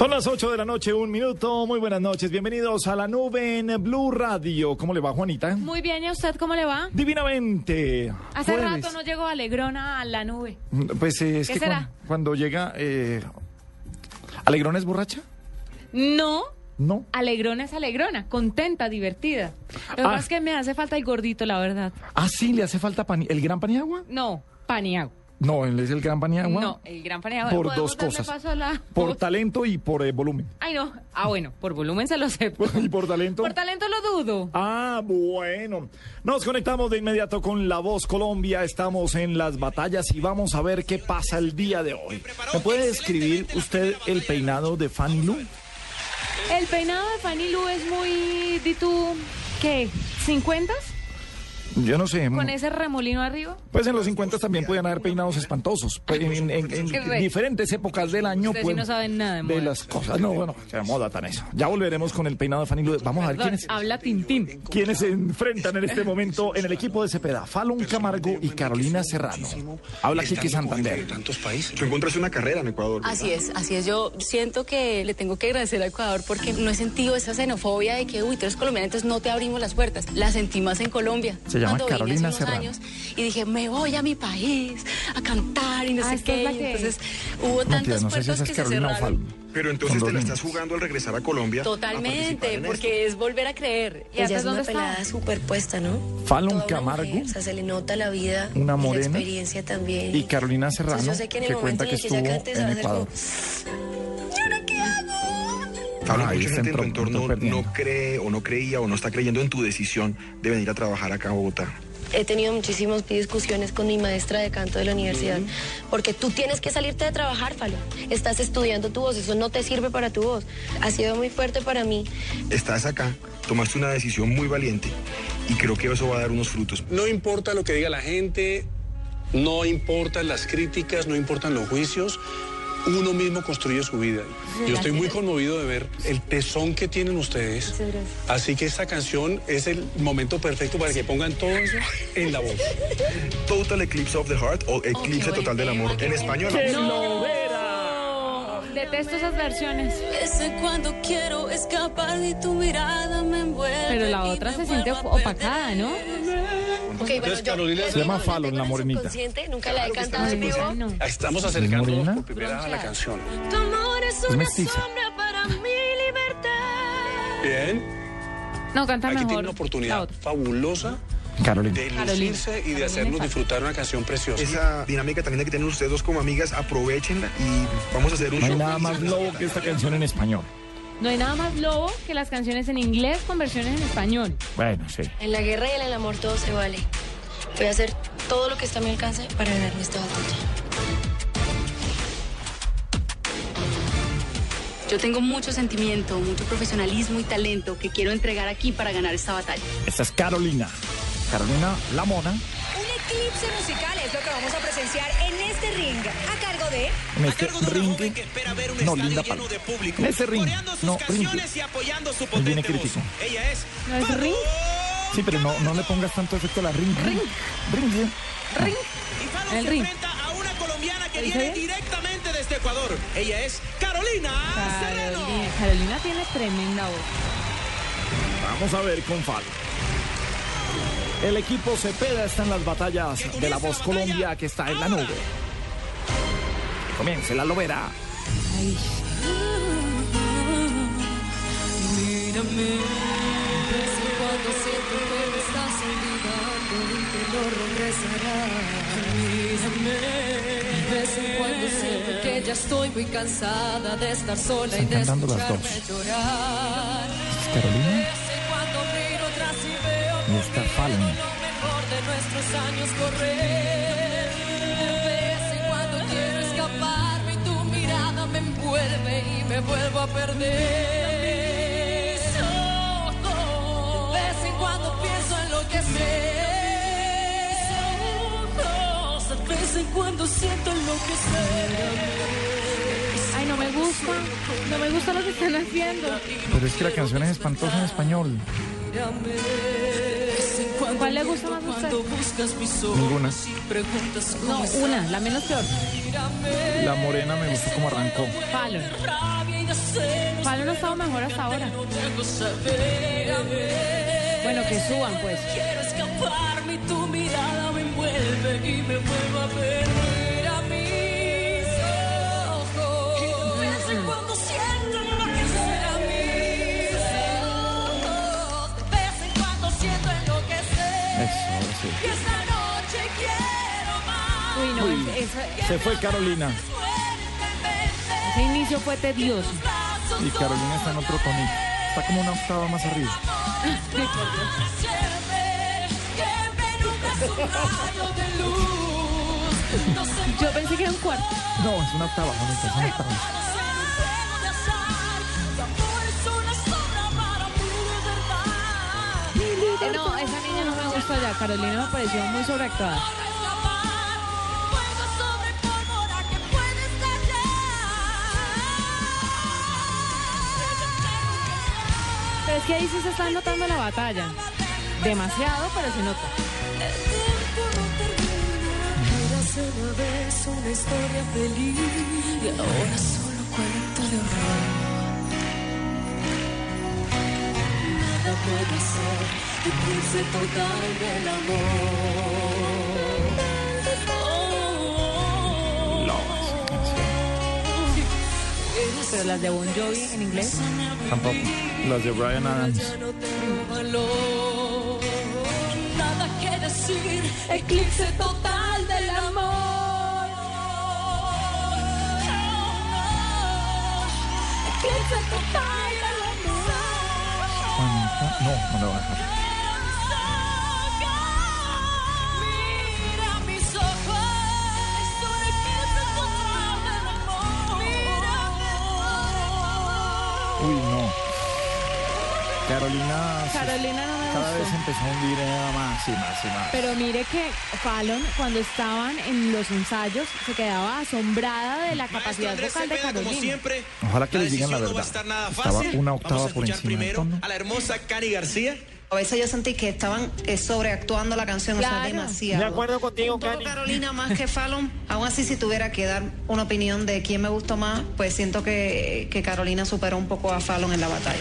Son las 8 de la noche, un minuto. Muy buenas noches. Bienvenidos a la nube en Blue Radio. ¿Cómo le va, Juanita? Muy bien, ¿y a usted cómo le va? Divinamente. Hace Jueves. rato no llegó Alegrona a la nube. Pues eh, es ¿Qué que será? cuando llega. Eh... ¿Alegrón es borracha? No, No. Alegrona es Alegrona, contenta, divertida. Lo Ah. es que me hace falta el gordito, la verdad. Ah, sí, le hace falta el gran paniagua. No, Paniagua. No, él es el gran paniagua. No, el gran Paniagua. Por ¿Podemos dos cosas. la- Por talento y por eh, volumen. Ay, no. Ah, bueno, por volumen se lo sé. ¿Y por talento? Por talento lo dudo. Ah, bueno. Nos conectamos de inmediato con La Voz Colombia. Estamos en las batallas y vamos a ver qué pasa el día de hoy. ¿Me puede describir usted el peinado de Fanny Lu? El peinado de Fanny Lu es muy, di tú, ¿qué? ¿50? Yo no sé. Con ese remolino arriba. Pues en los 50 también podían haber peinados espantosos. Pues En, en- en diferentes épocas del año. Ustedes sí pues, no saben nada de moda. las cosas. No, bueno, qué moda tan eso. Ya volveremos con el peinado de Fanny. Vamos a ver quiénes, habla Tintín. quiénes se enfrentan en este momento en el equipo de Cepeda. Fallon Camargo y Carolina Serrano. Habla Kiki Santander. tantos países. Tú encontraste una carrera en Ecuador. ¿verdad? Así es, así es. Yo siento que le tengo que agradecer a Ecuador porque no he sentido esa xenofobia de que, uy, tú eres colombiana, entonces no te abrimos las puertas. La sentí más en Colombia. Se llama Cuando Carolina hace unos años y dije, me voy a mi país a cantar y no Ah, sé qué. Y Entonces hubo tantas no sé si puertas esa es que se Carolina o cerraron. Pero entonces te la estás jugando al regresar a Colombia. Totalmente, en porque es volver a creer. ¿Y Ella es una está? pelada superpuesta, ¿no? Fallon Camargo mujer, o sea, se le nota la vida, Una y morena, la experiencia también. y Carolina Serrano, Entonces, yo sé que en el que momento cuenta que en el que ella estuvo cante, se en va a hacer Ecuador. como, Pablo, mucha está gente en tu entorno no cree o no creía o no está creyendo en tu decisión de venir a trabajar acá a Bogotá. He tenido muchísimas discusiones con mi maestra de canto de la universidad, porque tú tienes que salirte de trabajar, Falo. Estás estudiando tu voz, eso no te sirve para tu voz. Ha sido muy fuerte para mí. Estás acá, tomaste una decisión muy valiente y creo que eso va a dar unos frutos. No importa lo que diga la gente, no importan las críticas, no importan los juicios. Uno mismo construye su vida. Yo estoy muy conmovido de ver el tesón que tienen ustedes. Así que esta canción es el momento perfecto para que pongan todo eso en la voz. Total Eclipse of the Heart o Eclipse Total del Amor en español. No. Detesto esas versiones. Ese cuando quiero escapar de tu mirada me envuelve. Pero la otra se siente opacada, ¿no? Ok, bueno, yo, Carolina, yo se llama la Fallon, la morenita. Nunca la he cantado en vivo. Estamos acercándonos por primera vez a la canción. Tu amor es Es una mestiza. sombra para mi libertad. Bien, No, canta aquí tiene una oportunidad fabulosa Carolina. de Carolina. lucirse y de hacernos disfrutar una canción preciosa. Esa dinámica también que tienen ustedes dos como amigas, aprovechenla y vamos a hacer un No hay show. nada más lobo que esta canción en español. No hay nada más lobo que las canciones en inglés con versiones en español. Bueno, sí. En la guerra y en el amor todo se vale. Voy a hacer todo lo que está a mi alcance para ganarme esta batalla. Yo tengo mucho sentimiento, mucho profesionalismo y talento que quiero entregar aquí para ganar esta batalla. Esta es Carolina. Carolina La Mona. Un eclipse musical es lo que vamos a presenciar en este ring, a cargo de En este ring. No, linda palabra. En este ring. No, ring. Él viene crítico. ¿No es ring? Sí, pero no, no le pongas tanto efecto a la ring. Ring. Ring. Ring. En el ring. a una colombiana que ¿Lo dice viene bien? directamente desde Ecuador. Ella es Carolina. Carolina, Carolina tiene tremenda voz. Vamos a ver con Fal. El equipo Cepeda está en las batallas de la voz Colombia que está en la nube. Que comience la lobera. Mírame vez en cuando siento que me estás olvidando y que no regresarás. De vez en cuando siento que ya estoy muy cansada de estar sola y de escucharme dos. llorar. ¿Es Carolina? Lo en mirada me envuelve y me vuelvo a perder. De vez en cuando pienso en lo que sé. De vez en cuando siento enloquecer. Ay, no me gusta. No me gusta lo que están haciendo. Pero es que la canción es espantosa en español. ¿Cuál le gusta más a usted? Ninguna. No, una, la menos peor. La morena me gustó como arrancó. Fallon. Fallon ha estado mejor hasta ahora. Bueno, que suban, pues. Quiero escaparme y tu mirada me envuelve y me vuelvo a perder no, Uy, esa- Se fue Carolina. ese inicio fue tedioso. Y Carolina está en otro tonito. Está como una octava más arriba. Yo pensé que era un cuarto. No, es una octava, Juanita, es una octava. Eh, No, esa niña no me gustó ya. Carolina me pareció muy sobreactuada. Es que ahí sí se está notando la batalla. Demasiado, pero se nota. Eras una vez una historia feliz y ahora solo cuento de horror. Nada puede ser eclipse total del amor. Pero las de Bon Jovi en inglés. Tampoco. Las de Brian Adams. Ya no tengo valor. Nada que decir, eclipse total del amor. Eclipse total del amor. No, no voy a dejar. Carolina. se- Carolina no me Cada vez empezó a hundir eh, más y más y más. Pero mire que Fallon, cuando estaban en los ensayos, se quedaba asombrada de la capacidad Andrés vocal de Cepeda, como Carolina. siempre. Ojalá que la les digan la decisión no va a verdad. estar nada Estaba una octava Vamos a por encima primero a la hermosa Cani García. A veces yo sentí que estaban eh, sobreactuando la canción, o sea, Claro. demasiado. De acuerdo contigo, Cani. Carolina más que Fallon. Aún así, si tuviera que dar una opinión de quién me gustó más, pues siento que, que Carolina superó un poco a Fallon en la batalla.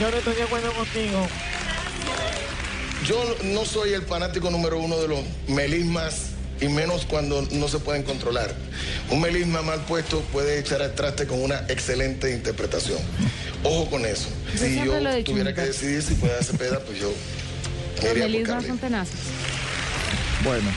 Yo no estoy de acuerdo contigo. Yo no soy el fanático número uno de los melismas y menos cuando no se pueden controlar. Un melisma mal puesto puede echar al traste con una excelente interpretación. Ojo con eso. Yo Si yo tuviera que decidir si puede hacer peda, pues yo Los melismas son tenaces. Bueno,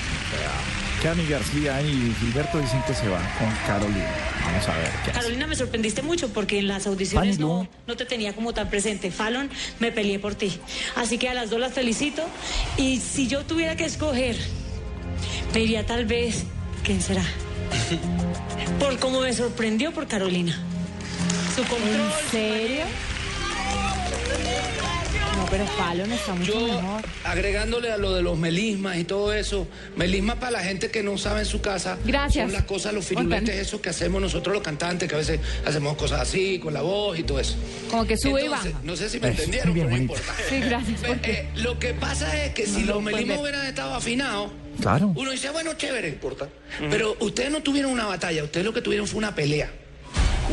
Cani García y Gilberto dicen que se va con Carolina. Vamos a ver qué hace. Carolina, me sorprendiste mucho porque en las audiciones no, no te tenía como tan presente. Fallon, me peleé por ti. Así que a las dos las felicito. Y si yo tuviera que escoger, me iría tal vez, ¿quién será? Por cómo me sorprendió por Carolina. Su control. ¿En serio? No, pero Fallon está mucho Yo, mejor. agregándole a lo de los melismas y todo eso, melismas para la gente que no sabe en su casa. Gracias. Son las cosas, los firulentes, esos que hacemos nosotros los cantantes, que a veces hacemos cosas así, con la voz y todo eso. Como que sube Entonces, y baja. No sé si me Eso, entendieron, pero no importa. Sí, gracias. ¿por qué? Eh, lo que pasa es que si No los puedes melismas hubieran estado afinados, Claro. uno dice, bueno, chévere, importa. Pero ustedes no tuvieron una batalla, ustedes lo que tuvieron fue una pelea.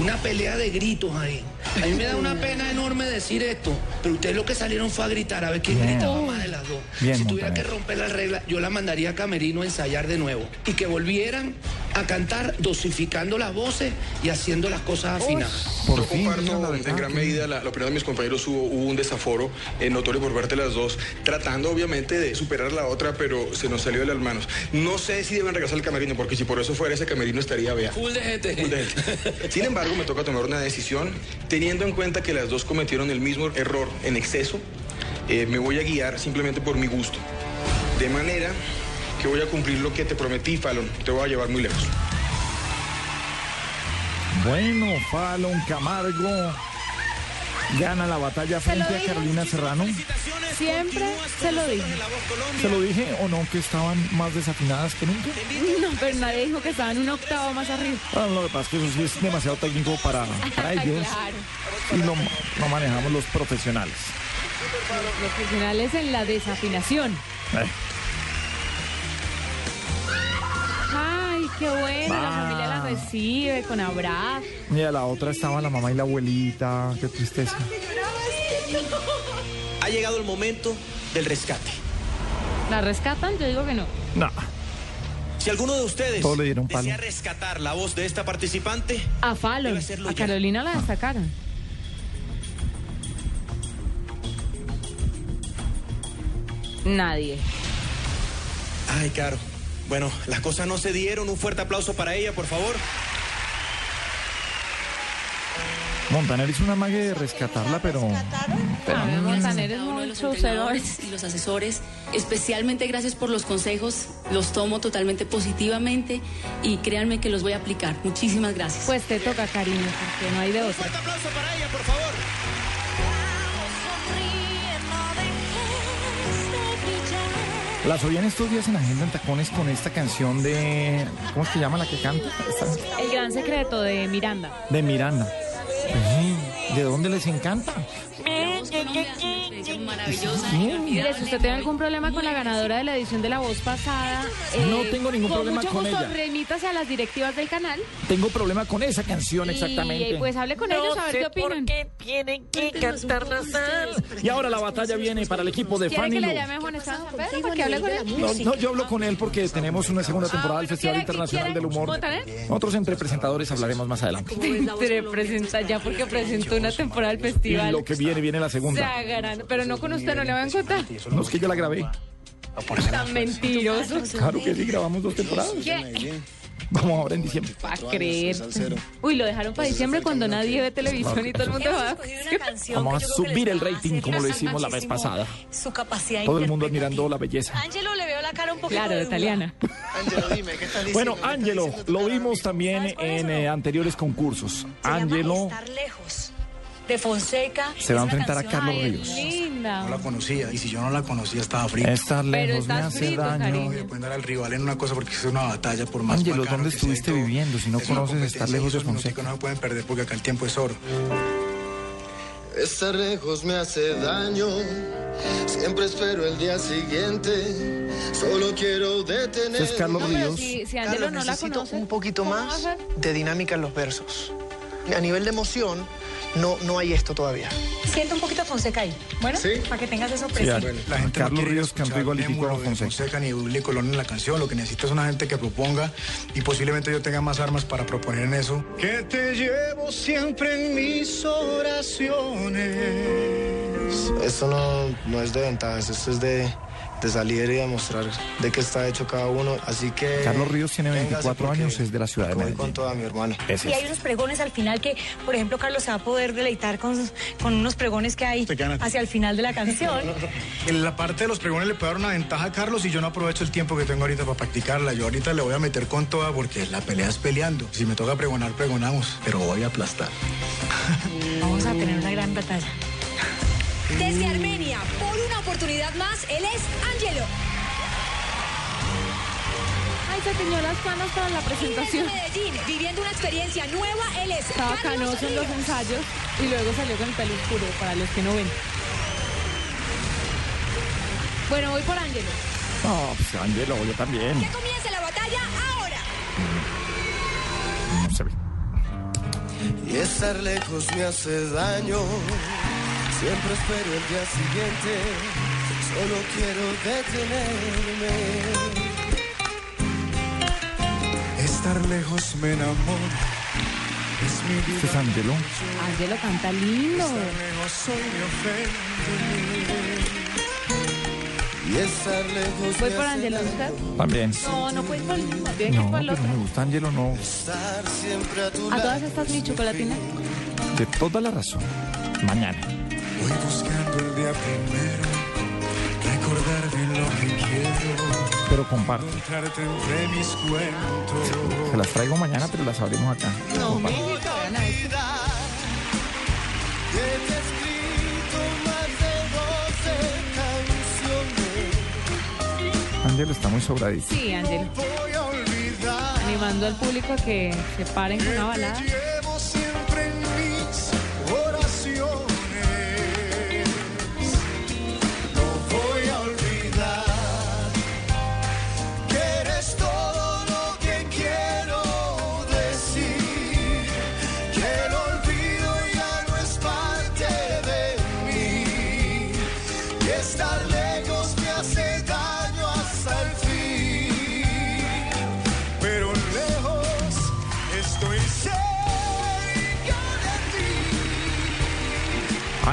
Una pelea de gritos ahí. A mí me da una pena enorme decir esto, pero ustedes lo que salieron fue a gritar, a ver quién Bien. gritaba más de las dos. Bien, si tuviera que romper la regla, yo la mandaría a Camerino a ensayar de nuevo y que volvieran a cantar dosificando las voces y haciendo las cosas afinadas. Yo comparto en gran medida la, la opinión de mis compañeros. Hubo, hubo un desaforo eh, notorio por parte de las dos, tratando obviamente de superar a la otra, pero se nos salió de las manos. No sé si deben regresar al camerino, porque si por eso fuera ese camerino estaría vea. Full de gente. Full de gente. Sin embargo, me toca tomar una decisión, teniendo en cuenta que las dos cometieron el mismo error en exceso. eh, me voy a guiar simplemente por mi gusto. De manera que voy a cumplir lo que te prometí, Fallon. Te voy a llevar muy lejos. Bueno, Fallon Camargo gana la batalla frente a. Carolina Serrano. Siempre se lo dije. ¿Se lo dije o no que estaban más desafinadas que nunca? No, pero nadie dijo que estaban un octavo más arriba. Ah, lo que pasa es que eso sí es demasiado técnico para, para ellos Claro. y lo, lo manejamos los profesionales. Los profesionales en la desafinación. Eh, qué bueno. La familia la recibe con abrazo. y a la otra estaba la mamá y la abuelita. Qué tristeza. Ha llegado el momento del rescate. ¿La rescatan? Yo digo que no. No, Si alguno de ustedes Todos le dieron palo. desea rescatar la voz de esta participante, A Fallon. A ya. Carolina la destacaron. Nadie. Ay, Caro. Bueno, las cosas no se dieron. Un fuerte aplauso para ella, por favor. Montaner hizo una magia de rescatarla, pero... pero Ah, no, Montaner es Cada uno de muy y los asesores. Especialmente gracias por los consejos. Los tomo totalmente positivamente y créanme que los voy a aplicar. Muchísimas gracias. Pues te toca, cariño, porque no hay de otra. aplauso para ella, por favor. Las oí en estos días en Agenda en Tacones con esta canción de... ¿Cómo es que llama la que canta? Esta- El gran secreto de Miranda. de Miranda. ¿De dónde les encanta? Maravillosa. Si usted tiene algún problema con la ganadora de la edición de La Voz pasada, eh, No tengo ningún problema mucho con gusto, ella. remítase a las directivas del canal Tengo problema con esa canción exactamente. y pues hable con ellos a ver qué opinan. tienen que cantar la sal. Y ahora la batalla viene para el equipo de ¿Quiere Fanny que le llame Juan Esteban Pedro para que hable con él? No, no, yo hablo con él porque tenemos una segunda temporada del Festival ¿quiere- Internacional del Humor. Nosotros entre presentadores hablaremos más adelante. Entre presenta ya porque presentó una temporada del Y festival. lo que viene, viene la Se pero no con usted, no le van a contar. No es que yo la grabé. Tan mentiroso. Claro que sí, grabamos dos temporadas. ¿Qué? Como ahora en diciembre. Va a creer. Uy, lo dejaron para diciembre cuando nadie ve televisión y todo el mundo va. Vamos a subir el rating como lo hicimos la vez pasada. Su capacidad Todo el mundo admirando la belleza. Ángelo le veo la cara un poquito Claro, de italiana. Bueno, Ángelo, lo vimos también en eh, anteriores concursos. Ángelo Estar lejos. De Fonseca. se va a enfrentar a Carlos Ay, Ríos. Linda. No la conocía y si yo no la conocía estaba frito. Estar lejos me hace frito, daño. cariño. Le pueden dar al rival en una cosa porque es una batalla por más Ángelo, ¿dónde estuviste todo. viviendo si no Es conoces estar lejos de Fonseca? No se pueden perder porque acá el tiempo es oro. Estar lejos me hace daño. Siempre espero el día siguiente. Solo quiero detener. Es Carlos No, Ríos. si, si Ángelo Carlos, no la necesito conoce. un poquito ¿cómo va a más de dinámica en los versos. A nivel de emoción, no, no hay esto todavía. Siento un poquito a Fonseca ahí. Bueno, para que tengas eso Sí, presente. a- La a gente Carlos no Ríos cantó igualitico a Fonseca. Fonseca ni Willy Colón en la canción. Lo que necesito es una gente que proponga y posiblemente yo tenga más armas para proponer en eso. Que te llevo siempre en mis oraciones. Esto no, no es de ventajas, esto es de, de salir y demostrar de qué está hecho cada uno. Así que. Carlos Ríos tiene véngase 24 porque años, es de la ciudad de voy Medellín. con toda mi hermano. Ese Y hay unos pregones al final que, por ejemplo, Carlos se va a poder deleitar con, con unos pregones que hay hacia el final de la canción. En la parte de los pregones le puedo dar una ventaja a Carlos y yo no aprovecho el tiempo que tengo ahorita para practicarla. Yo ahorita le voy a meter con toda porque la pelea es peleando. Si me toca pregonar, pregonamos, pero voy a aplastar. Vamos a tener una gran batalla. Desde Armenia, por una oportunidad más, él es Angelo. Ay, se tiñó las manos para la Y desde presentación. Medellín, viviendo una experiencia nueva, él es Estaba Carlos canoso en los ensayos y luego salió con el pelo oscuro, para los que no ven. Bueno, voy por Ángelo. No, pues Ángelo, yo también. Que comience la batalla ahora. No se ve. Y estar lejos me hace daño. Siempre espero el día siguiente. Solo quiero detenerme. Estar lejos me enamora. Es mi vida. Este es Angelo. Angelo canta lindo. Estar lejos me ofende. Y estar lejos ¿Voy me por Angelo usted? También. No, no puedes por el mismo. Tiene que ir No, por el pero otro. me gusta Angelo, no. estar siempre a tu A lado. todas estas mi chocolatina. De toda la razón. Mañana. Voy buscando el día primero. Recordar bien lo que quiero. Pero comparto. Encontrarte entre mis cuentos. Se las traigo mañana, pero las abrimos acá. No, de canciones. Angelo está muy sobradito. Sí, Angelo. Voy a olvidar. Animando al público a que se paren con una balada.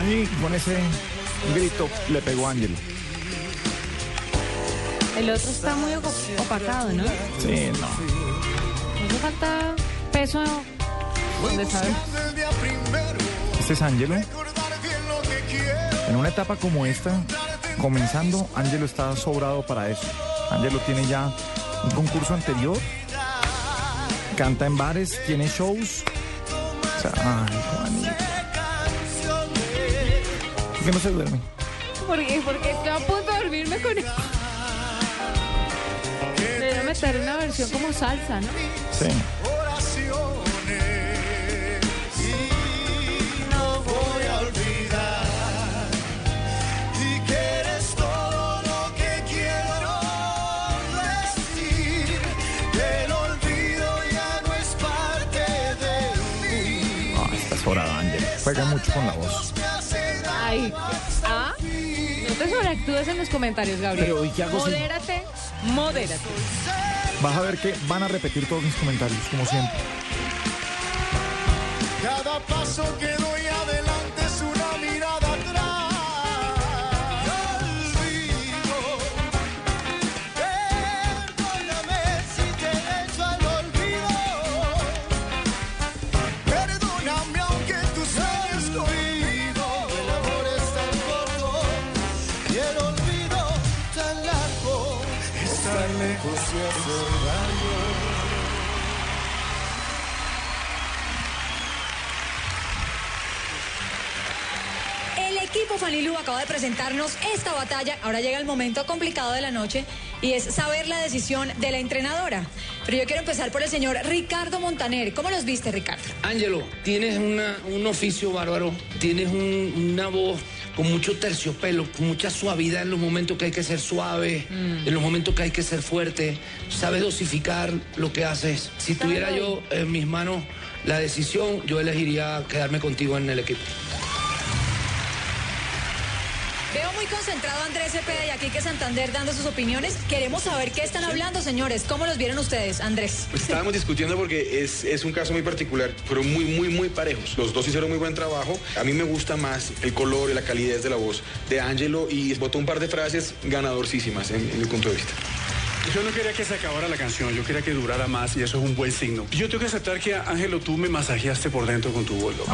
Ahí con ese grito le pegó a Angelo. El otro está muy opacado, ¿no? Sí, no. Hace falta peso donde primero, Este es Angelo. recordar bien lo que quiero. En una etapa como esta, comenzando, Angelo está sobrado para eso. Angelo tiene ya un concurso anterior, canta en bares, tiene shows. O sea, ay, Juanito. ¿Por qué no se duerme? ¿Por qué? Porque estoy a punto de dormirme con él. Debe meter una versión como salsa, ¿no? Sí. oraciones y no voy a olvidar y que eres todo lo que quiero decir que el olvido ya no es parte de mí Ah. Juega mucho con la voz. Ay, ¿ah? No te sobreactúes en los comentarios, Gabriel. Pero, ¿y qué hago si- Modérate, modérate. Vas a ver que van a repetir todos mis comentarios, como siempre. Cada paso que Fanilú acaba de presentarnos esta batalla. Ahora llega el momento complicado de la noche y es saber la decisión de la entrenadora. Pero yo quiero empezar por el señor Ricardo Montaner. ¿Cómo los viste, Ricardo? Ángelo, tienes una- un oficio bárbaro, tienes un- una voz con mucho terciopelo, con mucha suavidad en los momentos que hay que ser suave, en los momentos que hay que ser fuerte, sabes dosificar lo que haces. Si tuviera yo en mis manos la decisión, yo elegiría quedarme contigo en el equipo. Concentrado Andrés Cepeda y aquí que Santander dando sus opiniones. Queremos saber qué están hablando, señores. ¿Cómo los vieron ustedes, Andrés? Pues estábamos discutiendo porque es, es un caso muy particular. Fueron muy, muy, muy parejos. Los dos hicieron muy buen trabajo. A mí me gusta más el color y la calidez de la voz de Angelo y votó un par de frases ganadorcísimas en, en mi punto de vista. Yo no quería que se acabara la canción, yo quería que durara más y eso es un buen signo. Yo tengo que aceptar que, Ángelo, tú me masajeaste por dentro con tu loco.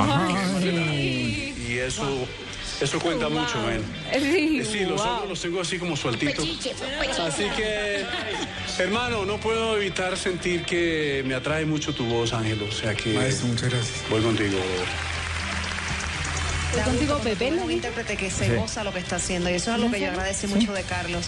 Y eso, eso cuenta mucho, ven. Sí, Sí, los wow. hombros los tengo así como sueltitos. Así que, hermano, no puedo evitar sentir que me atrae mucho tu voz, Ángelo. O sea que... Maestro, muchas gracias. Voy contigo, contigo, bebé. un intérprete que se Sí. goza lo que está haciendo y eso es algo que yo agradecí mucho de Carlos.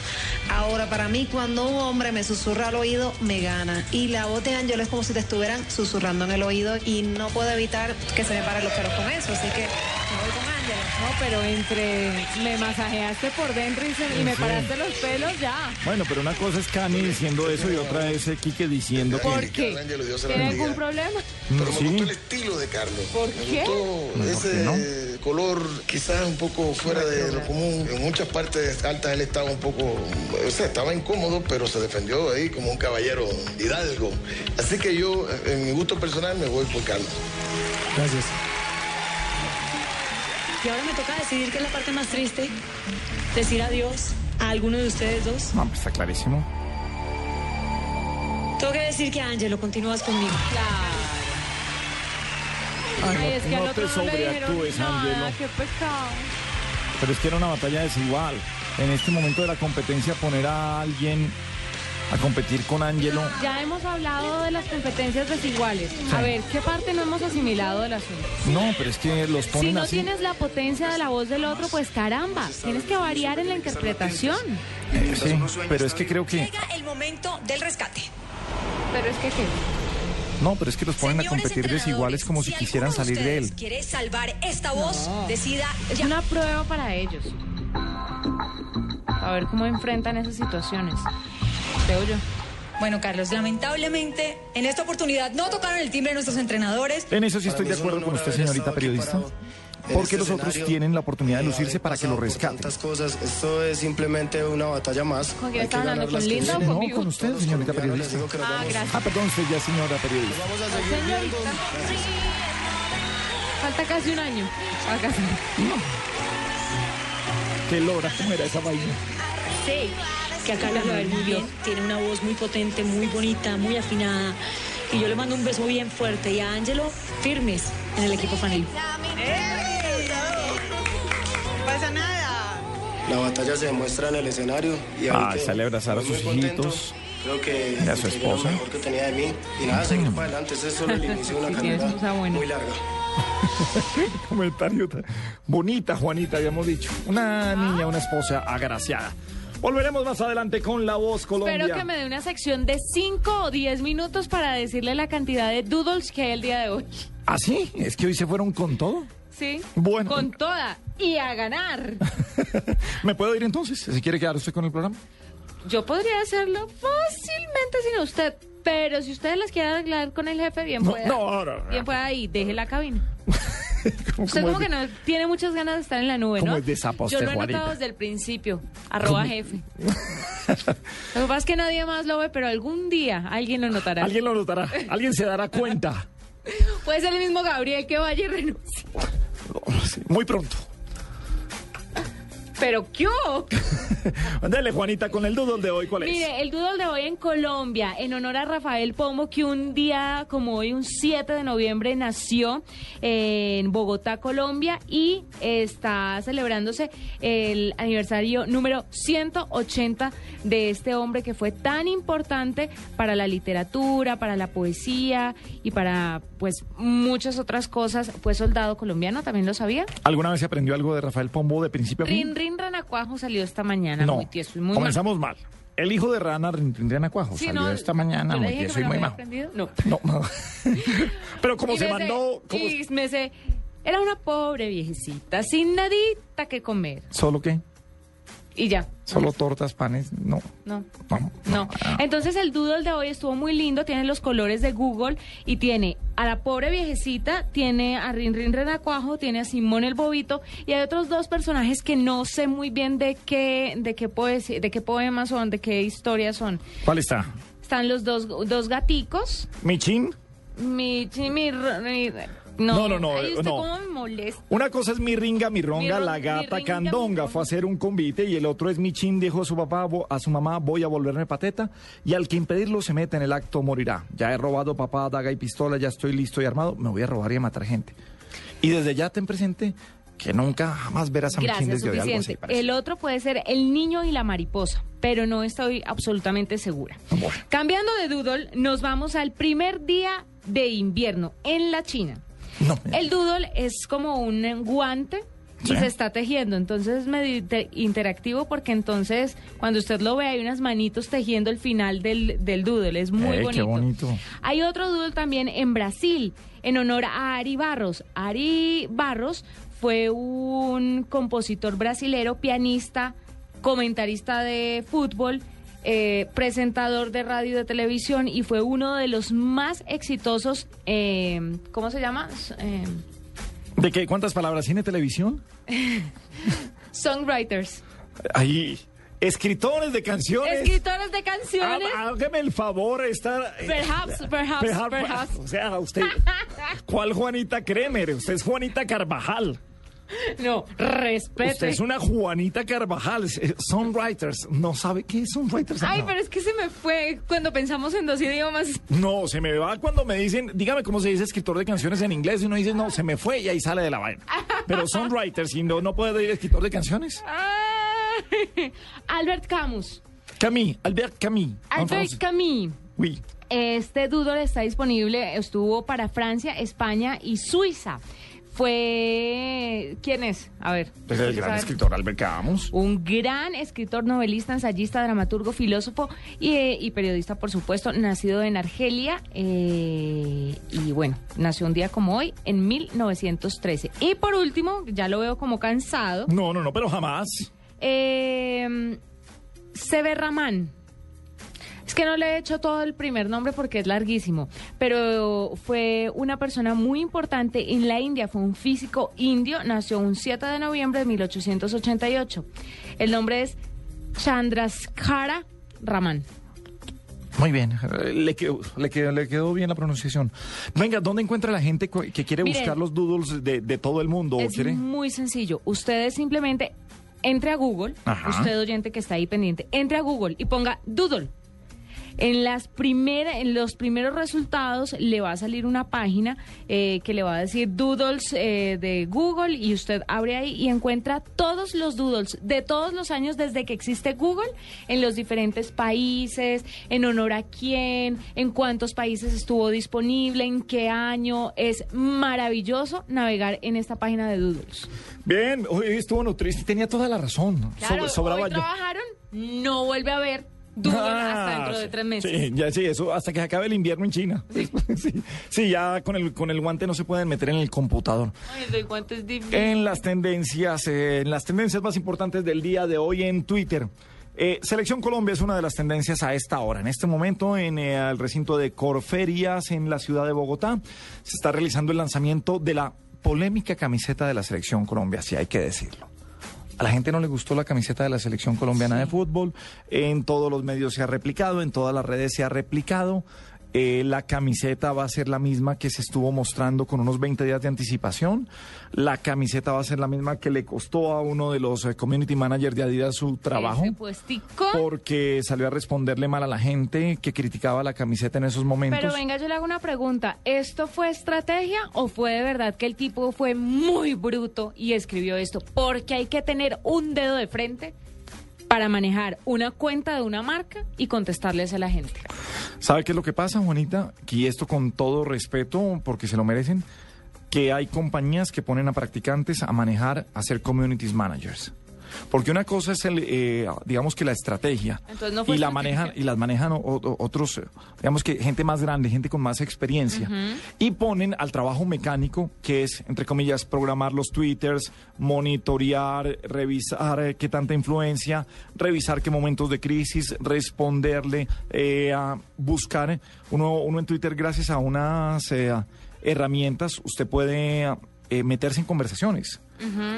Ahora, para mí, cuando un hombre me susurra al oído, me gana. Y la voz de Ángelo es como si te estuvieran susurrando en el oído y no puedo evitar que se me paren los pelos con eso. Así que me voy con Ángelo. No, pero entre me masajeaste por dentro y, se- y me Sí. paraste los pelos, ya. Bueno, pero una cosa es Cani diciendo eso y otra es Quique diciendo que... ¿Por qué? ¿Tiene algún problema? pero sí. me gustó el estilo de Carlos. ¿Por me qué? gustó ¿por ese no? color quizás un poco fuera de lo común. En muchas partes altas él estaba un poco, o sea, estaba incómodo, pero se defendió ahí como un caballero hidalgo. Así que yo, en mi gusto personal, me voy por Carlos. Gracias. Y ahora me toca decidir qué es la parte más triste. Decir adiós a alguno de ustedes dos. No, pues está clarísimo. Tengo que decir que Ángelo, continúas conmigo. Ay, Ay, es que no, al no otro te no le dijeron sobreactúes, nada, Ángelo. qué pecado. Pero es que era una batalla desigual. En este momento de la competencia, poner a alguien a competir con Ángelo. Ya hemos hablado de las competencias desiguales. A ver, ¿qué parte no hemos asimilado del asunto? No, pero es que los ponen Si no así. tienes la potencia de la voz del otro, pues caramba, tienes que variar en la interpretación. Eh, sí, pero es que creo que. Llega el momento del rescate. Pero es que qué. No, pero es que los ponen a competir desiguales como si quisieran de salir de él. quiere salvar esta voz, decida Es una prueba para ellos. A ver cómo enfrentan esas situaciones. Creo yo. Bueno, Carlos, lamentablemente en esta oportunidad no tocaron el timbre de nuestros entrenadores. En eso sí estoy de acuerdo con usted, señorita periodista. Porque este los otros tienen la oportunidad de y lucirse para que lo rescaten. Tantas cosas, esto es simplemente una batalla más. ¿Con quién hablando? ganar ¿Con las Linda o cosas. No, conmigo? con usted, señorita periodista. Ah, gracias. Ah, perdón, usted ya señora periodista. Vamos a seguir viendo. Falta casi un año. Casi. ¿Qué logra? ¿Cómo era esa vaina? Sé que a Carlos le va a ir muy bien. Tiene una voz muy potente, muy bonita, muy afinada. Y yo le mando un beso bien fuerte. Y a Ángelo, firmes en el equipo Fanil. pasa nada. La batalla se demuestra en el escenario. Y Ah, sale a abrazar a sus hijitos. Creo que Y a su lo esposa. mejor que tenía de mí. Y nada, seguir para adelante. Ese es solo el inicio de una carrera muy larga. Comentario bonita, Juanita, habíamos dicho. Una niña, una esposa agraciada. Volveremos más adelante con La Voz Colombia. Espero que me dé una sección de 5 o 10 minutos para decirle la cantidad de doodles que hay el día de hoy. ¿Ah, sí? ¿Es que hoy se fueron con todo? ¿Sí? Bueno. Con toda. Y a ganar. ¿Me puedo ir entonces? Si quiere quedar usted con el programa. Yo podría hacerlo fácilmente sin usted. Pero si ustedes las quieren arreglar con el jefe, bien No, pueda. no, ahora. Bien pueda ahí, deje la cabina. ¿Cómo, Usted como que no tiene muchas ganas de estar en la nube, ¿Cómo ¿no? es de sapo Yo lo he notado desde el principio. Arroba jefe. Lo que pasa es que nadie más lo ve, pero algún día alguien lo notará. Alguien lo notará. Alguien se dará cuenta. Puede ser el mismo Gabriel que vaya y renuncie. Muy pronto. Pero ¿qué? hubo? Dale, Juanita, con el doodle de hoy, ¿cuál es? Mire, el doodle de hoy en Colombia, en honor a Rafael Pombo, que un día como hoy, un 7 de noviembre, nació en Bogotá, Colombia, y está celebrándose el aniversario número 180 de este hombre que fue tan importante para la literatura, para la poesía y para pues muchas otras cosas. Fue soldado colombiano, ¿también lo sabía? ¿Alguna vez se aprendió algo de Rafael Pombo de principio a fin? Rin Rin Ranacuajo salió esta mañana, no. muy tieso y muy mal. Comenzamos mal. El hijo de Rana, Rindriana Cuajo, Sí, salió no, esta mañana muy tieso y muy mal. No. No. Pero como Y se mandó, como y me sé, era una pobre viejecita, sin nadita que comer. ¿Solo qué? Y ya. ¿Solo tortas, panes? No. No. No. No. Entonces el doodle de hoy estuvo muy lindo, tiene los colores de Google y tiene a la pobre viejecita, tiene a Rin Rin Renacuajo, tiene a Simón el Bobito y hay otros dos personajes que no sé muy bien de qué, de qué poesía, de qué poemas son, de qué historias son. ¿Cuál está? Están los dos, dos gaticos, ¿Michin? mi, mi, mi- No, no, no, no. cómo me molesta. Una cosa es mi ringa, mi ronga, Mi la gata ringa, candonga. Fue a hacer un convite y el otro es mi chin, dijo a su papá, a su mamá, voy a volverme pateta. Y al que impedirlo se mete en el acto, morirá. Ya he robado papá, daga y pistola, ya estoy listo y armado, me voy a robar y a matar gente. Y desde ya ten presente que nunca jamás verás a mi chin Gracias, desde hoy, algo así. El otro puede ser el niño y la mariposa, pero no estoy absolutamente segura. Cambiando de doodle, nos vamos al primer día de invierno en la China. No, El doodle es como un guante y Sí. se está tejiendo, entonces es medio inter- interactivo porque entonces cuando usted lo ve hay unas manitos tejiendo el final del, del doodle, es muy Eh, bonito. Qué bonito. Hay otro doodle también en Brasil, en honor a Ari Barros. Ari Barros fue un compositor brasilero, pianista, comentarista de fútbol, eh, presentador de radio y de televisión y fue uno de los más exitosos, eh, ¿cómo se llama? Eh, ¿De qué? ¿Cuántas palabras? ¿Cine, televisión? songwriters. Ahí, escritores de canciones. Escritores de canciones. Ah, Hágame el favor estar... eh, Perhaps, perhaps, Perhaps, perhaps. O sea, usted... ¿Cuál Juanita Kremer? Usted es Juanita Carvajal. No, respete. Usted es una Juanita Carvajal. Songwriters. ¿No sabe qué es Songwriters? Ay, No. pero es que se me fue cuando pensamos en dos idiomas. No, se me va cuando me dicen, dígame cómo se dice escritor de canciones en inglés y uno dice, no, se me fue y ahí sale de la vaina. Pero songwriters y no, no puede decir escritor de canciones. Ay, Albert Camus. Camille, Albert Camus. Albert. Camus. Oui. Este doodle está disponible, estuvo para Francia, España y Suiza. Fue... ¿Quién es? A ver. Es el gran escritor Albert Camus. Un gran escritor, novelista, ensayista, dramaturgo, filósofo y, eh, y periodista, por supuesto, nacido en Argelia eh, y bueno, nació un día como hoy, en 1913. Y por último, ya lo veo como cansado, No, no, no, pero jamás. eh, Severramán. Es que no le he hecho todo el primer nombre porque es larguísimo, pero fue una persona muy importante en la India, fue un físico indio, nació un 7 de noviembre de 1888. El nombre es Chandrasekhara Raman. Muy bien, eh, le quedó, le, quedó, le quedó bien la pronunciación. Venga, ¿dónde encuentra la gente que quiere buscar los doodles de, de todo el mundo? Es ¿Quiere? muy sencillo. Ustedes simplemente entre a Google, Ajá. usted oyente que está ahí pendiente, entre a Google y ponga Doodle. En, las primera, en los primeros resultados le va a salir una página eh, que le va a decir doodles eh, de Google y usted abre ahí y encuentra todos los doodles de todos los años desde que existe Google en los diferentes países, en honor a quién, en cuántos países estuvo disponible, en qué año. Es maravilloso navegar en esta página de doodles. Bien, hoy estuvo Nutristi, tenía toda la razón. Claro, sobraba hoy trabajaron, no vuelve a ver hasta Ah, dentro de tres meses. Sí, ya sí, eso hasta que se acabe el invierno en China. Sí, sí, ya con el, con el guante no se pueden meter en el computador. Ay, doy cuánto es difícil. En las tendencias, eh, en las tendencias más importantes del día de hoy en Twitter. Eh, Selección Colombia es una de las tendencias a esta hora. En este momento, en eh, el recinto de Corferias, en la ciudad de Bogotá, se está realizando el lanzamiento de la polémica camiseta de la Selección Colombia, si hay que decirlo. A la gente no le gustó la camiseta de la selección colombiana de fútbol. En todos los medios se ha replicado, en todas las redes se ha replicado. Eh, la camiseta va a ser la misma que se estuvo mostrando con unos 20 días de anticipación. La camiseta va a ser la misma que le costó a uno de los eh, community managers de Adidas su trabajo. Porque salió a responderle mal a la gente que criticaba la camiseta en esos momentos. Pero venga, yo le hago una pregunta. ¿Esto fue estrategia o fue de verdad que el tipo fue muy bruto y escribió esto? Porque hay que tener un dedo de frente para manejar una cuenta de una marca y contestarles a la gente. ¿Sabe qué es lo que pasa, Juanita? Y esto con todo respeto, porque se lo merecen, que hay compañías que ponen a practicantes a manejar, a ser communities managers. Porque una cosa es el, eh, digamos que la estrategia Entonces no y la manejan y las manejan o- o- otros, digamos que gente más grande, gente con más experiencia. Y ponen al trabajo mecánico que es entre comillas programar los twitters, monitorear, revisar eh, qué tanta influencia, revisar qué momentos de crisis, responderle, eh, a buscar. Uno, uno en Twitter gracias a unas eh, herramientas usted puede eh, meterse en conversaciones.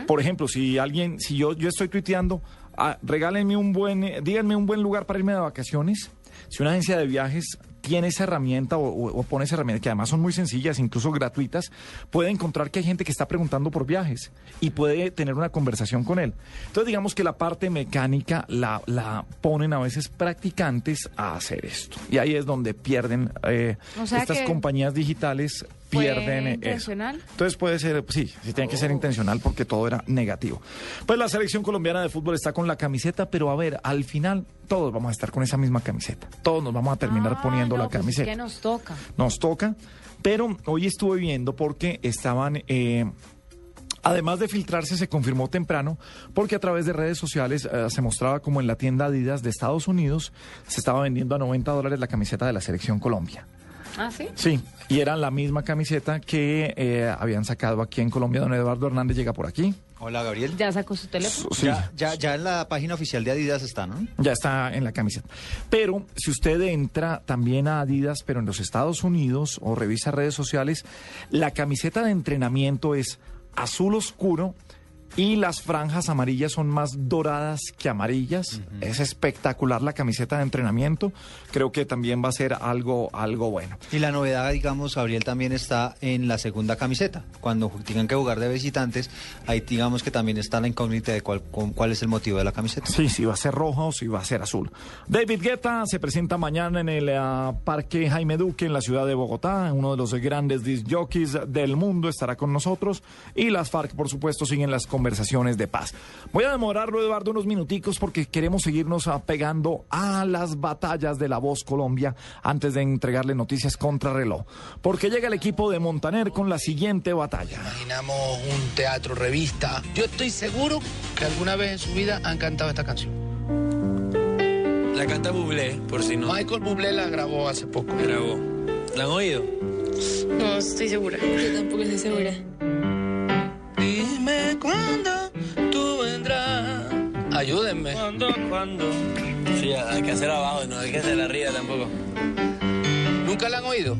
Por ejemplo, si alguien, si yo, yo estoy tuiteando, ah, regálenme un buen, eh, díganme un buen lugar para irme de vacaciones. Si una agencia de viajes tiene esa herramienta o, o- o pone esa herramienta, que además son muy sencillas, incluso gratuitas, puede encontrar que hay gente que está preguntando por viajes y puede tener una conversación con él. Entonces, digamos que la parte mecánica la, la ponen a veces practicantes a hacer esto. Y ahí es donde pierden eh, O sea estas que compañías digitales. ¿Fue Pierden eso. intencional? Entonces puede ser, sí, sí tiene que ser intencional porque todo era negativo. Pues la selección colombiana de fútbol está con la camiseta, pero a ver, al final todos vamos a estar con esa misma camiseta. Todos nos vamos a terminar Ah, poniendo no, la pues es camiseta. que nos toca. Nos toca, pero hoy estuve viendo porque estaban... eh, Además de filtrarse, se confirmó temprano porque a través de redes sociales eh, se mostraba como en la tienda Adidas de Estados Unidos se estaba vendiendo a 90 dólares la camiseta de la selección Colombia. ¿Ah, sí? Sí, y era la misma camiseta que eh, habían sacado aquí en Colombia. Don Eduardo Hernández llega por aquí. Hola, Gabriel. Ya sacó su teléfono. Sí. Ya, ya, ya en la página oficial de Adidas está, ¿no? Ya está en la camiseta. Pero si usted entra también a Adidas, pero en los Estados Unidos o revisa redes sociales, la camiseta de entrenamiento es azul oscuro y las franjas amarillas son más doradas que amarillas. Es espectacular la camiseta de entrenamiento. Creo que también va a ser algo, algo bueno. Y la novedad, digamos, Gabriel, también está en la segunda camiseta. Cuando tengan que jugar de visitantes, ahí digamos que también está la incógnita de cuál, cuál es el motivo de la camiseta. Sí, si va a ser rojo o si va a ser azul. David Guetta se presenta mañana en el ah, Parque Jaime Duque en la ciudad de Bogotá. Uno de los grandes disc jockeys del mundo estará con nosotros. Y las FARC, por supuesto, siguen las conversaciones de paz. Voy a demorarlo, Eduardo, unos minuticos porque queremos seguirnos ah, pegando a las batallas de la voz Colombia antes de entregarle noticias contra reloj. Porque llega el equipo de Montaner con la siguiente batalla. Imaginamos un teatro, revista. Yo estoy seguro que alguna vez en su vida han cantado esta canción. La canta Bublé, por si no. Michael Bublé la grabó hace poco. Grabó. ¿La han oído? No, estoy segura. Yo tampoco estoy segura. Dime cuándo tú vendrás. Ayúdenme. ¿Cuándo? ¿Cuándo? Sí, hay que hacer abajo, no hay que hacer arriba tampoco. ¿Nunca la han oído?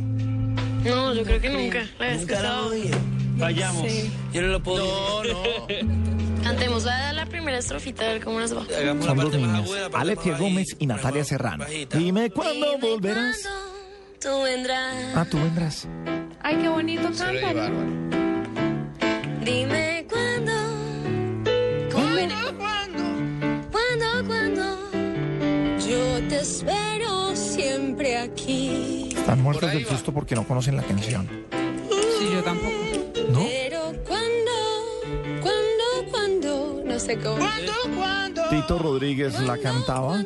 No, yo creo que nunca. La he Nunca la han escuchado. oído. Vayamos. Sí. Yo no lo puedo. No, no. Cantemos la, la primera estrofita, a ver cómo nos va. Hagamos la Son dos niñas, más Gómez y Natalia Más Serrano. bajita. Dime cuándo volverás. Tú vendrás. Ah, tú vendrás. Ay, qué bonito cantan. Dime cuándo. ¿Cuándo? ¿Cuándo? ¿Cuándo? Yo te espero siempre aquí. Están muertos del susto porque no conocen la canción. Sí, yo tampoco. ¿No? Pero cuándo, cuándo, cuándo, no sé cómo. ¿Cuándo, cuándo? Tito Rodríguez la cantaba.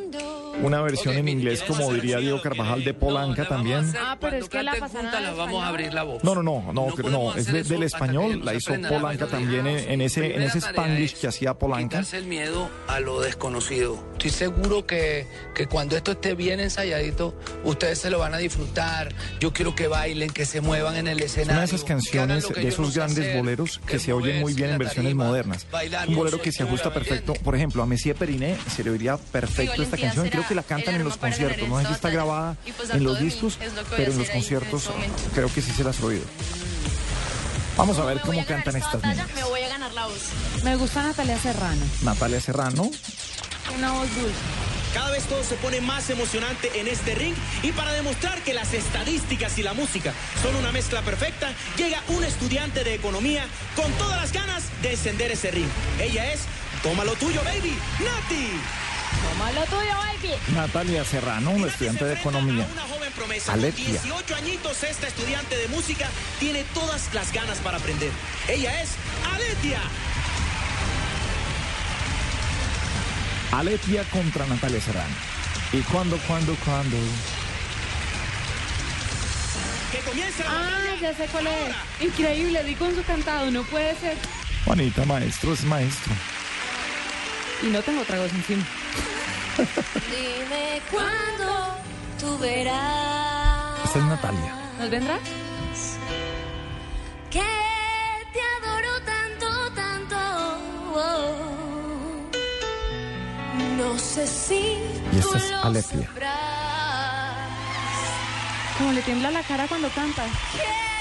Una versión en inglés, como diría Diego Carvajal, de Polanca también. Ah, pero es que la al las vamos a abrir la voz. No, no, no, no, no, podemos es de- del español, la hizo la Polanca también en, en ese, en ese spanglish es que hacía Polanca. Quitarse el miedo a lo desconocido. Estoy seguro que, que cuando esto esté bien ensayadito, ustedes se lo van a disfrutar. Yo quiero que bailen, que se muevan en el Es escenario. una de esas canciones, de esos no grandes hacer, boleros que que se oyen muy bien en la versiones tarima, modernas. bailar Un bolero que se ajusta soltura, ¿me perfecto. Por ejemplo, a Messier Periné se le oiría perfecto esta canción. Creo será que la cantan en los conciertos. No sé si está grabada pues en los discos, es que pero en los conciertos este momento. creo que sí se las he oído. Vamos a ver cómo cantan esta estas niñas. Me voy a ganar la voz. Me gusta Natalia Serrano. Natalia Serrano, Una voz dulce. Cada vez todo se pone más emocionante en este ring y para demostrar que las estadísticas y la música son una mezcla perfecta, llega un estudiante de economía con todas las ganas de encender ese ring. Ella es Toma lo tuyo, baby, Nati. Toma lo tuyo, baby. Natalia Serrano, una estudiante de economía. Una joven promesa. Aletia. 18 añitos, esta estudiante de música tiene todas las ganas para aprender. Ella es Aletia. Aletia contra Natalia Serrano. ¿Y cuándo, cuándo, cuándo? Que comience la Ah, ya sé cuál es. Increíble, di con su cantado, no puede ser. Juanita, maestro, es maestro. Y no tengo tragos encima. Dime cuándo tú verás Esta es Natalia. ¿Nos vendrá? que te adoro tanto, tanto. oh. No sé si Y esta tú es sabrás. Como le tiembla la cara cuando canta. Que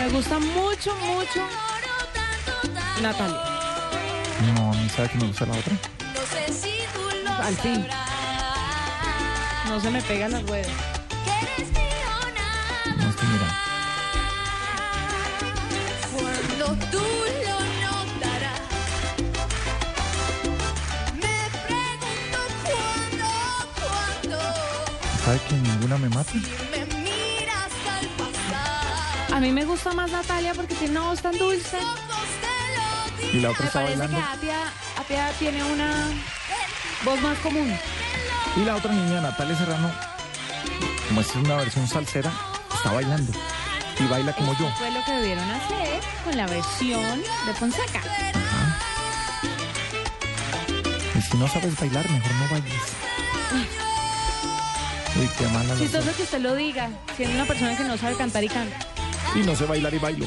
Me gusta mucho, mucho Natalia. No, ni sabe que me gusta la otra. No sé si tú lo Al fin. No se me pegan las ruedas. No pregunto cuándo, cuándo ¿Sabe que ninguna me mata? A mí me gusta más Natalia porque tiene una voz tan dulce. Y la otra Me está parece que bailando. Atia, Atia tiene una voz más común. Y la otra niña, Natalia Serrano, como es una versión salsera, está bailando. Y baila como yo. Fue lo que debieron hacer con la versión de Fonseca. Y si no sabes bailar, mejor no bailes. Uy, qué mala la Chistoso que usted lo diga, siendo una persona que no sabe cantar y canta. Y no sé bailar y bailo.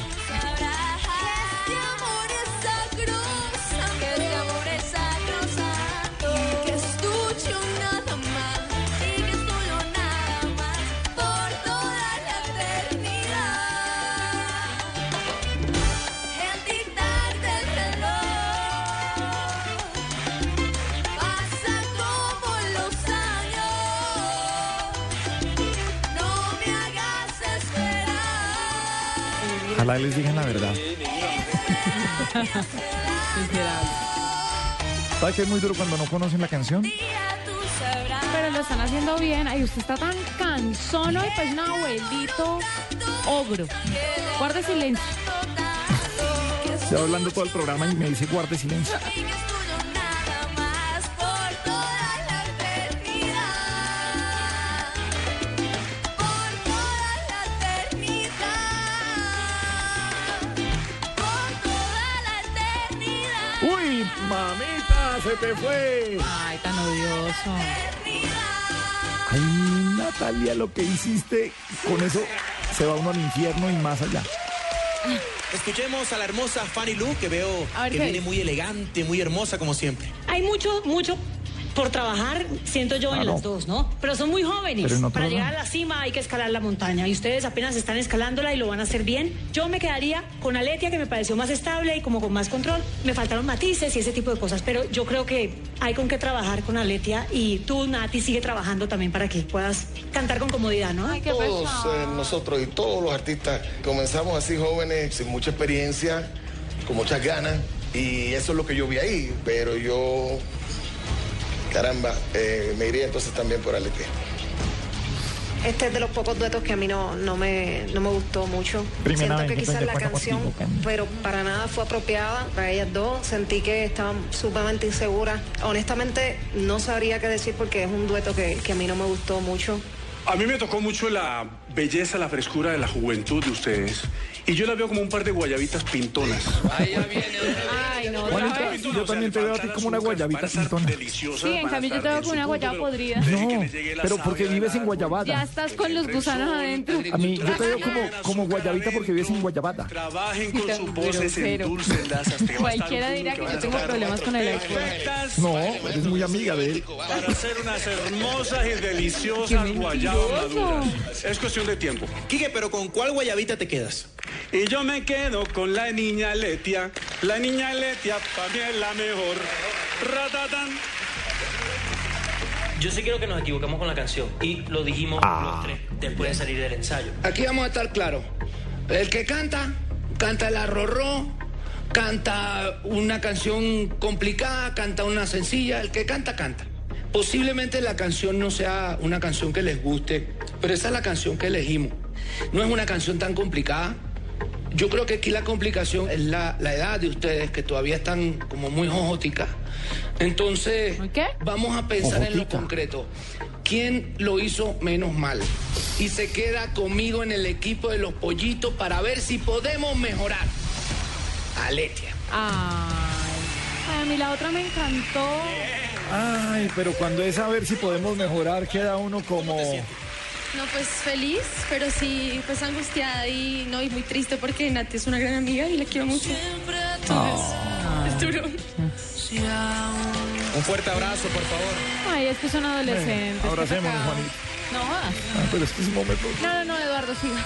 Ojalá les digan la verdad. ¿Sabes que es muy duro cuando no conocen la canción? Pero lo están haciendo bien. Ay, usted está tan cansón hoy, pues un abuelito ogro. Guarde silencio. Estoy hablando todo el programa y me dice guarde silencio. se te fue! Ay, tan odioso. Ay, Natalia, lo que hiciste, con eso se va uno al infierno y más allá. Escuchemos a la hermosa Fanny Lu, que veo que ¿qué viene muy elegante, muy hermosa como siempre. Hay mucho, mucho por trabajar, siento yo, en las dos, ¿no? Pero son muy jóvenes. Para llegar a la cima hay que escalar la montaña y ustedes apenas están escalándola y lo van a hacer bien. Yo me quedaría con Aletia, que me pareció más estable y como con más control. Me faltaron matices y ese tipo de cosas, pero yo creo que hay con qué trabajar con Aletia y tú, Nati, sigue trabajando también para que puedas cantar con comodidad, ¿no? Todos eh, nosotros y todos los artistas comenzamos así jóvenes, sin mucha experiencia, con muchas ganas, y eso es lo que yo vi ahí, pero yo, caramba, eh, me iría entonces también por Aletea. Este es de los pocos duetos que a mí no, no, me, no me gustó mucho. Primera Siento que quizás la canción, contigo, pero para nada fue apropiada para ellas dos. Sentí que estaban sumamente inseguras. Honestamente, no sabría qué decir porque es un dueto que, que a mí no me gustó mucho. A mí me tocó mucho la belleza, la frescura de la juventud de ustedes. Y yo la veo como un par de guayabitas pintonas. Ay, no, otra Juanita, vez. yo también te veo a ti como una guayabita pintona. Sí, en cambio yo te veo con una guayaba podrida. No, pero porque vives en Ya Guayabada. estás con los gusanos adentro. A mí, yo te veo como, como guayabita porque vives en Guayabada. Trabajen con sus voces, a estar Cualquiera dirá que yo tengo problemas con el alcohol. No, eres muy amiga de él. Para hacer unas hermosas y deliciosas guayabas Es cuestión de tiempo. Quique, pero ¿con cuál guayabita te quedas? Y yo me quedo con la niña Letia. La niña Letia para mí es la mejor. Ratatán. Yo sí creo que nos equivocamos con la canción y lo dijimos Ah. los tres después de salir del ensayo. Aquí vamos a estar claros. El que canta, canta el arrorró, canta una canción complicada, canta una sencilla. El que canta, canta. Posiblemente la canción no sea una canción que les guste, pero esa es la canción que elegimos. No es una canción tan complicada. Yo creo que aquí la complicación es la, la edad de ustedes, que todavía están como muy jojóticas. Entonces, vamos a pensar en lo concreto. ¿Quién lo hizo menos mal? Y se queda conmigo en el equipo de los pollitos para ver si podemos mejorar. Aletia. Ay, Ay, a mí la otra me encantó. Ay, pero cuando es a ver si podemos mejorar, queda uno como... No, pues feliz, pero sí, pues angustiada y no, y muy triste porque Nati es una gran amiga y la quiero mucho. Entonces, es duro. Un fuerte abrazo, por favor. Ay, es que son adolescentes. Abracémonos, pecado. Juanita. No jodas. Ah, pero es que es un momento... No, no, no, Eduardo, siga.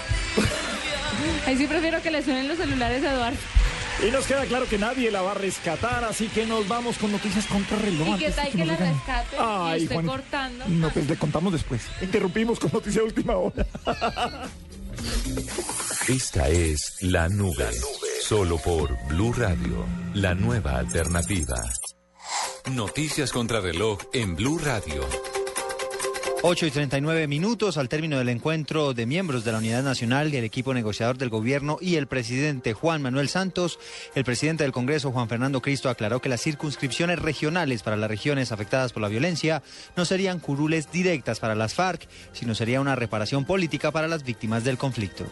Ahí sí prefiero que le suenen los celulares a Eduardo. Y nos queda claro que nadie la va a rescatar, así que nos vamos con noticias contra reloj. ¿Y qué tal que la rescate? Ay, y usted Juanita. cortando. No, pues le contamos después. Interrumpimos con noticia de última hora. Esta es La Nube. Solo por Blue Radio, la nueva alternativa. Noticias contra reloj en Blue Radio. 8 y 39 minutos al término del encuentro de miembros de la Unidad Nacional el equipo negociador del gobierno y el presidente Juan Manuel Santos, el presidente del Congreso Juan Fernando Cristo aclaró que las circunscripciones regionales para las regiones afectadas por la violencia no serían curules directas para las FARC, sino sería una reparación política para las víctimas del conflicto.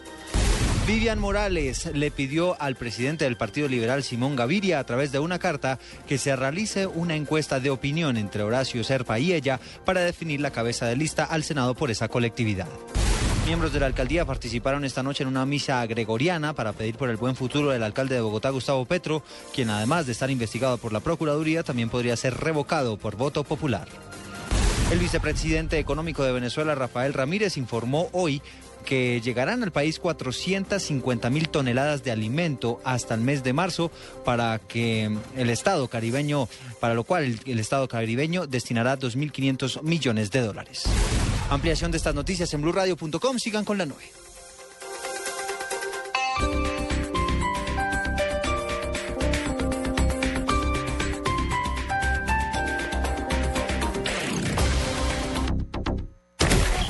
Vivian Morales le pidió al presidente del Partido Liberal, Simón Gaviria, a través de una carta, que se realice una encuesta de opinión entre Horacio Serpa y ella para definir la cabeza de lista al Senado por esa colectividad. Miembros de la alcaldía participaron esta noche en una misa gregoriana para pedir por el buen futuro del alcalde de Bogotá, Gustavo Petro, quien además de estar investigado por la Procuraduría, también podría ser revocado por voto popular. El vicepresidente económico de Venezuela, Rafael Ramírez, informó hoy que llegarán al país 450 mil toneladas de alimento hasta el mes de marzo para que el Estado caribeño, para lo cual el, Estado caribeño destinará 2.500 millones de dólares. Ampliación de estas noticias en blurradio.com. Sigan con la nube.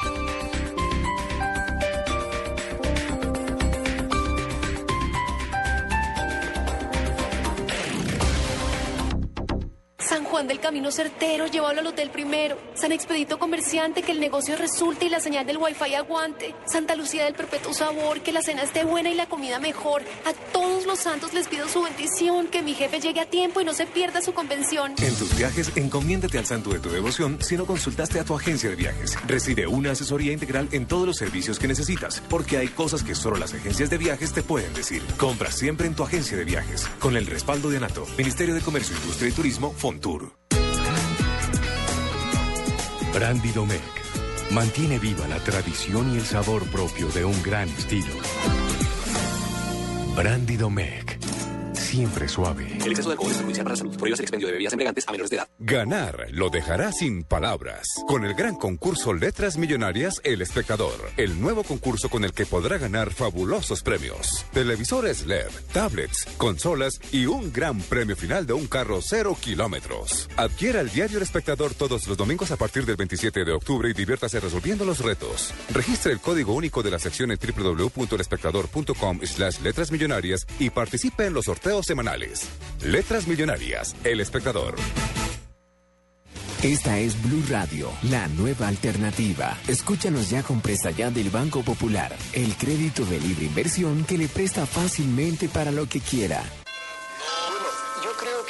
San Camino Certero, llévalo al hotel primero. San Expedito Comerciante, que el negocio resulte y la señal del wifi aguante. Santa Lucía del Perpetuo Sabor, que la cena esté buena y la comida mejor. A todos los santos les pido su bendición, que mi jefe llegue a tiempo y no se pierda su convención. En tus viajes, encomiéndate al santo de tu devoción si no consultaste a tu agencia de viajes. Recibe una asesoría integral en todos los servicios que necesitas, porque hay cosas que solo las agencias de viajes te pueden decir. Compra siempre en tu agencia de viajes, con el respaldo de ANATO, Ministerio de Comercio, Industria y Turismo, Fontour. Brandy Domecq mantiene viva la tradición y el sabor propio de un gran estilo. Brandy Domecq, siempre suave. El exceso de alcohol es perjudicial para la salud. Prohíbas el expendio de bebidas embriagantes a menores de edad. Ganar lo dejará sin palabras. Con el gran concurso Letras Millonarias El Espectador. El nuevo concurso con el que podrá ganar fabulosos premios. Televisores LED, tablets, consolas y un gran premio final de un carro cero kilómetros. Adquiera el diario El Espectador todos los domingos a partir del 27 de octubre y diviértase resolviendo los retos. Registre el código único de la sección en www.elespectador.com slash letras millonarias y participe en los sorteos semanales. Letras Millonarias, El Espectador. Esta es Blue Radio, la nueva alternativa. Escúchanos ya con presta ya del Banco Popular, el crédito de libre inversión que le presta fácilmente para lo que quiera.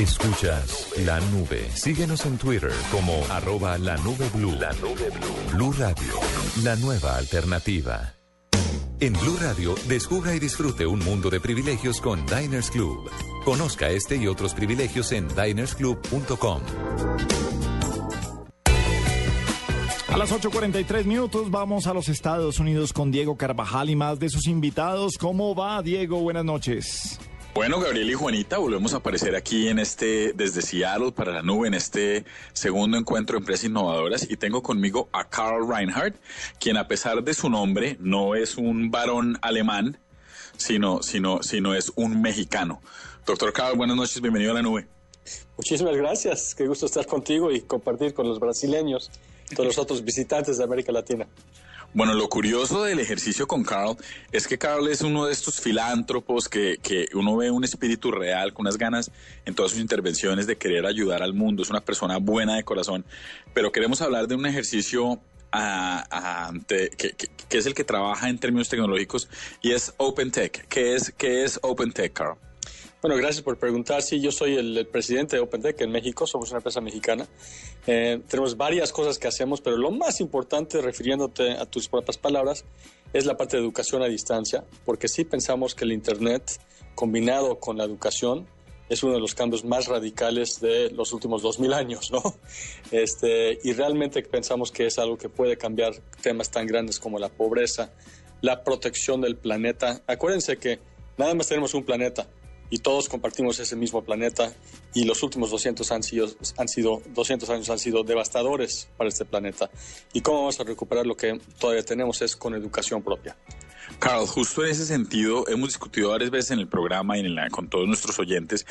Escuchas la nube. Síguenos en Twitter como arroba la nube blue. La nube blue. Blue Radio, la nueva alternativa. En Blue Radio, descubra y disfrute un mundo de privilegios con Diners Club. Conozca este y otros privilegios en dinersclub.com. A las 8.43 minutos vamos a los Estados Unidos con Diego Carvajal y más de sus invitados. ¿Cómo va, Diego? Buenas noches. Bueno, Gabriel y Juanita, volvemos a aparecer aquí en este, desde Seattle para la nube, en este segundo encuentro de empresas innovadoras y tengo conmigo a Carl Reinhardt, quien a pesar de su nombre no es un varón alemán, sino, sino, sino es un mexicano. Doctor Carl, buenas noches, bienvenido a la nube. Muchísimas gracias, qué gusto estar contigo y compartir con los brasileños todos los otros visitantes de América Latina. Bueno, lo curioso del ejercicio con Carl es que Carl es uno de estos filántropos que, que uno ve un espíritu real, con unas ganas en todas sus intervenciones de querer ayudar al mundo. Es una persona buena de corazón. Pero queremos hablar de un ejercicio a- a- ante- que, que- que es el que trabaja en términos tecnológicos y es Open Tech. ¿Qué es, qué es Open Tech, Carl? Bueno, gracias por preguntar. Sí, yo soy el, presidente de OpenTech en México, somos una empresa mexicana. Eh, tenemos varias cosas que hacemos, pero lo más importante, refiriéndote a tus propias palabras, es la parte de educación a distancia, porque sí pensamos que el Internet, combinado con la educación, es uno de los cambios más radicales de los últimos 2000 años, ¿no? Este, y realmente pensamos que es algo que puede cambiar temas tan grandes como la pobreza, la protección del planeta. Acuérdense que nada más tenemos un planeta y todos compartimos ese mismo planeta y los últimos 200 han sido, han sido 200 años han sido devastadores para este planeta. ¿Y cómo vamos a recuperar lo que todavía tenemos es con educación propia? Carl, justo en ese sentido, hemos discutido varias veces en el programa y con todos nuestros oyentes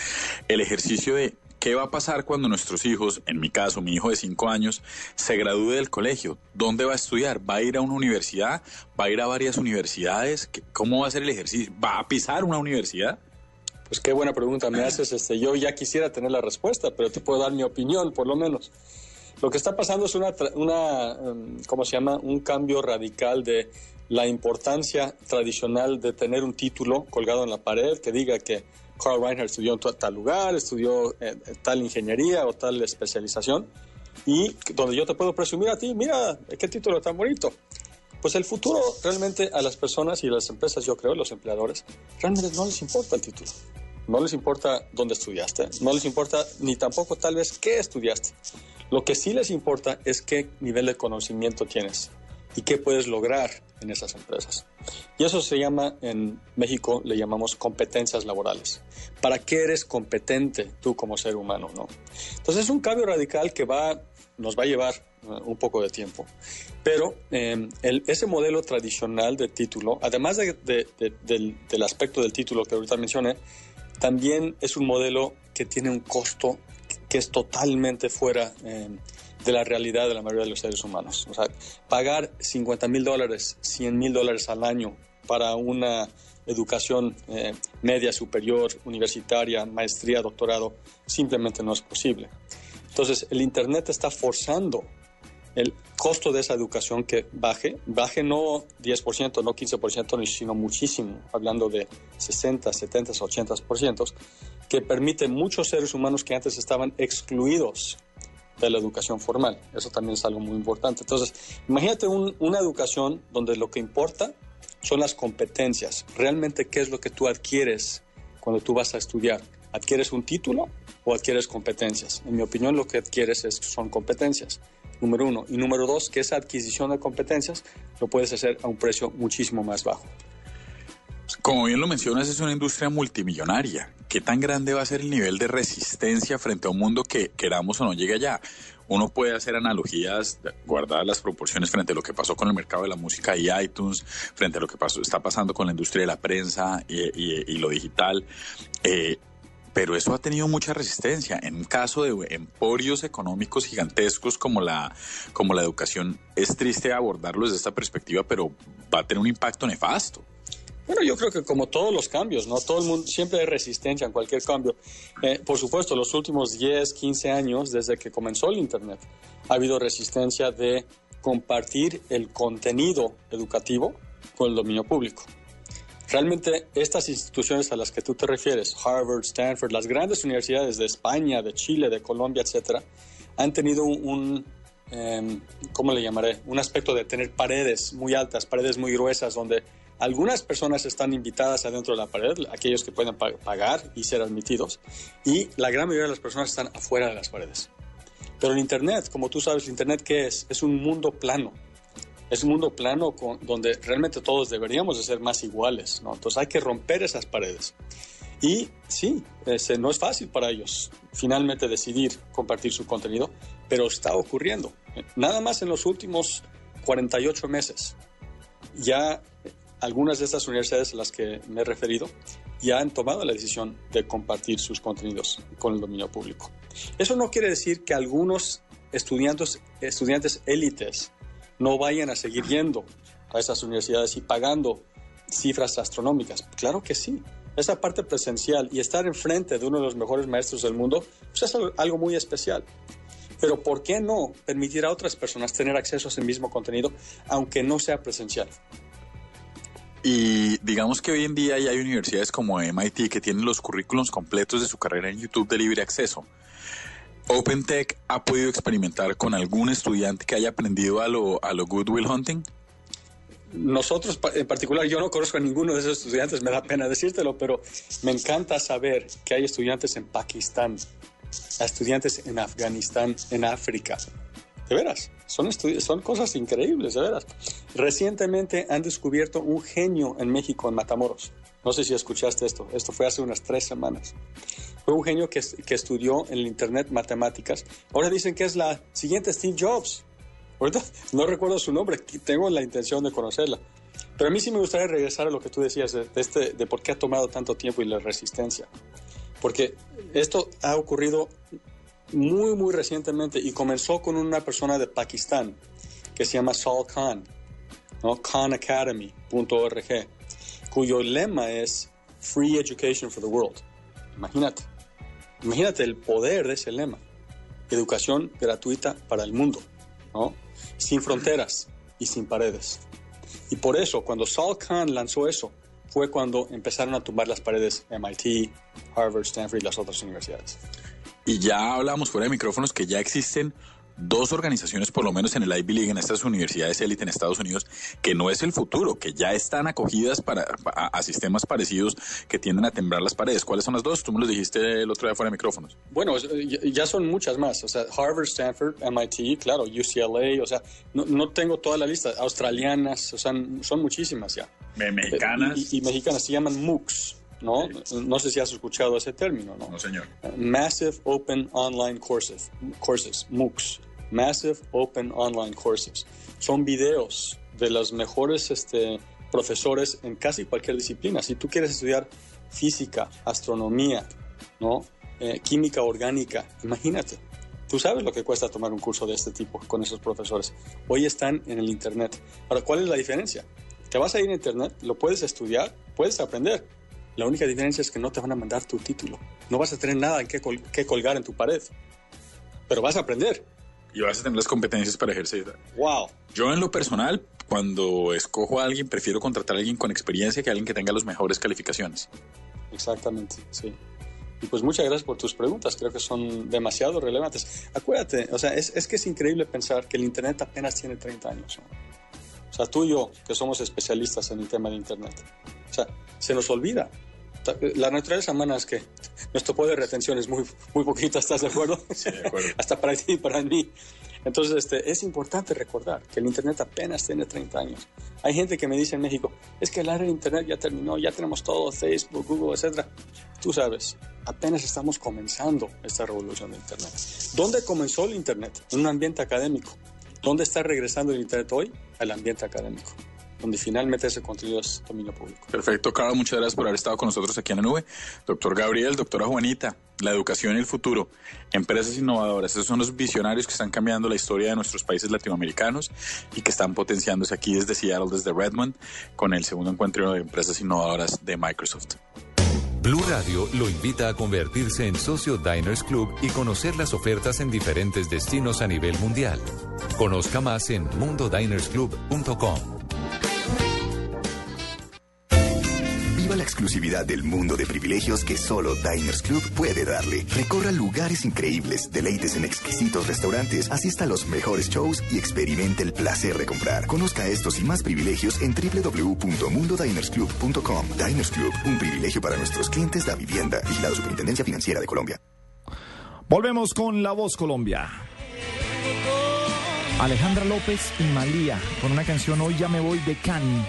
el ejercicio de qué va a pasar cuando nuestros hijos, en mi caso, mi hijo de 5 años, se gradúe del colegio. ¿Dónde va a estudiar? ¿Va a ir a una universidad? ¿Va a ir a varias universidades? ¿Qué- ¿Cómo va a ser el ejercicio? ¿Va a pisar una universidad? Pues qué buena pregunta me haces. Este, yo ya quisiera tener la respuesta, pero te puedo dar mi opinión, por lo menos. Lo que está pasando es una, una em, ¿cómo se llama? Un cambio radical de la importancia tradicional de tener un título colgado en la pared que diga que Carl Reinhardt estudió en tal lugar, estudió eh, tal ingeniería o tal especialización, y donde yo te puedo presumir a ti, mira, qué título tan bonito. Pues el futuro realmente a las personas y a las empresas, yo creo, los empleadores, realmente no les importa el título. No les importa dónde estudiaste, no les importa ni tampoco tal vez qué estudiaste. Lo que sí les importa es qué nivel de conocimiento tienes y qué puedes lograr en esas empresas. Y eso se llama, en México le llamamos competencias laborales. ¿Para qué eres competente tú como ser humano? ¿no? Entonces es un cambio radical que va, nos va a llevar un poco de tiempo. Pero el- ese modelo tradicional de título, además de- de- de- del, aspecto del título que ahorita mencioné, también es un modelo que tiene un costo que es totalmente fuera eh, de la realidad de la mayoría de los seres humanos. O sea, pagar 50 mil dólares, 100 mil dólares al año para una educación eh, media, superior, universitaria, maestría, doctorado, simplemente no es posible. Entonces, el Internet está forzando el costo de esa educación que baje, baje no 10%, no 15%, ni- sino muchísimo, hablando de 60, 70, 80%, que permite muchos seres humanos que antes estaban excluidos de la educación formal. Eso también es algo muy importante. Entonces, imagínate un- una educación donde lo que importa son las competencias. Realmente, ¿qué es lo que tú adquieres cuando tú vas a estudiar? ¿Adquieres un título o adquieres competencias? En mi opinión, lo que adquieres es- son competencias. Número uno. Y número dos, que esa adquisición de competencias lo puedes hacer a un precio muchísimo más bajo. Como bien lo mencionas, es una industria multimillonaria. ¿Qué tan grande va a ser el nivel de resistencia frente a un mundo que queramos o no llegue allá? Uno puede hacer analogías, guardar las proporciones frente a lo que pasó con el mercado de la música y iTunes, frente a lo que está pasando con la industria de la prensa y lo digital. Eh, pero eso ha tenido mucha resistencia. En caso de emporios económicos gigantescos como la, como la educación, es triste abordarlo desde esta perspectiva, pero va a tener un impacto nefasto. Bueno, yo creo que como todos los cambios, ¿no? Todo el mundo, siempre hay resistencia en cualquier cambio. Eh, por supuesto, los últimos 10, 15 años, desde que comenzó el Internet, ha habido resistencia de compartir el contenido educativo con el dominio público. Realmente estas instituciones a las que tú te refieres, Harvard, Stanford, las grandes universidades de España, de Chile, de Colombia, etcétera, han tenido un, em, ¿cómo le llamaré? Un aspecto de tener paredes muy altas, paredes muy gruesas, donde algunas personas están invitadas adentro de la pared, aquellos que pueden pa- pagar y ser admitidos, y la gran mayoría de las personas están afuera de las paredes. Pero el Internet, como tú sabes, el Internet, ¿qué es? Es un mundo plano. Es un mundo plano con- donde realmente todos deberíamos de ser más iguales, ¿no? Entonces hay que romper esas paredes. Y sí, ese no es fácil para ellos finalmente decidir compartir su contenido, pero está ocurriendo. Nada más en los últimos 48 meses. Ya algunas de estas universidades a las que me he referido ya han tomado la decisión de compartir sus contenidos con el dominio público. Eso no quiere decir que algunos estudiantes, estudiantes élites no vayan a seguir yendo a esas universidades y pagando cifras astronómicas. Claro que sí. Esa parte presencial y estar enfrente de uno de los mejores maestros del mundo pues es algo- muy especial. Pero ¿por qué no permitir a otras personas tener acceso a ese mismo contenido, aunque no sea presencial? Y digamos que hoy en día ya hay universidades como MIT que tienen los currículums completos de su carrera en YouTube de libre acceso. OpenTech ha podido experimentar con algún estudiante que haya aprendido a lo, a lo Goodwill Hunting. Nosotros, en particular, yo no conozco a ninguno de esos estudiantes, me da pena decírtelo, pero me encanta saber que hay estudiantes en Pakistán, estudiantes en Afganistán, en África. De veras, son, son cosas increíbles, de veras. Recientemente han descubierto un genio en México, en Matamoros. No sé si escuchaste esto, esto fue hace unas tres semanas. Fue un genio que, que estudió en el Internet matemáticas. Ahora dicen que es la siguiente Steve Jobs. Ahorita no recuerdo su nombre, tengo la intención de conocerla. Pero a mí sí me gustaría regresar a lo que tú decías de, de este, de por qué ha tomado tanto tiempo y la resistencia. Porque esto ha ocurrido muy, muy recientemente y comenzó con una persona de Pakistán que se llama Saul Khan, ¿no? khanacademy.org, cuyo lema es Free Education for the World. Imagínate, imagínate el poder de ese lema. Educación gratuita para el mundo, ¿no? Sin fronteras y sin paredes. Y por eso, cuando Saul Khan lanzó eso, fue cuando empezaron a tumbar las paredes MIT, Harvard, Stanford y las otras universidades. Y ya hablamos fuera de micrófonos que ya existen dos organizaciones, por lo menos en el Ivy League, en estas universidades élite en Estados Unidos, que no es el futuro, que ya están acogidas para, a, a sistemas parecidos que tienden a temblar las paredes. ¿Cuáles son las dos? Tú me los dijiste el otro día fuera de micrófonos. Bueno, eh, ya- ya son muchas más. O sea, Harvard, Stanford, MIT, claro, UCLA, o sea, no, no tengo toda la lista. Australianas, o sea, son muchísimas ya. mexicanas. Y, y- y mexicanas se llaman MOOCs, ¿no? No sé si has escuchado ese término, ¿no? No, señor. Massive Open Online Courses, courses MOOCs, Massive Open Online Courses. Son videos de los mejores este, profesores en casi cualquier disciplina. Si tú quieres estudiar física, astronomía, ¿no? Eh, química orgánica, imagínate. Tú sabes lo que cuesta tomar un curso de este tipo con esos profesores. Hoy están en el Internet. Ahora, ¿cuál es la diferencia? Te vas a ir a Internet, lo puedes estudiar, puedes aprender. La única diferencia es que no te van a mandar tu título. No vas a tener nada que, col- que colgar en tu pared. Pero vas a aprender. Y vas a tener las competencias para ejercer. ¡Wow! Yo en lo personal, cuando escojo a alguien, prefiero contratar a alguien con experiencia que a alguien que tenga las mejores calificaciones. Exactamente, sí. Y pues muchas gracias por tus preguntas, creo que son demasiado relevantes. Acuérdate, o sea, es, es que es increíble pensar que el Internet apenas tiene 30 años. O sea, tú y yo, que somos especialistas en el tema de Internet, o sea, se nos olvida. La naturaleza humana es que nuestro poder de retención es muy, muy poquito, ¿estás de acuerdo? Sí, de acuerdo. Hasta para ti y para mí. Entonces, este, es importante recordar que el Internet apenas tiene 30 años. Hay gente que me dice en México, es que el área de Internet ya terminó, ya tenemos todo, Facebook, Google, etc. Tú sabes, apenas estamos comenzando esta revolución de Internet. ¿Dónde comenzó el Internet? En un ambiente académico. ¿Dónde está regresando el Internet hoy? Al ambiente académico, donde finalmente ese contenido es dominio público. Perfecto, Carlos, muchas gracias por haber estado con nosotros aquí en la nube. Doctor Gabriel, doctora Juanita, la educación y el futuro, empresas innovadoras, esos son los visionarios que están cambiando la historia de nuestros países latinoamericanos y que están potenciándose aquí desde Seattle, desde Redmond, con el segundo encuentro de empresas innovadoras de Microsoft. Blue Radio lo invita a convertirse en socio Diners Club y conocer las ofertas en diferentes destinos a nivel mundial. Conozca más en mundodinersclub.com. Viva la exclusividad del mundo de privilegios que solo Diners Club puede darle. Recorra lugares increíbles, deleites en exquisitos restaurantes, asista a los mejores shows y experimente el placer de comprar. Conozca estos y más privilegios en www.mundodinersclub.com. Diners Club, un privilegio para nuestros clientes de vivienda. Vigilado Superintendencia Financiera de Colombia. Volvemos con La Voz Colombia. Alejandra López y Malía con una canción Hoy ya me voy de Cani.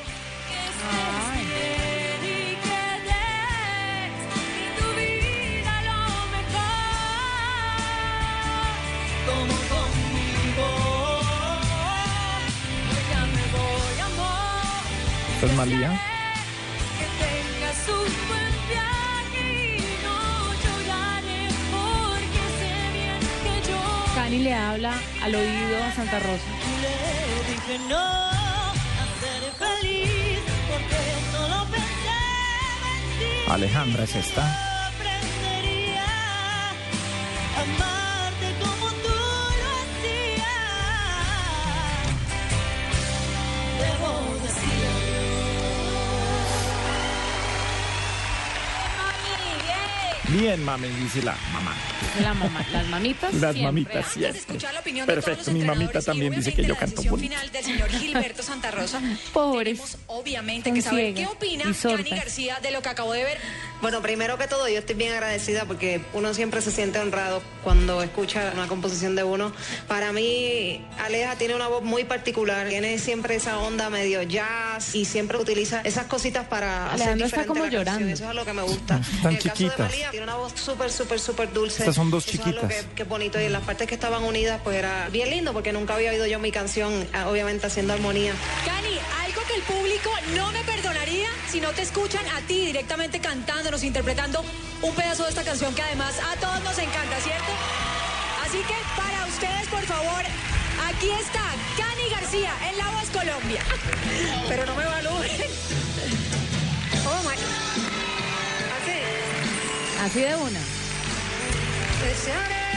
Bien que yo Cani le habla al oído a Santa Rosa. le dije no a ser feliz porque solo pensé en ti. Alejandra es esta. Bien, mami, dice la mamá. La mamá, las mamitas. Las siempre. mamitas, siempre. Perfecto, mi mamita también dice que yo canto bonito. final del señor Gilberto Santa Rosa. Pobres. Obviamente Son que saber qué opina. Cani García de lo que acabo de ver. Bueno, primero que todo, yo estoy bien agradecida porque uno siempre se siente honrado cuando escucha una composición de uno. Para mí, Aleja tiene una voz muy particular, tiene siempre esa onda medio jazz y siempre utiliza esas cositas para hacer Alejandra está diferente como la canción. llorando. Eso es lo que me gusta. Están en el caso de chiquitas. María, tiene una voz súper, súper, súper dulce. Estas son dos es chiquitas. que, que bonito y en las partes que estaban unidas, pues era bien lindo porque nunca había oído yo mi canción, ah, obviamente haciendo armonía. Cani, algo que el público no me perdonaría si no te escuchan a ti directamente cantándonos, interpretando un pedazo de esta canción que además a todos nos encanta, ¿cierto? Así que para ustedes, por favor, aquí está Cani García en La Voz Colombia. Pero no me evalúen. Oh my. Así. Así de una. Desearé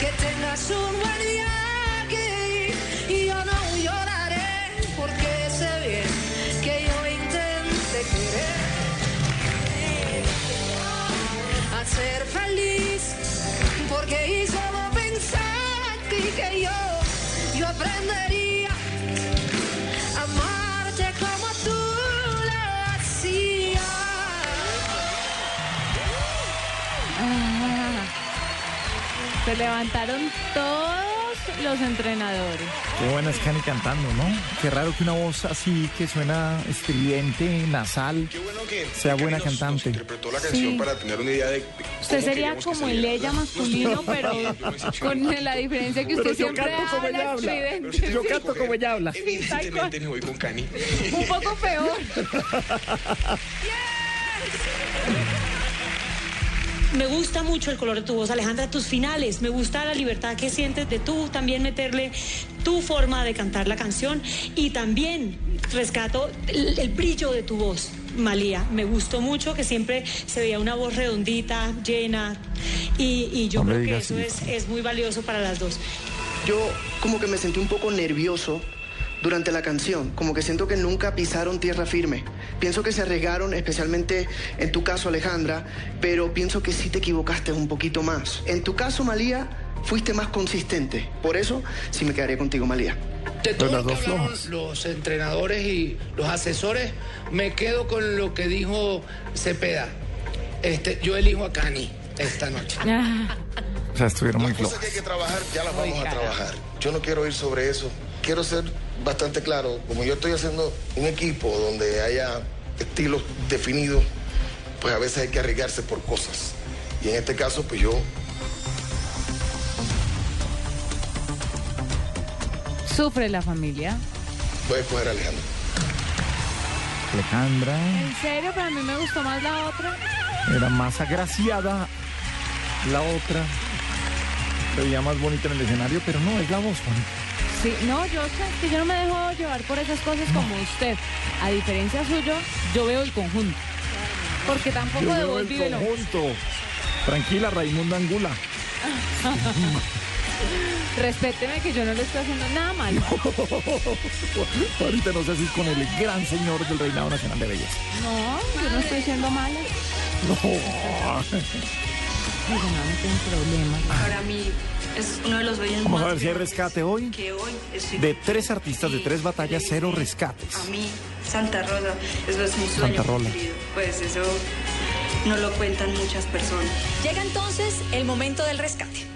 que tengas un buen viaje y yo no lloraré porque sé bien que yo intenté querer hacer feliz porque solo pensar que yo yo aprendería Se levantaron todos los entrenadores. Qué buena es Cani cantando, ¿no? Qué raro que una voz así, que suena estridente, nasal, sea buena cantante. interpretó la Sí. canción para tener una idea de, Usted sería que como el ella masculino, pero con la diferencia que usted siempre canto como habla ella habla. estridente. Yo canto como ella habla. Evidentemente me voy con Cani. Un poco peor. Me gusta mucho el color de tu voz, Alejandra, tus finales. Me gusta la libertad que sientes de tú también meterle tu forma de cantar la canción y también rescato el, el brillo de tu voz, Malía. Me gustó mucho que siempre se veía una voz redondita, llena y, y yo No creo que eso es, eso. es muy valioso para las dos. Yo como que me sentí un poco nervioso durante la canción, como que siento que nunca pisaron tierra firme. Pienso que se arriesgaron, especialmente en tu caso Alejandra, pero pienso que sí te equivocaste un poquito más. En tu caso Malía, fuiste más consistente. Por eso sí me quedaría contigo Malía. De todo lo que hablaron los entrenadores y los asesores, me quedo con lo que dijo Cepeda. Este, yo elijo a Cani esta noche. O sea, estuvieron muy flojos. que hay que trabajar, ya las vamos a trabajar. Yo no quiero ir sobre eso. Quiero ser bastante claro. Como yo estoy haciendo un equipo donde haya estilos definidos, pues a veces hay que arriesgarse por cosas. Y en este caso, pues yo Sufre la familia. voy a escoger a Alejandro. Alejandra En serio, pero a mí me gustó más la otra. era más agraciada, la otra se veía más bonita en el escenario, pero no, es la voz bonita. Sí, no, yo sé que yo no me dejo llevar por esas cosas como usted. A diferencia suyo, yo veo el conjunto. Porque tampoco Yo de vos el vive conjunto. Tranquila, Raimundo Angula. Respéteme que yo no le estoy haciendo nada mal. Ahorita no sé si con el gran señor del Reinado Nacional de Belleza. No, yo no estoy siendo mala. No. Digo, no, no tengo problema. Para mí es uno de los bellos Vamos a ver si hay rescate hoy. que hoy estoy De tres artistas de tres batallas, cero rescates. a mí Santa Rosa eso es mi sueño Santa Rola. pues eso no lo cuentan muchas personas Llega entonces el momento del rescate.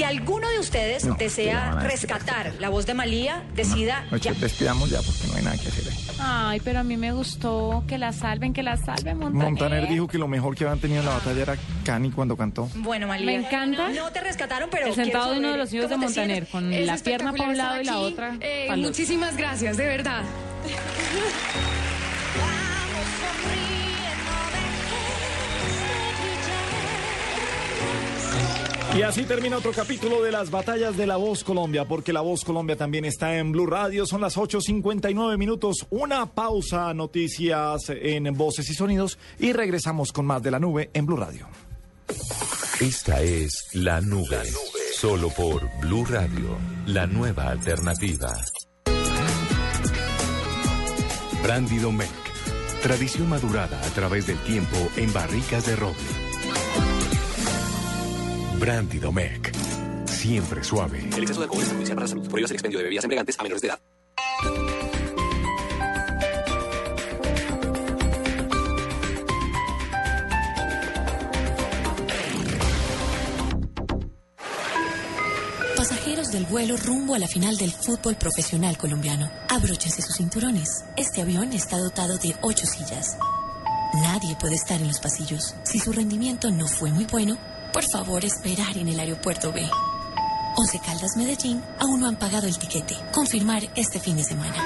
Si alguno de ustedes No, desea no rescatar la voz de Malía, decida Oye, ya. despidamos ya porque no hay nada que hacer ahí. Ay, pero a mí me gustó que la salven, que la salven, Montaner. Montaner dijo que lo mejor que habían tenido en la batalla era Cani cuando cantó. Bueno, Malía. Me encanta No te rescataron, pero el sentado de uno de los hijos de Montaner, con Es la pierna para un lado y la otra Eh, muchísimas gracias, de verdad. Y así termina otro capítulo de las batallas de La Voz Colombia, porque La Voz Colombia también está en Blue Radio. Son las 8.59 minutos. Una pausa, noticias en voces y sonidos. Y regresamos con más de la nube en Blue Radio. Esta es La Nube. Solo por Blue Radio, la nueva alternativa. Brandy Domecq. Tradición madurada a través del tiempo en barricas de roble. Brandy Domecq. Siempre suave. El exceso de alcohol es perjudicial para la salud. Prohíbas el expendio de bebidas embriagantes a menores de edad. Pasajeros del vuelo rumbo a la final del fútbol profesional colombiano. Abróchense sus cinturones. Este avión está dotado de ocho sillas. Nadie puede estar en los pasillos. Si su rendimiento no fue muy bueno, por favor esperar en el aeropuerto B. Once Caldas Medellín aún no han pagado el tiquete. Confirmar este fin de semana.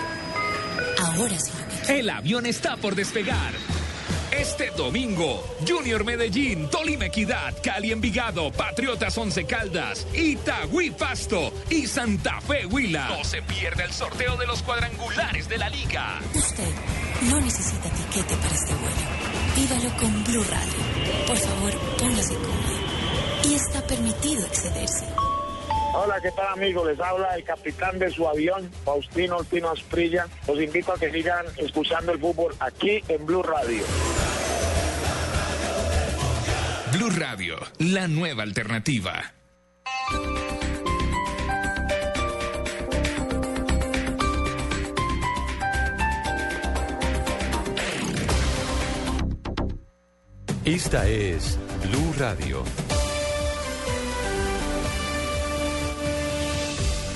Ahora sí lo que El avión está por despegar. Este domingo, Junior Medellín, Tolima Equidad, Cali Envigado, Patriotas Once Caldas, Itagüí Pasto y Santa Fe Huila. No se pierda el sorteo de los cuadrangulares de la liga. Usted no necesita tiquete para este vuelo. Vívalo con Blue Radio. Por favor, póngase cómodo. Está permitido excederse. Hola, ¿qué tal amigos? Les habla el capitán de su avión, Faustino Altino Asprilla. Los invito a que sigan escuchando el fútbol aquí en Blue Radio. Blue Radio, la nueva alternativa. Esta es Blue Radio.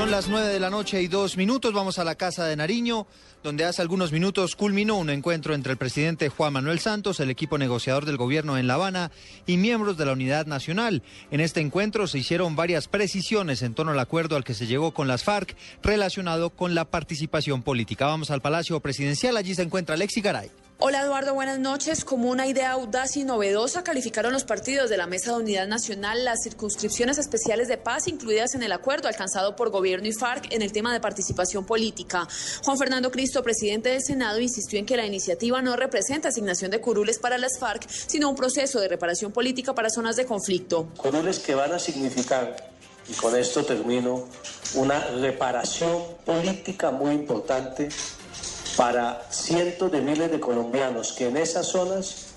Son las nueve de la noche y dos minutos. Vamos a la Casa de Nariño, donde hace algunos minutos culminó un encuentro entre el presidente Juan Manuel Santos, el equipo negociador del gobierno en La Habana y miembros de la Unidad Nacional. En este encuentro se hicieron varias precisiones en torno al acuerdo al que se llegó con las FARC relacionado con la participación política. Vamos al Palacio Presidencial. Allí se encuentra Alexi Garay. Hola Eduardo, buenas noches. Como una idea audaz y novedosa calificaron los partidos de la Mesa de Unidad Nacional las circunscripciones especiales de paz incluidas en el acuerdo alcanzado por gobierno y FARC en el tema de participación política. Juan Fernando Cristo, presidente del Senado, insistió en que la iniciativa no representa asignación de curules para las FARC, sino un proceso de reparación política para zonas de conflicto. Curules que van a significar, y con esto termino, una reparación política muy importante para cientos de miles de colombianos que en esas zonas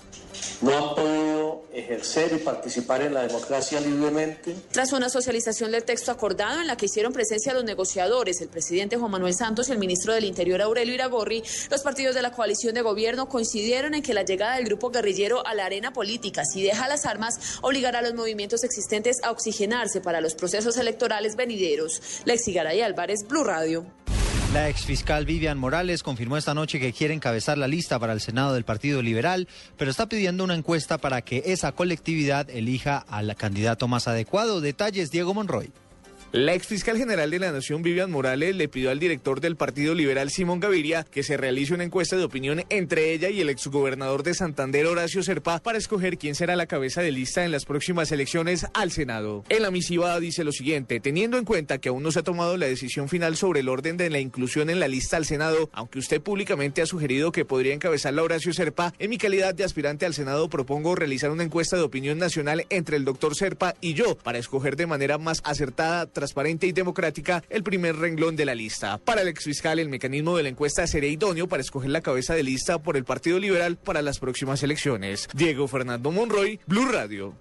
no han podido ejercer y participar en la democracia libremente. Tras una socialización del texto acordado en la que hicieron presencia los negociadores, el presidente Juan Manuel Santos y el ministro del Interior Aurelio Iragorri, los partidos de la coalición de gobierno coincidieron en que la llegada del grupo guerrillero a la arena política, si deja las armas, obligará a los movimientos existentes a oxigenarse para los procesos electorales venideros. Lexi Garay Álvarez, Blue Radio. La exfiscal Vivian Morales confirmó esta noche que quiere encabezar la lista para el Senado del Partido Liberal, pero está pidiendo una encuesta para que esa colectividad elija al candidato más adecuado. Detalles, Diego Monroy. La ex fiscal general de la Nación, Vivian Morales, le pidió al director del Partido Liberal, Simón Gaviria, que se realice una encuesta de opinión entre ella y el exgobernador de Santander, Horacio Serpa, para escoger quién será la cabeza de lista en las próximas elecciones al Senado. En la misiva dice lo siguiente, teniendo en cuenta que aún no se ha tomado la decisión final sobre el orden de la inclusión en la lista al Senado, aunque usted públicamente ha sugerido que podría encabezarla Horacio Serpa, en mi calidad de aspirante al Senado propongo realizar una encuesta de opinión nacional entre el doctor Serpa y yo para escoger de manera más acertada, transparente y democrática el primer renglón de la lista. Para el exfiscal, el mecanismo de la encuesta sería idóneo para escoger la cabeza de lista por el Partido Liberal para las próximas elecciones. Diego Fernando Monroy, Blue Radio.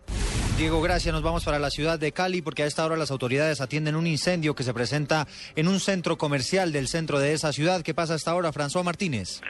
Diego, gracias. Nos vamos para la ciudad de Cali porque a esta hora las autoridades atienden un incendio que se presenta en un centro comercial del centro de esa ciudad. ¿Qué pasa hasta ahora, François Martínez?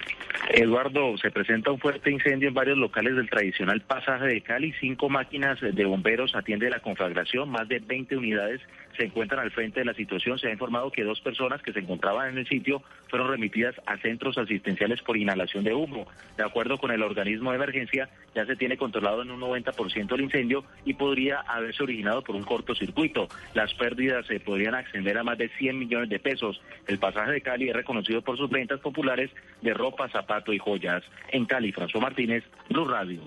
Eduardo, se presenta un fuerte incendio en varios locales del tradicional pasaje de Cali. Cinco máquinas de bomberos atienden la conflagración, más de 20 unidades se encuentran al frente de la situación. Se ha informado que dos personas que se encontraban en el sitio fueron remitidas a centros asistenciales por inhalación de humo. De acuerdo con el organismo de emergencia, ya se tiene controlado en un 90% el incendio y podría haberse originado por un cortocircuito. Las pérdidas se podrían ascender a más de 100 millones de pesos. El pasaje de Cali es reconocido por sus ventas populares de ropa, zapato y joyas. En Cali, François Martínez, Blue Radio.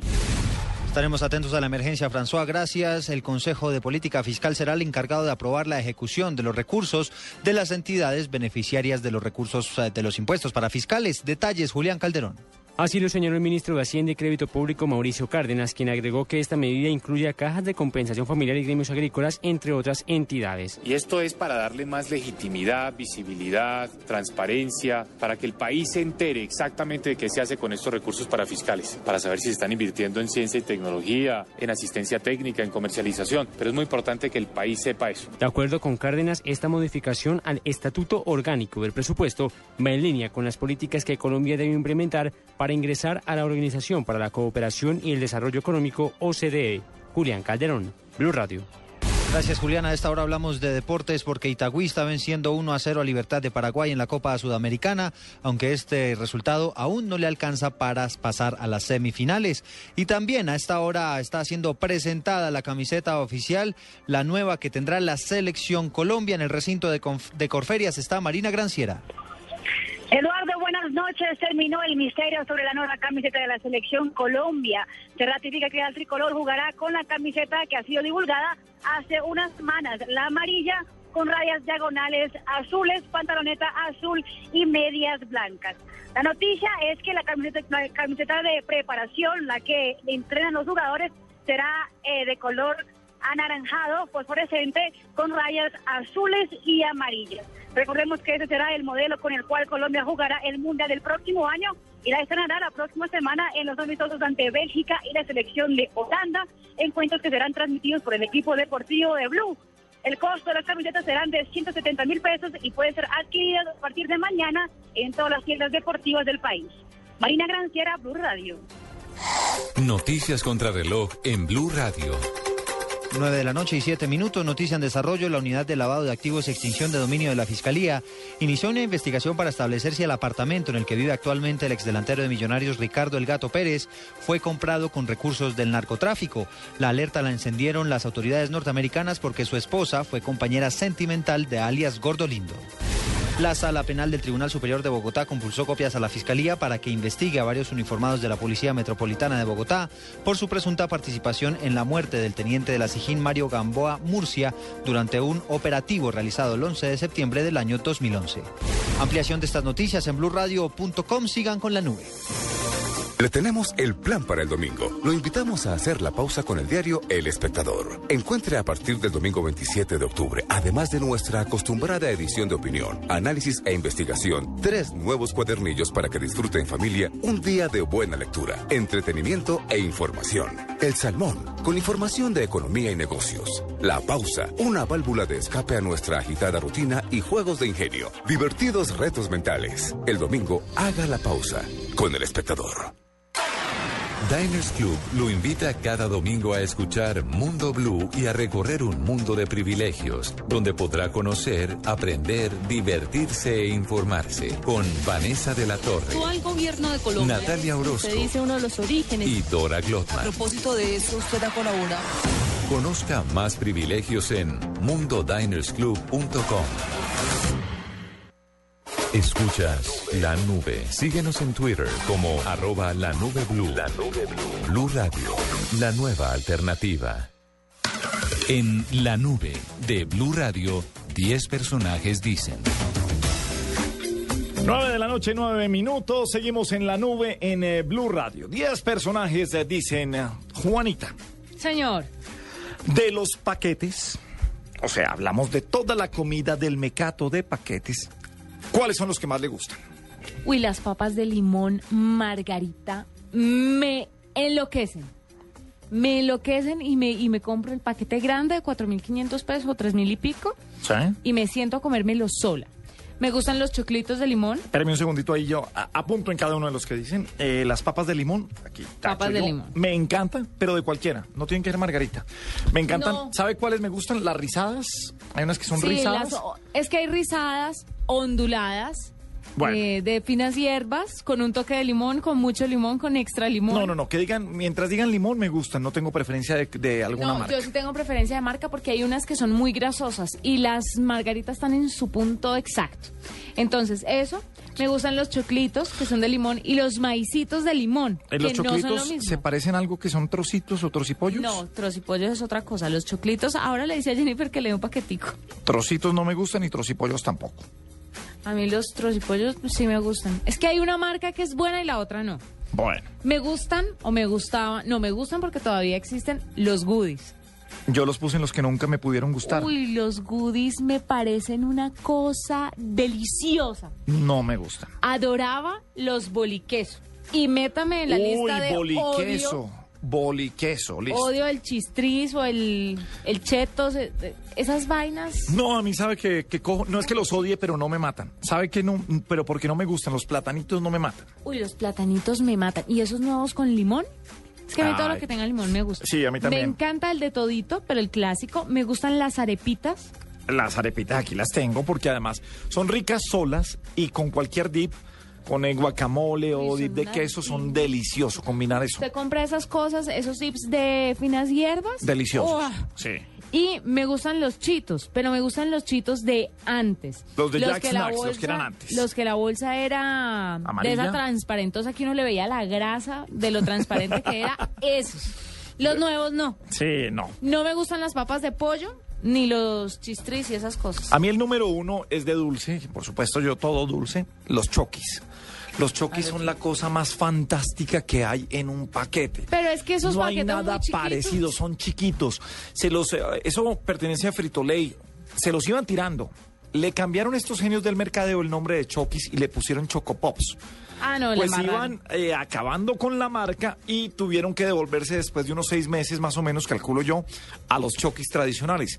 Estaremos atentos a la emergencia, François. Gracias. El Consejo de Política Fiscal será el encargado de aprobar la ejecución de los recursos de las entidades beneficiarias de los recursos eh, de los impuestos para fiscales. Detalles, Julián Calderón. Así lo señaló el ministro de Hacienda y Crédito Público Mauricio Cárdenas, quien agregó que esta medida incluye a cajas de compensación familiar y gremios agrícolas, entre otras entidades. Y esto es para darle más legitimidad, visibilidad, transparencia, para que el país se entere exactamente de qué se hace con estos recursos para fiscales, para saber si se están invirtiendo en ciencia y tecnología, en asistencia técnica, en comercialización. Pero es muy importante que el país sepa eso. De acuerdo con Cárdenas, esta modificación al estatuto orgánico del presupuesto va en línea con las políticas que Colombia debe implementar para ingresar a la Organización para la Cooperación y el Desarrollo Económico OCDE. Julián Calderón, Blue Radio. Gracias, Julián. A esta hora hablamos de deportes porque Itagüí está venciendo 1 a 0 a Libertad de Paraguay en la Copa Sudamericana, aunque este resultado aún no le alcanza para pasar a las semifinales. Y también a esta hora está siendo presentada la camiseta oficial, la nueva que tendrá la selección Colombia en el recinto de, de Corferias. Está Marina Granciera. Eduardo, buenas noches. Terminó el misterio sobre la nueva camiseta de la selección Colombia. Se ratifica que el tricolor jugará con la camiseta que ha sido divulgada hace unas semanas, la amarilla con rayas diagonales azules, pantaloneta azul y medias blancas. La noticia es que la camiseta, la camiseta de preparación, la que entrenan los jugadores, será eh, de color anaranjado, fosforescente, con rayas azules y amarillas. Recordemos que ese será el modelo con el cual Colombia jugará el Mundial del próximo año y la estrenará la próxima semana en los amistosos ante Bélgica y la selección de Holanda, encuentros que serán transmitidos por el equipo deportivo de Blue. El costo de las camisetas serán de 170 mil pesos y puede ser adquiridas a partir de mañana en todas las tiendas deportivas del país. Marina Granciera, Blue Radio. Noticias contra reloj en Blue Radio. 9 de la noche y 7 minutos. Noticia en desarrollo. La unidad de lavado de activos y extinción de dominio de la Fiscalía inició una investigación para establecer si el apartamento en el que vive actualmente el exdelantero de Millonarios Ricardo El Gato Pérez fue comprado con recursos del narcotráfico. La alerta la encendieron las autoridades norteamericanas porque su esposa fue compañera sentimental de alias Gordolindo. La Sala Penal del Tribunal Superior de Bogotá compulsó copias a la Fiscalía para que investigue a varios uniformados de la Policía Metropolitana de Bogotá por su presunta participación en la muerte del teniente de la Mario Gamboa Murcia durante un operativo realizado el 11 de septiembre del año 2011. Ampliación de estas noticias en blurradio.com. Sigan con la nube. Le tenemos el plan para el domingo. Lo invitamos a hacer la pausa con el diario El Espectador. Encuentre a partir del domingo 27 de octubre, además de nuestra acostumbrada edición de opinión, análisis e investigación, tres nuevos cuadernillos para que disfrute en familia un día de buena lectura, entretenimiento e información. El Salmón, con información de economía y negocios. La Pausa, una válvula de escape a nuestra agitada rutina y juegos de ingenio. Divertidos retos mentales. El domingo, haga la pausa con El Espectador. Diners Club lo invita cada domingo a escuchar Mundo Blue y a recorrer un mundo de privilegios, donde podrá conocer, aprender, divertirse e informarse con Vanessa de la Torre, Actual gobierno de Colombia. Natalia Orozco Se dice uno de los orígenes. y Dora A Glotman. propósito de eso, usted ha colaborado. Conozca más privilegios en mundodinersclub.com. Escuchas la nube. Síguenos en Twitter como arroba la nube blue. La nube blue. Blue Radio, la nueva alternativa. En La Nube de Blue Radio, 10 personajes dicen. 9 de la noche, 9 minutos. Seguimos en la nube en eh, Blue Radio. 10 personajes eh, dicen, eh, Juanita, Señor, de los paquetes, o sea, hablamos de toda la comida del mecato de paquetes. ¿Cuáles son los que más le gustan? uy, las papas de limón margarita me enloquecen. Me enloquecen y me, y me compro el paquete grande de 4.500 pesos o 3.000 y pico ¿Sí? y me siento a comérmelo sola. Me gustan los choclitos de limón. Espérame un segundito ahí, yo apunto en cada uno de los que dicen. Eh, las papas de limón, aquí. tacho Papas de yo. limón. Me encantan, pero de cualquiera. No tienen que ser margarita. Me encantan. No. ¿Sabe cuáles me gustan? Las rizadas. Hay unas que son Sí, rizadas. las- es que hay rizadas, onduladas, Bueno. eh, de finas hierbas, con un toque de limón, con mucho limón, con extra limón. No, no, no. Que digan, mientras digan limón, me gustan. No tengo preferencia de, de alguna No, marca. yo sí tengo preferencia de marca porque hay unas que son muy grasosas y las margaritas están en su punto exacto. Entonces, eso, me gustan los choclitos que son de limón y los maicitos de limón, Eh, que los no son lo choclitos mismo. se parecen a algo que son trocitos o trocipollos. No, trocipollos es otra cosa. Los choclitos, ahora le dice a Jennifer que le dé un paquetico. Trocitos no me gustan y trocipollos tampoco. A mí los trocipollos sí me gustan. Es que hay una marca que es buena y la otra no. Bueno, Me gustan o me gustaban, no me gustan porque todavía existen los goodies. yo los puse en los que nunca me pudieron gustar. Uy, los goodies me parecen una cosa deliciosa. No me gustan. Adoraba los boliqueso. Y métame en la lista de boliqueso. odio, Boliqueso, listo. odio el chistriz o el, el chetos, eh, eh, esas vainas. No, a mí sabe que, que cojo, no es que los odie, pero no me matan. Sabe que no, pero porque no me gustan, los platanitos no me matan. Uy, los platanitos me matan. ¿Y esos nuevos con limón? Es que a mí todo lo que tenga limón me gusta. Sí, a mí también. Me encanta el de todito, pero el clásico. Me gustan las arepitas. Las arepitas aquí las tengo porque además son ricas solas y con cualquier dip, con el guacamole o dip de queso, son deliciosos combinar eso. Usted compra esas cosas, esos dips de finas hierbas. Deliciosos. Sí. Y me gustan los chitos, pero me gustan los chitos de antes. Los de Jack que la Snacks, los que eran antes. Los que la bolsa era Amarilla. de esa transparentosa que uno le veía la grasa de lo transparente que era. Esos. Los nuevos no. Sí, no. No me gustan las papas de pollo, ni los chistris y esas cosas. A mí el número uno es de dulce, por supuesto yo todo dulce, los choquis. Los choquis son la cosa más fantástica que hay en un paquete. Pero es que esos no hay nada muy parecido, son chiquitos. Se los, eh, eso pertenece a Frito-Lay. Se los iban tirando. Le cambiaron estos genios del mercadeo el nombre de Chokis y le pusieron Chocopops. Ah, no, Pues iban eh, acabando con la marca y tuvieron que devolverse después de unos seis meses, más o menos, calculo yo, a los Chokis tradicionales.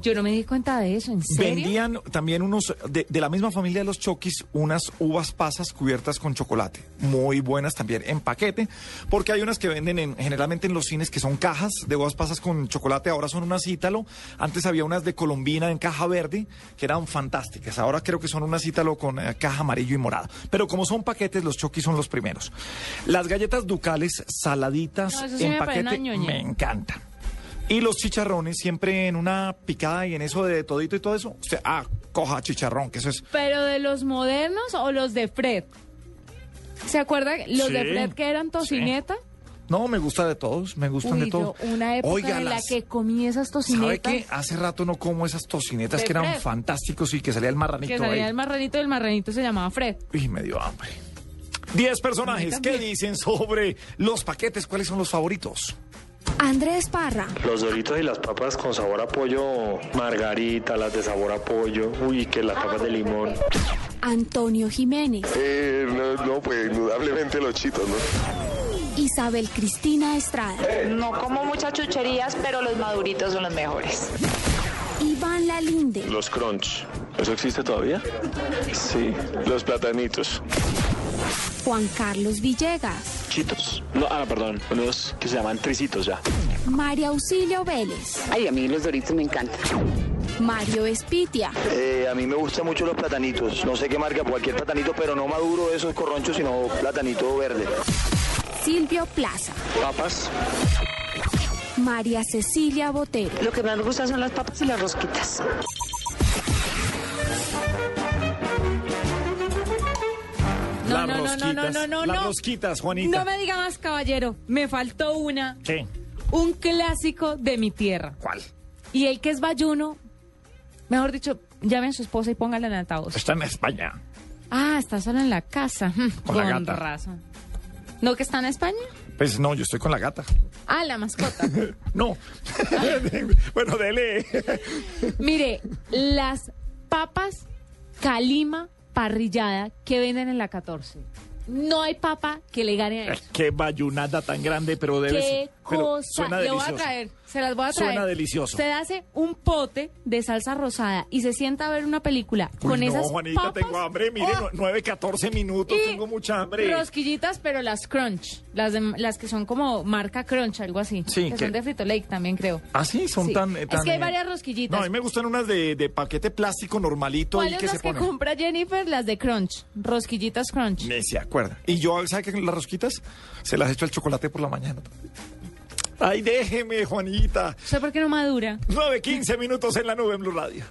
Yo no me di cuenta de eso, ¿en serio? Vendían también unos, de, de la misma familia de los Chokis, unas uvas pasas cubiertas con chocolate. Muy buenas también en paquete, porque hay unas que venden en, generalmente en los cines que son cajas de uvas pasas con chocolate, ahora son unas Ítalo. Antes había unas de Colombina en caja verde, que eran fantásticas. Ahora creo que son unas Ítalo con eh, caja amarillo y morada. Pero como son paquetes, los Chokis son los primeros. Las galletas ducales saladitas No, eso sí en me paquete me encantan. Y los chicharrones siempre en una picada y en eso de todito y todo eso. Usted, ah, coja chicharrón, que eso es. ¿Pero de los modernos o los de Fred? ¿Se acuerda los de Fred que eran tocineta? No, me gusta de todos, me gustan Uy, de todos. yo una época Oiga, en la que comí esas ¿Sabe tocinetas. qué? Hace rato no como esas tocinetas De que eran Fred. fantásticos y que salía el marranito Que salía ahí. el marranito y el marranito se llamaba Fred. Uy, me dio hambre. Diez personajes, ¿qué dicen sobre los paquetes? ¿Cuáles son los favoritos? Andrés Parra, Los doritos y las papas con sabor a pollo, margarita, las de sabor a pollo, uy, que las papas de limón. Antonio Jiménez, Eh, no, no, pues indudablemente los chitos, ¿no? Isabel Cristina Estrada, No como muchas chucherías, pero los maduritos son los mejores. Iván Lalinde, Los crunch. ¿Eso existe todavía? Sí. Los platanitos. Juan Carlos Villegas, Chitos. No, ah, perdón. Unos que se llaman tricitos ya. María Auxilio Vélez, Ay, a mí los doritos me encantan. Mario Espitia, Eh, a mí me gustan mucho los platanitos. No sé qué marca, cualquier platanito, pero no maduro esos corronchos, sino platanito verde. Silvio Plaza, Papas. María Cecilia Botero. Lo que más me gusta son las papas y las rosquitas. No, no, no, no, no, no, no, Las rosquitas, Juanita. No me diga más, caballero. Me faltó una. ¿Qué? Un clásico de mi tierra. ¿Cuál? Y el que es bayuno, mejor dicho, llamen a su esposa y póngala en altavoz. Está en España. Ah, está solo en la casa. Con la gata. razón. ¿No que está en España? Pues no, yo estoy con la gata. Ah, la mascota. No. bueno, dele. Mire, las papas calima parrillada que venden en la 14. No hay papa que le gane a eso. Qué bayunada tan grande, pero debe Qué ser- pero cosa. suena Le voy a delicioso. traer, se las voy a traer. Suena delicioso. Usted hace un pote de salsa rosada y se sienta a ver una película Uy, con no, esas Juanita, papas. tengo hambre. Mire, Oh, 9, 14 minutos, y tengo mucha hambre. Rosquillitas, pero las crunch, las de- las que son como marca crunch, algo así. Sí, que que- son de Frito Lake también creo. Ah, sí, son Sí. tan, eh, Es que hay eh, varias rosquillitas. No, a mí me gustan unas de, de paquete plástico normalito ¿Cuáles que las se que ponen. compra Jennifer? Las de crunch, rosquillitas crunch. Ni se acuerda. Y yo, ¿sabe que las rosquitas? Se las echo al chocolate por la mañana. Ay, déjeme, Juanita. ¿Usted por qué no madura? 9, 15 minutos en la nube en Blue Radio.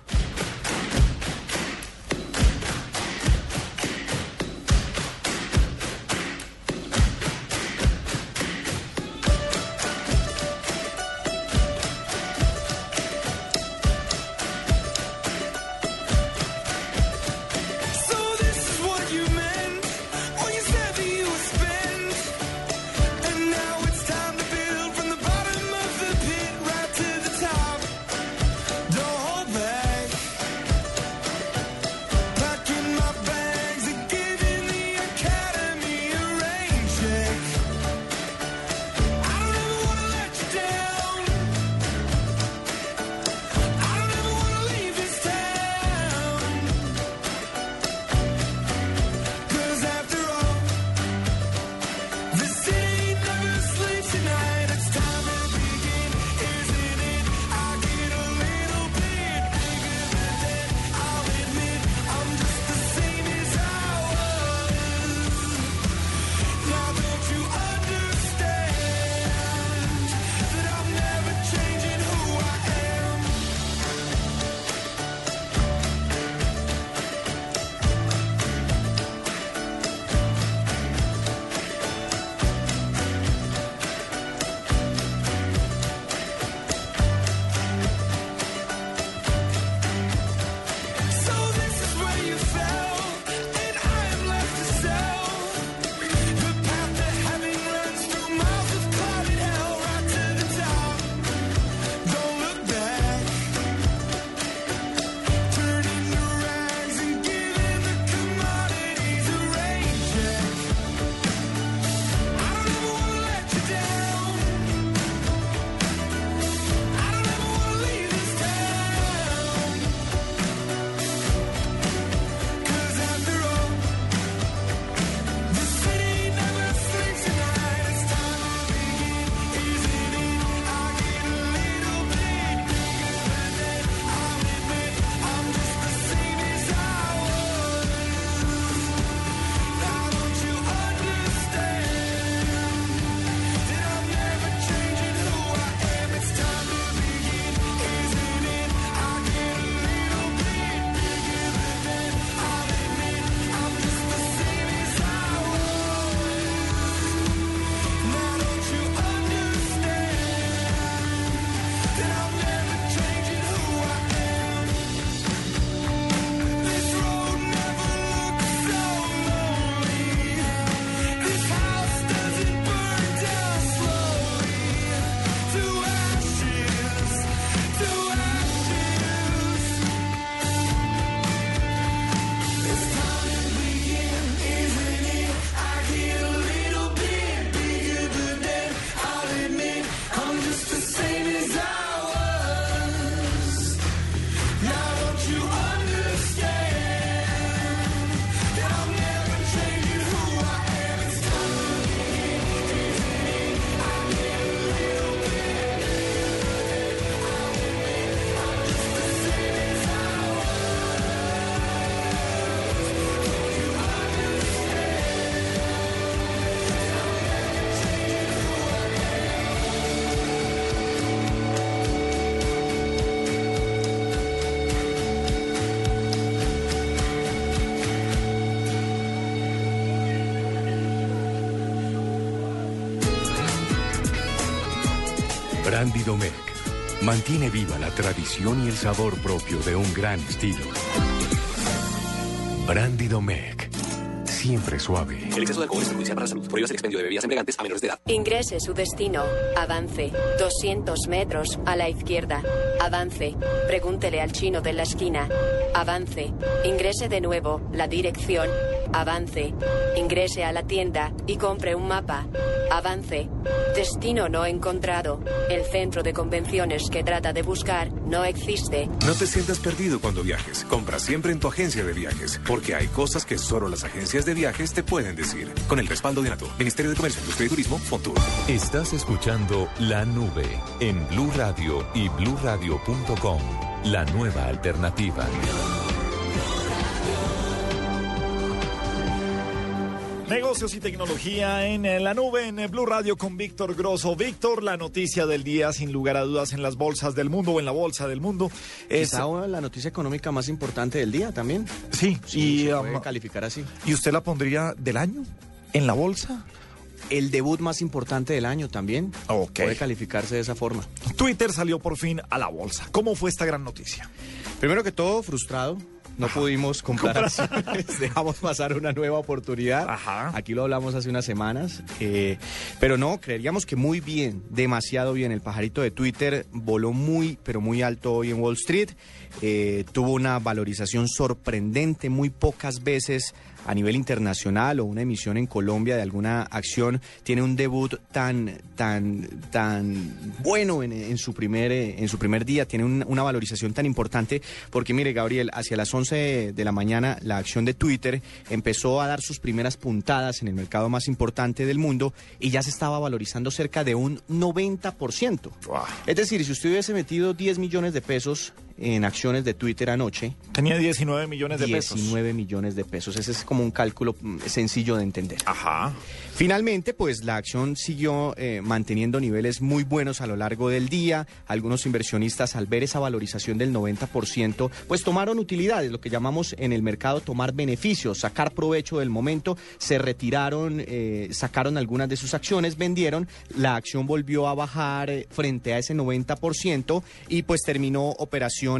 Brandy Domecq mantiene viva la tradición y el sabor propio de un gran estilo. Brandy Domecq, siempre suave. El exceso de alcohol es perjudicial para la salud. Prohíbas el expendio de bebidas embriagantes a menores de edad. Ingrese su destino. Avance. 200 metros a la izquierda. Avance. Pregúntele al chino de la esquina. Avance. Ingrese de nuevo. La dirección. Avance. Ingrese a la tienda y compre un mapa. Avance. Destino no encontrado. El centro de convenciones que trata de buscar no existe. No te sientas perdido cuando viajes. Compra siempre en tu agencia de viajes, porque hay cosas que solo las agencias de viajes te pueden decir. Con el respaldo de NATO, Ministerio de Comercio, Industria y Turismo, Fontur. Estás escuchando La Nube en Blue Radio y bluradio.com. La nueva alternativa. Negocios y tecnología en la nube en eh, Blue Radio con Víctor Grosso. Víctor, la noticia del día, sin lugar a dudas, en las bolsas del mundo o en la bolsa del mundo. Es, Quizá la noticia económica más importante del día también. sí, y, se puede um, calificar así. ¿y usted la pondría del año en la bolsa? El debut más importante del año también. Puede calificarse de esa forma. Twitter salió por fin a la bolsa. ¿Cómo fue esta gran noticia? Primero que todo, frustrado. No pudimos comprar dejamos pasar una nueva oportunidad. Aquí lo hablamos hace unas semanas. eh, pero no, creeríamos que muy bien, demasiado bien. El pajarito de Twitter voló muy, pero muy alto hoy en Wall Street. Eh, tuvo una valorización sorprendente, muy pocas veces a nivel internacional o una emisión en Colombia de alguna acción tiene un debut tan tan tan bueno en, en su primer eh, en su primer día tiene un- una valorización tan importante porque mire Gabriel hacia las 11 de la mañana la acción de Twitter empezó a dar sus primeras puntadas en el mercado más importante del mundo y ya se estaba valorizando cerca de un 90%. Es decir, si usted hubiese metido 10 millones de pesos en acciones de Twitter anoche, Tenía 19 millones de pesos. 19 millones de pesos. Ese es como un cálculo mm, sencillo de entender. Ajá. Finalmente, pues la acción siguió eh, manteniendo niveles muy buenos a lo largo del día. Algunos inversionistas, al ver esa valorización del 90%, pues tomaron utilidades, lo que llamamos en el mercado tomar beneficios, sacar provecho del momento. Se retiraron, eh, sacaron algunas de sus acciones, vendieron. La acción volvió a bajar eh, frente a ese 90% y pues terminó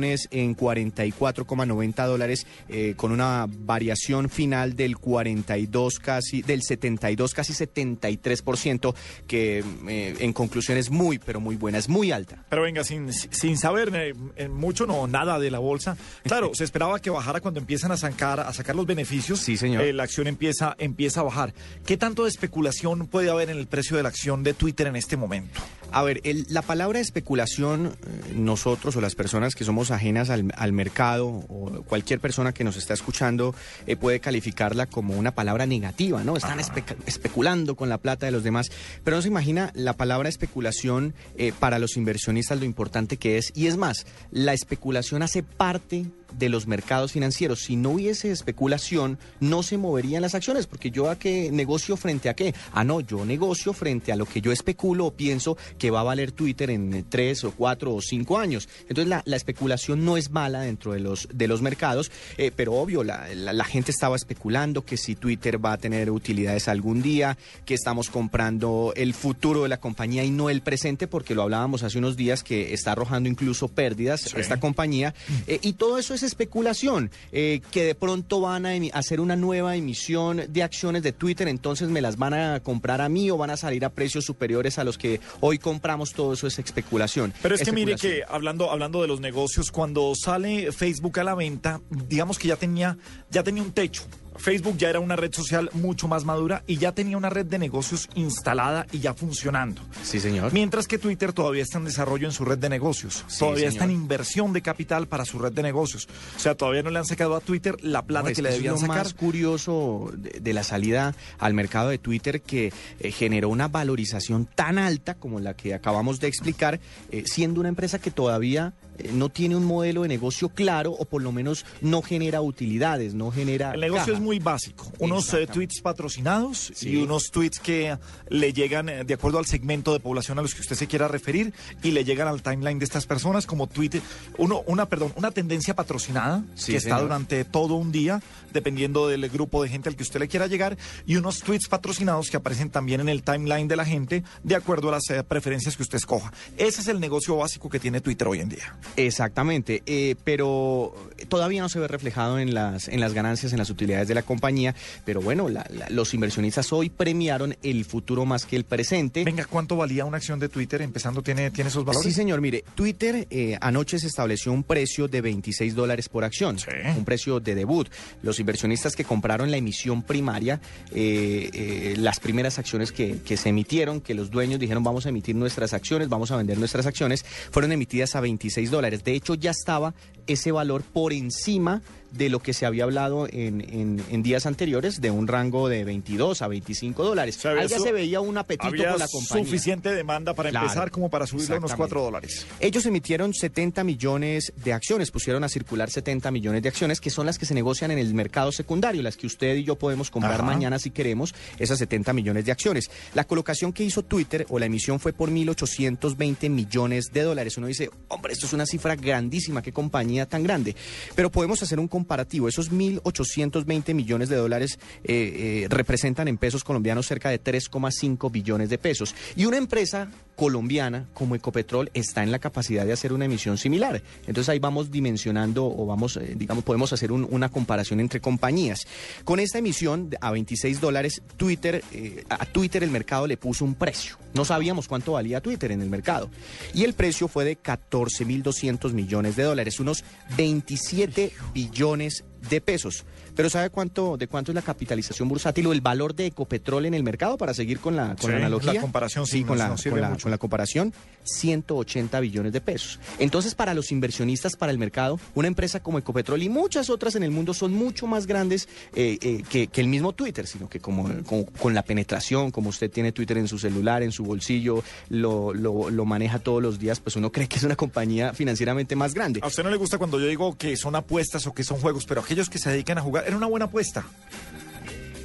en 44,90 dólares eh, con una variación final del 42 casi, del 72 casi 73% que eh, en conclusión es muy pero muy buena, es muy alta. Pero venga, sin, sin saber eh, mucho, no, nada de la bolsa. Claro, se esperaba que bajara cuando empiezan a sacar, a sacar los beneficios. Sí, señor. la acción empieza, empieza a bajar. ¿Qué tanto de especulación puede haber en el precio de la acción de Twitter en este momento? A ver, el- la palabra especulación, nosotros o las personas que somos ajenas al, al mercado o cualquier persona que nos está escuchando eh, puede calificarla como una palabra negativa, ¿no? Están espe- especulando con la plata de los demás, pero no se imagina la palabra especulación eh, para los inversionistas lo importante que es. Y es más, la especulación hace parte de los mercados financieros. Si no hubiese especulación, no se moverían las acciones, porque yo a qué negocio frente a qué. Ah, no, yo negocio frente a lo que yo especulo o pienso que va a valer Twitter en tres o cuatro o cinco años. Entonces la, la especulación no es mala dentro de los, de los mercados, eh, pero obvio, la, la- la gente estaba especulando que si Twitter va a tener utilidades algún día, que estamos comprando el futuro de la compañía y no el presente, porque lo hablábamos hace unos días que está arrojando incluso pérdidas esta compañía. Eh, y todo eso es especulación, eh, que de pronto van a hacer una nueva emisión de acciones de Twitter, entonces me las van a comprar a mí o van a salir a precios superiores a los que hoy compramos, todo eso es especulación. Pero es que mire que hablando, hablando de los negocios, cuando sale Facebook a la venta, digamos que ya tenía, ya tenía un techo. Facebook ya era una red social mucho más madura y ya tenía una red de negocios instalada y ya funcionando. Sí, señor. Mientras que Twitter todavía está en desarrollo en su red de negocios. Sí, todavía está en inversión de capital para su red de negocios. O sea, todavía no le han sacado a Twitter la plata No, es que le eso es debían lo sacar. más curioso de, de la salida al mercado de Twitter que eh, generó una valorización tan alta como la que acabamos de explicar, eh, siendo una empresa que todavía no tiene un modelo de negocio claro o por lo menos no genera utilidades, no genera. El negocio caja. es muy básico. Unos eh, tweets patrocinados y unos tweets que le llegan eh, de acuerdo al segmento de población a los que usted se quiera referir y le llegan al timeline de estas personas como tweet, uno, una, perdón, una tendencia patrocinada Sí, que está durante todo un día, dependiendo del grupo de gente al que usted le quiera llegar, y unos tweets patrocinados que aparecen también en el timeline de la gente de acuerdo a las eh, preferencias que usted escoja. Ese es el negocio básico que tiene Twitter hoy en día. Exactamente, eh, pero todavía no se ve reflejado en las, en las ganancias, en las utilidades de la compañía, pero bueno, la- la- los inversionistas hoy premiaron el futuro más que el presente. Venga, ¿cuánto valía una acción de Twitter? Empezando, ¿tiene, tiene esos valores? Sí, señor. Mire, Twitter eh, anoche se estableció un precio de 26 dólares por acción, un precio de debut. Los inversionistas que compraron la emisión primaria, eh, eh, las primeras acciones que, que se emitieron, que los dueños dijeron vamos a emitir nuestras acciones, vamos a vender nuestras acciones, fueron emitidas a 26 dólares. De hecho, ya estaba ese valor por encima de lo que se había hablado en, en- en días anteriores, de un rango de 22 a 25 dólares. Ahí ya se veía un apetito Había por la compañía. suficiente demanda para Claro, empezar como para subirlo a unos exactamente. 4 dólares. Ellos emitieron 70 millones de acciones, pusieron a circular 70 millones de acciones, que son las que se negocian en el mercado secundario, las que usted y yo podemos comprar Ajá. mañana si queremos, esas 70 millones de acciones. La colocación que hizo Twitter o la emisión fue por 1.820 millones de dólares. Uno dice, hombre, esto es una cifra grandísima, qué compañía tan grande. Pero podemos hacer un comparativo. Esos 1.820 millones de dólares eh, eh, representan en pesos colombianos cerca de 3,5 billones de pesos. Y una empresa colombiana como Ecopetrol está en la capacidad de hacer una emisión similar. Entonces ahí vamos dimensionando o vamos, eh, digamos, podemos hacer un- una comparación entre compañías. Con esta emisión a 26 dólares, Twitter, a Twitter el mercado le puso un precio. No sabíamos cuánto valía Twitter en el mercado. Y el precio fue de 14.200 millones de dólares, unos 27 billones Patagones de pesos. Pero ¿sabe cuánto, de cuánto es la capitalización bursátil o el valor de Ecopetrol en el mercado para seguir con la, con Sí, la analogía? la comparación sí sí, con nos- la, nos con la- con la comparación, 180 billones de pesos. Entonces, para los inversionistas, para el mercado, una empresa como Ecopetrol y muchas otras en el mundo son mucho más grandes eh, eh, que, que el mismo Twitter, sino que como, como- con la penetración, como usted tiene Twitter en su celular, en su bolsillo, lo, lo- lo maneja todos los días, pues uno cree que es una compañía financieramente más grande. A usted no le gusta cuando yo digo que son apuestas o que son juegos, pero aquellos que se dedican a jugar, era una buena apuesta.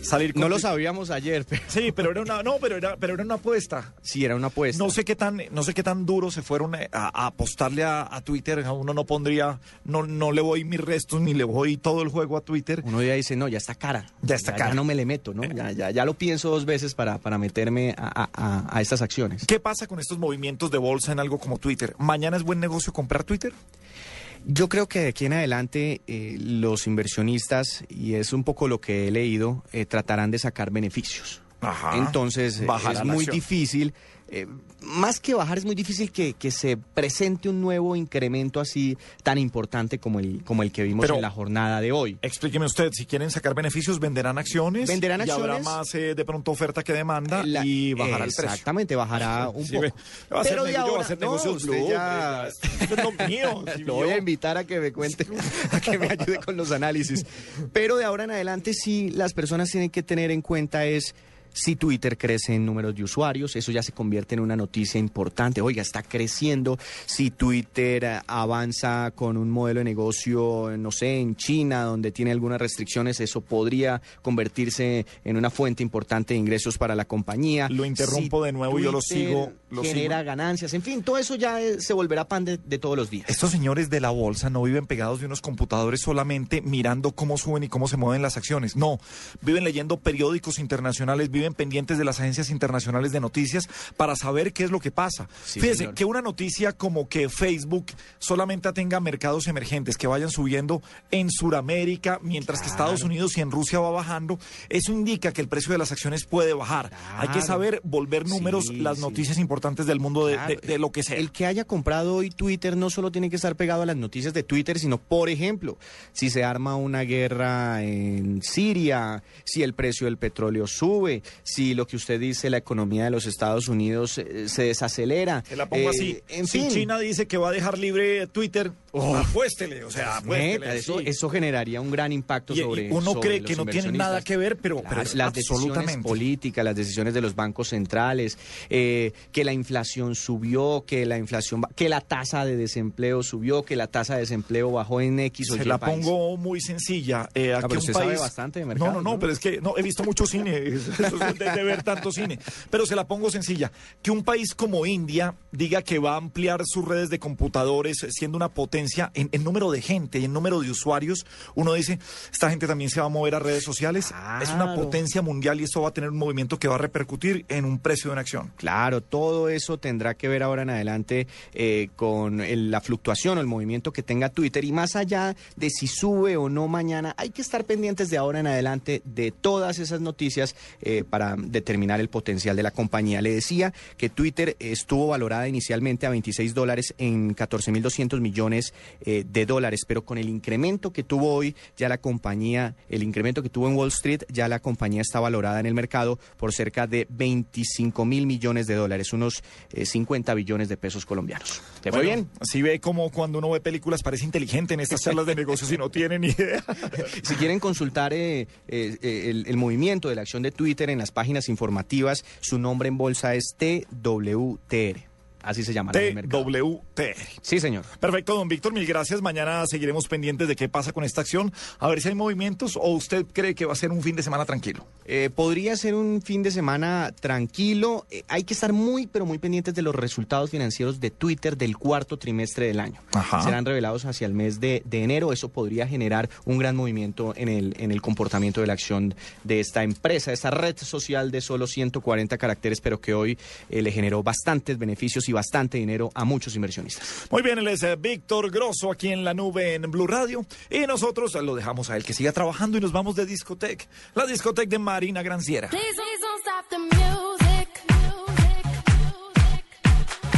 Salir con No lo sabíamos ayer, pero Sí, pero era una, no, pero era, pero era una apuesta. sí, era una apuesta. No sé qué tan, no sé qué tan duro se fueron eh, a, a apostarle a, a Twitter. Uno no pondría, no, no le voy mis restos ni le voy todo el juego a Twitter. Uno ya dice, no, ya está cara. Ya está ya, cara. no me le meto, ¿no? Ya, ya, ya lo pienso dos veces para, para meterme a- a estas acciones. ¿Qué pasa con estos movimientos de bolsa en algo como Twitter? ¿Mañana es buen negocio comprar Twitter? Yo creo que de aquí en adelante eh, los inversionistas, y es un poco lo que he leído, eh, tratarán de sacar beneficios. Ajá. Entonces eh, es muy difícil, eh, más que bajar es muy difícil que, que se presente un nuevo incremento así tan importante como el, como el que vimos Pero- en la jornada de hoy. Explíqueme usted, si quieren sacar beneficios, venderán acciones. Venderán y habrá más eh, de pronto oferta que demanda La- y bajará el precio. Exactamente, bajará un Sí, poco. va a hacer Pero de negocio, va a ahora, hacer no, usted ya- es lo mío, sí, Lo voy a invitar a que me cuente, a que me ayude con los análisis. Pero de ahora en adelante sí las personas tienen que tener en cuenta es si Twitter crece en números de usuarios, eso ya se convierte en una noticia importante. Oiga, está creciendo. Si Twitter eh, avanza con un modelo de negocio, no sé, en China, donde tiene algunas restricciones, eso podría convertirse en una fuente importante de ingresos para la compañía. Lo interrumpo de nuevo y yo lo Twitter sigo, lo genera sigo. ganancias, en fin, todo eso ya eh, se volverá pan de, de todos los días. Estos señores de la bolsa no viven pegados de unos computadores solamente mirando cómo suben y cómo se mueven las acciones. No, viven leyendo periódicos internacionales, viven pendientes de las agencias internacionales de noticias para saber qué es lo que pasa. Sí, Fíjese señor. que una noticia como que Facebook solamente tenga mercados emergentes que vayan subiendo en Sudamérica, mientras que Estados Unidos y en Rusia va bajando, eso indica que el precio de las acciones puede bajar. Hay que saber volver números Sí, las sí. noticias importantes del mundo de, Claro, de- de lo que sea. El que haya comprado hoy Twitter no solo tiene que estar pegado a las noticias de Twitter, sino, por ejemplo, si se arma una guerra en Siria, si el precio del petróleo sube, si lo que usted dice, la economía de los Estados Unidos eh, se desacelera. Se la pongo Eh, así. En si fin. China dice que va a dejar libre Twitter, apuéstele, o sea, apuéstele. Neta, eso, sí. eso generaría un gran impacto Y- y sobre uno sobre cree que no tiene nada que ver, pero, Claro, las decisiones políticas, las decisiones de los bancos centrales, eh, que la inflación subió, que la inflación, que la tasa de desempleo subió, que la tasa de desempleo bajó en X o Y Se la país. pongo muy sencilla. Eh, Ah, aquí pero un usted país... sabe bastante de mercado, No, no, no, ¿no? pero es que no, he visto mucho cine, eso de, de ver tanto cine. Pero se la pongo sencilla. Que un país como India diga que va a ampliar sus redes de computadores, siendo una potencia en, en número de gente y en número de usuarios, uno dice, esta gente también se va a mover a redes sociales. Es una potencia mundial y esto va a tener un movimiento que va a repercutir en un precio de una acción. Claro, todo eso tendrá que ver ahora en adelante eh, con el- la fluctuación o el movimiento que tenga Twitter y más allá de si sube o no mañana, hay que estar pendientes de ahora en adelante de todas esas noticias eh, para determinar el potencial de la compañía. Le decía que Twitter estuvo valorada inicialmente a 26 dólares en 14.200 millones eh, de dólares, pero con el incremento que tuvo hoy ya la compañía, el incremento que tuvo en Wall Street, ya la compañía está valorada en el mercado por cerca de 25 mil millones de dólares, unos eh, 50 billones de pesos colombianos. ¿Te fue Bueno, bien? Así ve como cuando uno ve películas parece inteligente en estas charlas de negocios y no tiene ni idea. Si quieren consultar eh, eh, el, el movimiento de la acción de Twitter en las páginas informativas, su nombre en bolsa es TWTR. Así se llama. TWT. Sí, señor. Perfecto, don Víctor, mil gracias. Mañana seguiremos pendientes de qué pasa con esta acción, a ver si hay movimientos o usted cree que va a ser un fin de semana tranquilo. Eh, podría ser un fin de semana tranquilo. Eh, hay que estar muy, pero muy pendientes de los resultados financieros de Twitter del cuarto trimestre del año. Ajá. Serán revelados hacia el mes de, de enero. Eso podría generar un gran movimiento en el, en el comportamiento de la acción de esta empresa, esta red social de solo 140 caracteres, pero que hoy eh, le generó bastantes beneficios y bastante dinero a muchos inversionistas. Muy bien, él es eh, Víctor Grosso aquí en la nube en Blue Radio y nosotros lo dejamos a él que siga trabajando y nos vamos de discoteca, la discoteca de Marina Granciera.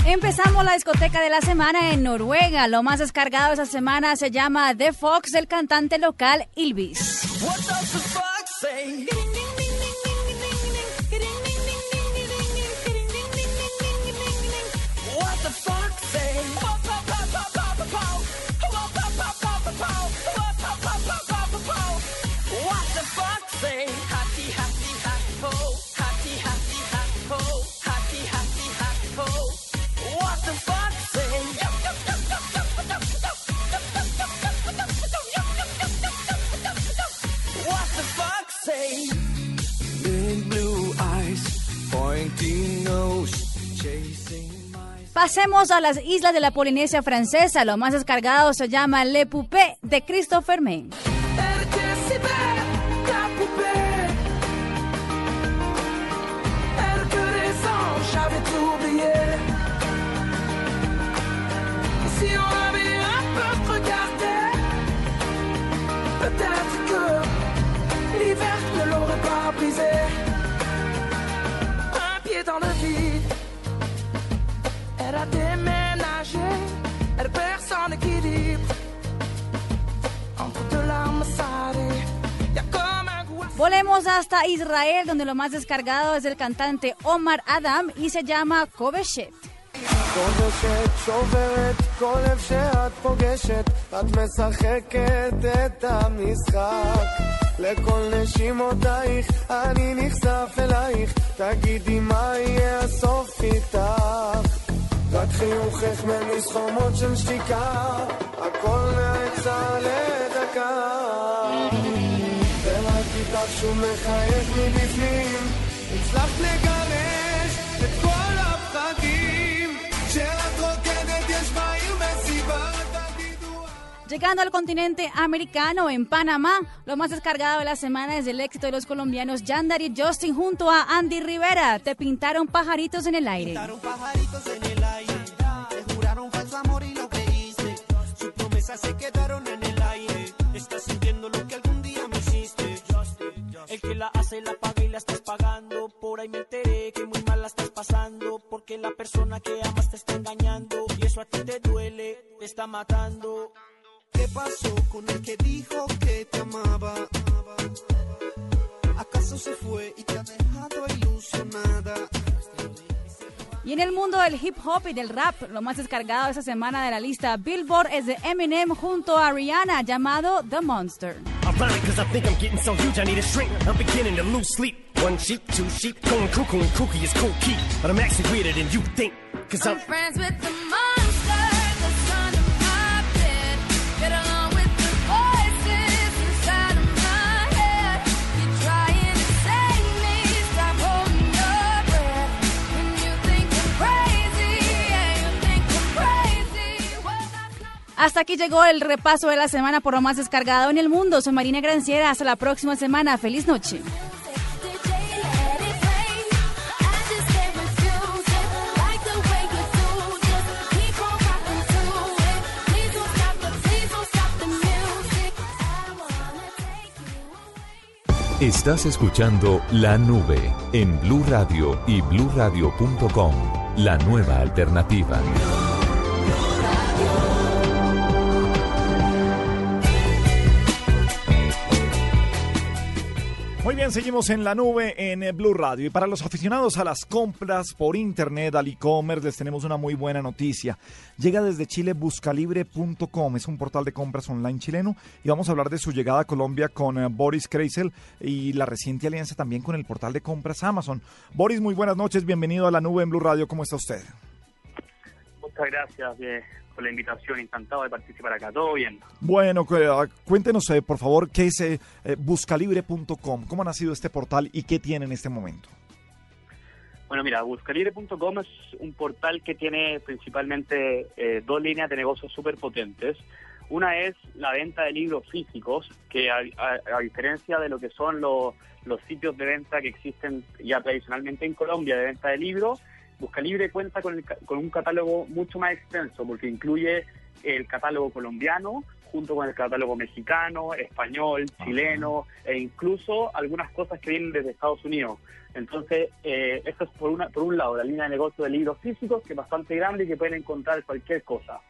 Empezamos la discoteca de la semana en Noruega. Lo más descargado esa semana se llama The Fox del cantante local Ilvis. Pasemos a las islas de la Polinesia francesa. Lo más descargado se llama Le Poupée de Christopher Main. Peut-être que l'hiver ne l'aurait pas brisé. Pied dans le vide, elle a déménagé, elle perd son équilibre. Entre deux larmes salées, y a comme Volemos hasta Israel, donde lo más descargado es el cantante Omar Adam y se llama Koveshet. כובשת, שוברת, כל לב שאת פוגשת, את משחקת את המשחק. לכל נשימותייך אני נחשף אלייך, תגידי מה יהיה הסוף איתך. רק חיוכך מניס חומות של שתיקה, הכל נעצר לדקה. ורק איתך שהוא מחייך מבפנים, הצלחת לגרש Llegando al continente americano, en Panamá, lo más descargado de la semana es el éxito de los colombianos Yandar y Justin junto a Andy Rivera. Te pintaron pajaritos en el aire. pajaritos en el aire. Te juraron falso amor y lo creíste. Sus promesas se quedaron en el aire. Estás sintiendo lo que algún día me hiciste. El que la hace la paga y la estás pagando. Por ahí me enteré que muy mal la estás pasando. Porque la persona que amas te está engañando. Y eso a ti te duele, te está matando. ¿Qué pasó con el que dijo que te amaba? ¿Acaso se fue y te ha dejado ilusionada. Y en el mundo del hip hop y del rap, lo más descargado esta semana de la lista Billboard es de Eminem junto a Rihanna llamado The Monster. I'm getting so huge I need a shrink. I'm beginning to lose sleep. One sheep, two sheep, going cuckoo and kooky is cool key. But I'm actually weirder than you think. Cause I'm, friends with the monster, Hasta aquí llegó el repaso de la semana por lo más descargado en el mundo. Soy Marina Granciera. Hasta la próxima semana. Feliz noche. Estás escuchando La Nube en Blue Radio y bluradio.com. La nueva alternativa. Muy bien, seguimos en la nube en eh, Blue Radio. Y para los aficionados a las compras por internet, al e-commerce, les tenemos una muy buena noticia. Llega desde Chile buscalibre.com, es un portal de compras online chileno. Y vamos a hablar de su llegada a Colombia con eh, Boris Kreisel y la reciente alianza también con el portal de compras Amazon. Boris, muy buenas noches, bienvenido a la nube en Blue Radio. ¿Cómo está usted? Muchas gracias eh, por la invitación, encantado de participar acá. ¿Todo bien? Bueno, ah, cuéntenos, eh, por favor, qué es eh, eh, buscalibre.com, cómo ha nacido este portal y qué tiene en este momento. Bueno, mira, buscalibre.com es un portal que tiene principalmente eh, dos líneas de negocios súper potentes. Una es la venta de libros físicos, que a, a- a diferencia de lo que son los, los sitios de venta que existen ya tradicionalmente en Colombia de venta de libros, Buscalibre cuenta con, el con un catálogo mucho más extenso, porque incluye el catálogo colombiano, junto con el catálogo mexicano, español, chileno e incluso algunas cosas que vienen desde Estados Unidos. Entonces, eh, eso es por, una, por un lado la línea de negocio de libros físicos, que es bastante grande y que pueden encontrar cualquier cosa.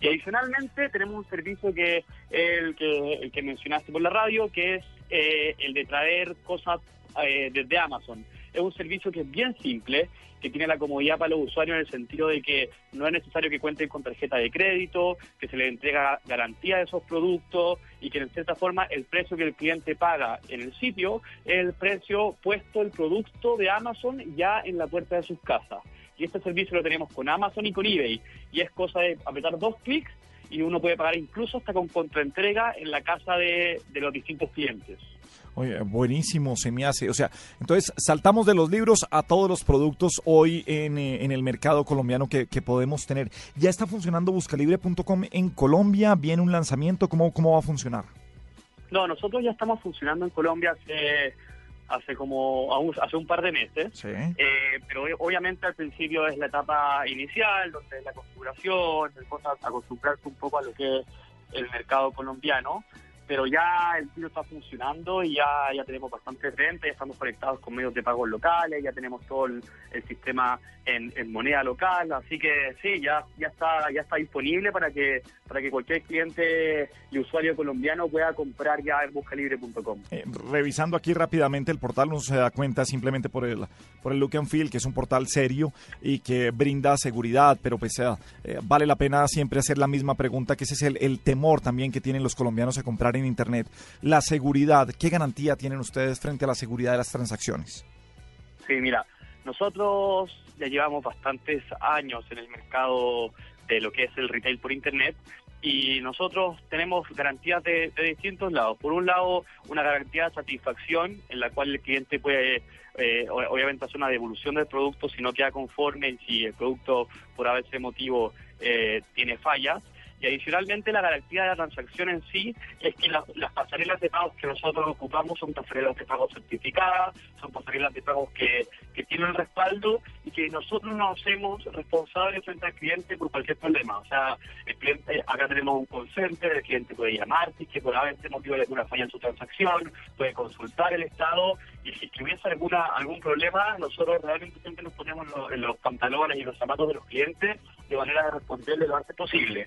Y adicionalmente tenemos un servicio que es el que, el que mencionaste por la radio, que es eh, el de traer cosas eh, desde Amazon. Es un servicio que es bien simple, que tiene la comodidad para los usuarios en el sentido de que no es necesario que cuenten con tarjeta de crédito, que se les entrega garantía de esos productos y que en cierta forma el precio que el cliente paga en el sitio es el precio puesto el producto de Amazon ya en la puerta de sus casas. Y este servicio lo tenemos con Amazon y con eBay. Y es cosa de apretar dos clics y uno puede pagar incluso hasta con contraentrega en la casa de, de los distintos clientes. Oye, buenísimo, se me hace. O sea, entonces saltamos de los libros a todos los productos hoy en, eh, en el mercado colombiano que, que podemos tener. ¿Ya está funcionando buscalibre.com en Colombia? ¿Viene un lanzamiento? ¿Cómo, ¿Cómo va a funcionar? No, nosotros ya estamos funcionando en Colombia hace hace como hace un par de meses. Sí. Eh, pero ob- obviamente al principio es la etapa inicial, donde es la configuración, el cosa acostumbrarse un poco a lo que es el mercado colombiano. Pero ya el tiro está funcionando y ya, ya tenemos bastantes ventas, ya estamos conectados con medios de pagos locales, ya tenemos todo el, sistema en, en moneda local, así que sí, ya, ya está, ya está disponible para que, para que cualquier cliente y usuario colombiano pueda comprar ya en buscalibre.com. Eh, revisando aquí rápidamente el portal, uno se da cuenta simplemente por el, por el look and feel, que es un portal serio y que brinda seguridad, pero pues eh, eh, vale la pena siempre hacer la misma pregunta, que ese es el, el temor también que tienen los colombianos a comprar en Internet. La seguridad, ¿qué garantía tienen ustedes frente a la seguridad de las transacciones? Sí, mira, nosotros ya llevamos bastantes años en el mercado de lo que es el retail por Internet y nosotros tenemos garantías de, distintos lados. Por un lado, una garantía de satisfacción en la cual el cliente puede, eh, obviamente, hacer una devolución del producto si no queda conforme y si el producto, por haberse motivo, eh, tiene fallas. Y adicionalmente la garantía de la transacción en sí es que la- las pasarelas de pagos que nosotros ocupamos son pasarelas de pagos certificadas, son pasarelas de pagos que, que tienen respaldo y que nosotros nos hacemos responsables frente al cliente por cualquier problema. O sea, el cliente, acá tenemos un call center, el cliente puede llamar, si que por haber motivo de alguna falla en su transacción, puede consultar el estado y si hubiese alguna, algún problema, nosotros realmente siempre nos ponemos en los, pantalones y los zapatos de los clientes de manera de responderle lo antes posible.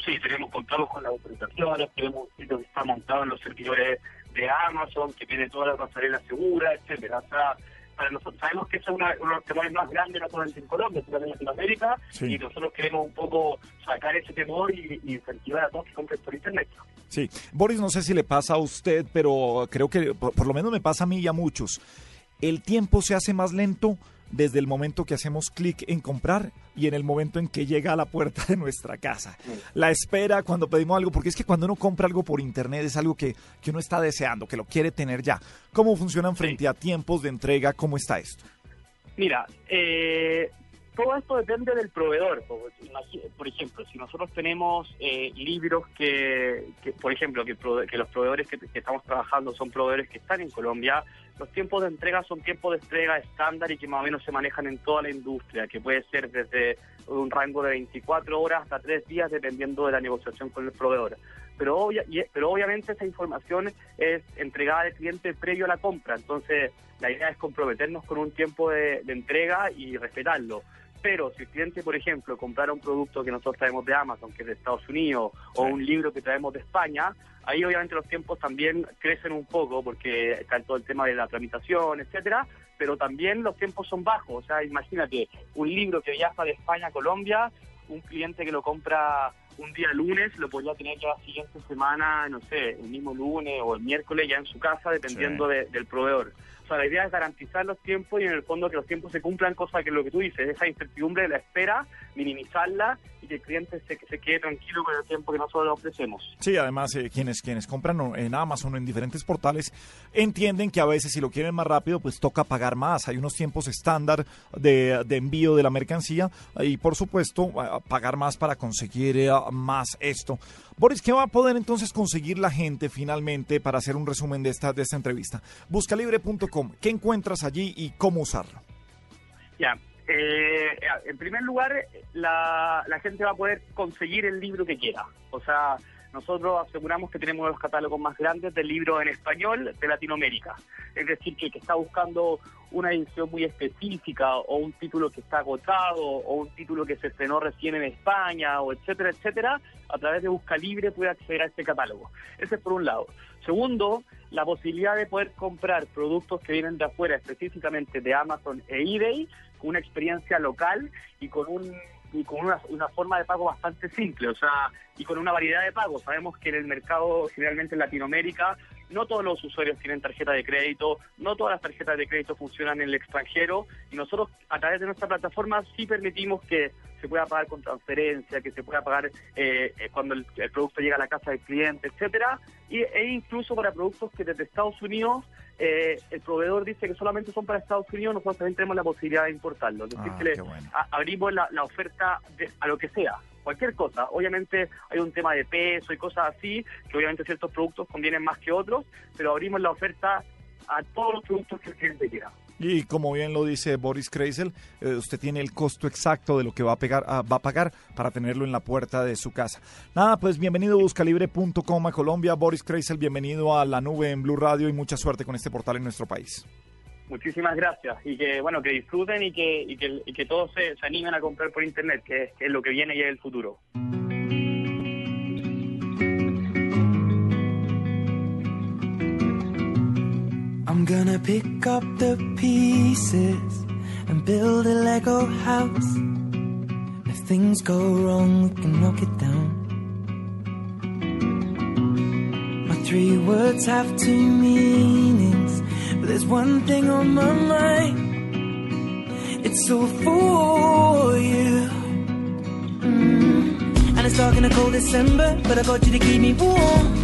Sí, tenemos contamos con las autorizaciones, tenemos un sitio que está montado en los servidores de Amazon, que tiene toda la pasarela segura, etcétera. O sea, para nosotros sabemos que esa es una, uno de los temores más grandes no solamente en Colombia, sino en Latinoamérica, Sí. y nosotros queremos un poco sacar ese temor y, y incentivar a todos que compren por internet. Sí, Boris, no sé si le pasa a usted, pero creo que por, por lo menos me pasa a mí y a muchos. El tiempo se hace más lento desde el momento que hacemos clic en comprar y en el momento en que llega a la puerta de nuestra casa. La espera cuando pedimos algo, porque es que cuando uno compra algo por internet es algo que, que uno está deseando, que lo quiere tener ya. ¿Cómo funcionan frente a tiempos de entrega? ¿Cómo está esto? Mira, eh, todo esto depende del proveedor. Por, imagi- por ejemplo, si nosotros tenemos eh, libros que, por ejemplo, que, que los proveedores que, estamos trabajando son proveedores que están en Colombia, los tiempos de entrega son tiempos de entrega estándar y que más o menos se manejan en toda la industria, que puede ser desde un rango de 24 horas hasta 3 días, dependiendo de la negociación con el proveedor. Pero, obvia- y- pero obviamente esa información es entregada al cliente previo a la compra, entonces la idea es comprometernos con un tiempo de entrega y respetarlo. Pero si el cliente, por ejemplo, comprara un producto que nosotros traemos de Amazon, que es de Estados Unidos, o un libro que traemos de España, ahí obviamente los tiempos también crecen un poco porque está todo el tema de la tramitación, etcétera, pero también los tiempos son bajos. O sea, imagínate, un libro que viaja de España a Colombia, un cliente que lo compra un día lunes, lo podría tener ya la siguiente semana, no sé, el mismo lunes o el miércoles ya en su casa, dependiendo de- del proveedor. O sea, la idea es garantizar los tiempos y en el fondo que los tiempos se cumplan, cosa que lo que tú dices, esa incertidumbre de la espera, minimizarla y que el cliente se, se quede tranquilo con el tiempo que nosotros le ofrecemos. Sí, además eh, quienes, quienes compran en Amazon o en diferentes portales entienden que a veces si lo quieren más rápido pues toca pagar más. Hay unos tiempos estándar de, de envío de la mercancía y por supuesto pagar más para conseguir eh, más esto. Boris, ¿qué va a poder entonces conseguir la gente finalmente para hacer un resumen de esta, de esta entrevista? Buscalibre.com, ¿qué encuentras allí y cómo usarlo? Ya, eh, en primer lugar, la, la gente va a poder conseguir el libro que quiera. O sea, nosotros aseguramos que tenemos los catálogos más grandes de libros en español de Latinoamérica. Es decir, que que está buscando una edición muy específica o un título que está agotado o un título que se estrenó recién en España o etcétera, etcétera, a través de Busca Libre puede acceder a este catálogo. Ese es por un lado. Segundo, la posibilidad de poder comprar productos que vienen de afuera, específicamente de Amazon e eBay, con una experiencia local y con un y con una, una forma de pago bastante simple, o sea, y con una variedad de pagos. Sabemos que en el mercado, generalmente en Latinoamérica, no todos los usuarios tienen tarjeta de crédito, no todas las tarjetas de crédito funcionan en el extranjero, y nosotros a través de nuestra plataforma sí permitimos que se pueda pagar con transferencia, que se pueda pagar eh, eh, cuando el, el producto llega a la casa del cliente, etcétera, y, e incluso para productos que desde Estados Unidos eh, el proveedor dice que solamente son para Estados Unidos, nosotros también tenemos la posibilidad de importarlos. Es decir, Ah, que le qué bueno. a- abrimos la, la oferta de- a lo que sea, cualquier cosa. Obviamente hay un tema de peso y cosas así, que obviamente ciertos productos convienen más que otros, pero abrimos la oferta a todos los productos que el cliente quiera. Y como bien lo dice Boris Kreisel, eh, usted tiene el costo exacto de lo que va a, pegar, ah, va a pagar para tenerlo en la puerta de su casa. Nada, pues bienvenido a buscalibre.com a Colombia. Boris Kreisel, bienvenido a la nube en Blue Radio y mucha suerte con este portal en nuestro país. Muchísimas gracias y que bueno que disfruten y que, que, todos se, animen a comprar por internet, que es lo que viene y es el futuro. I'm gonna pick up the pieces and build a Lego house. If things go wrong, we can knock it down. My three words have two meanings, but there's one thing on my mind. It's all for you. Mm. And it's dark in a cold December, but I got you to keep me warm.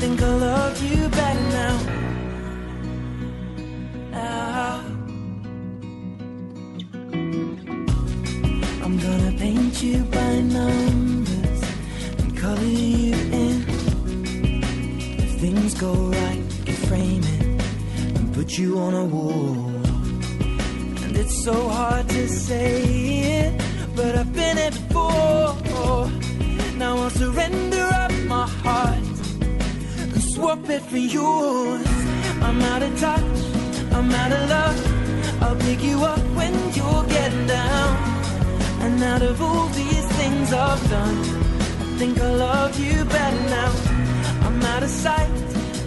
think I love you better now. Now. I'm gonna paint you by numbers and color you in. If things go right, can frame it and put you on a wall. And it's so hard to say it, but I've been it before. Now I'll surrender up my heart and swap it for yours. I'm out of touch, I'm out of love. I'll pick you up when you're getting down. And out of all these things I've done, I think I love you better now. I'm out of sight,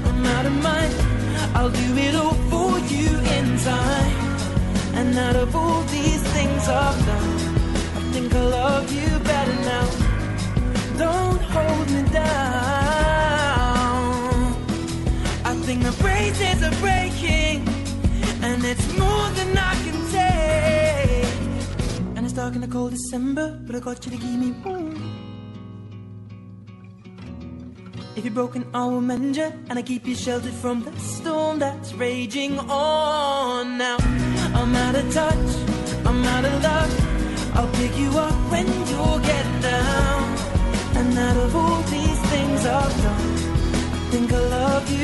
I'm out of mind. I'll do it all for you in time. And out of all these things I've done, I think I love you better now. Don't hold me down. Think the braces are breaking, and it's more than I can take. And it's dark in the cold December, but I got you to keep me warm. If you're broken, I will mend you, and I keep you sheltered from the storm that's raging on. Now I'm out of touch, I'm out of love. I'll pick you up when you get down. And out of all these things I've done, I think I love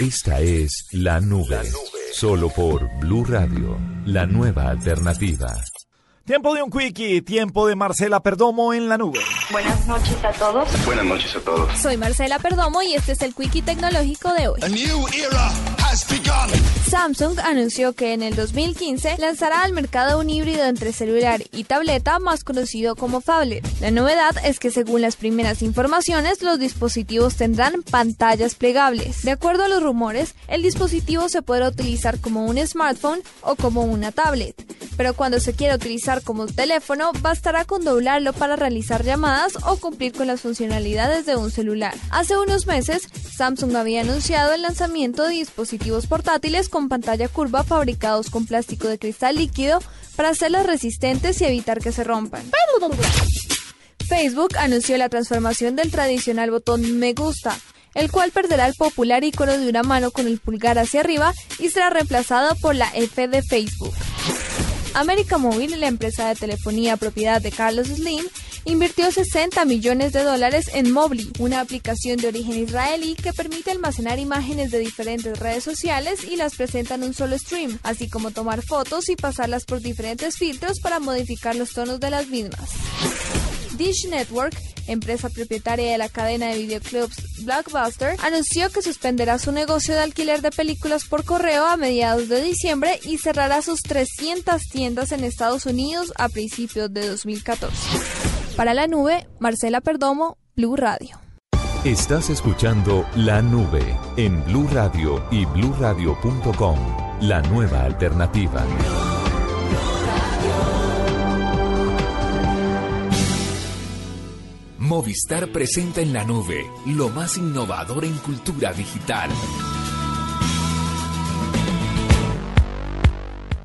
Esta es La Nube. Solo por Blue Radio, la nueva alternativa. Tiempo de un quickie, tiempo de Marcela Perdomo en la nube. Buenas noches a todos. Buenas noches a todos. Soy Marcela Perdomo y este es el Quickie Tecnológico de hoy. Samsung anunció que en el 2015 lanzará al mercado un híbrido entre celular y tableta más conocido como phablet. La novedad es que según las primeras informaciones los dispositivos tendrán pantallas plegables. De acuerdo a los rumores, el dispositivo se podrá utilizar como un smartphone o como una tablet, pero cuando se quiera utilizar como teléfono bastará con doblarlo para realizar llamadas o cumplir con las funcionalidades de un celular. Hace unos meses, Samsung había anunciado el lanzamiento de dispositivos portátiles con pantalla curva fabricados con plástico de cristal líquido para hacerlos resistentes y evitar que se rompan. Facebook anunció la transformación del tradicional botón Me gusta, el cual perderá el popular icono de una mano con el pulgar hacia arriba y será reemplazado por la F de Facebook. América Móvil, la empresa de telefonía propiedad de Carlos Slim, invirtió 60 millones de dólares en Mobly, una aplicación de origen israelí que permite almacenar imágenes de diferentes redes sociales y las presenta en un solo stream, así como tomar fotos y pasarlas por diferentes filtros para modificar los tonos de las mismas. Dish Network, empresa propietaria de la cadena de videoclubs Blockbuster, anunció que suspenderá su negocio de alquiler de películas por correo a mediados de diciembre y cerrará sus 300 tiendas en Estados Unidos a principios de 2014. Para la nube, Marcela Perdomo, Blue Radio. Estás escuchando La Nube en Blue Radio y bluradio.com, la nueva alternativa. Movistar presenta en la nube lo más innovador en cultura digital.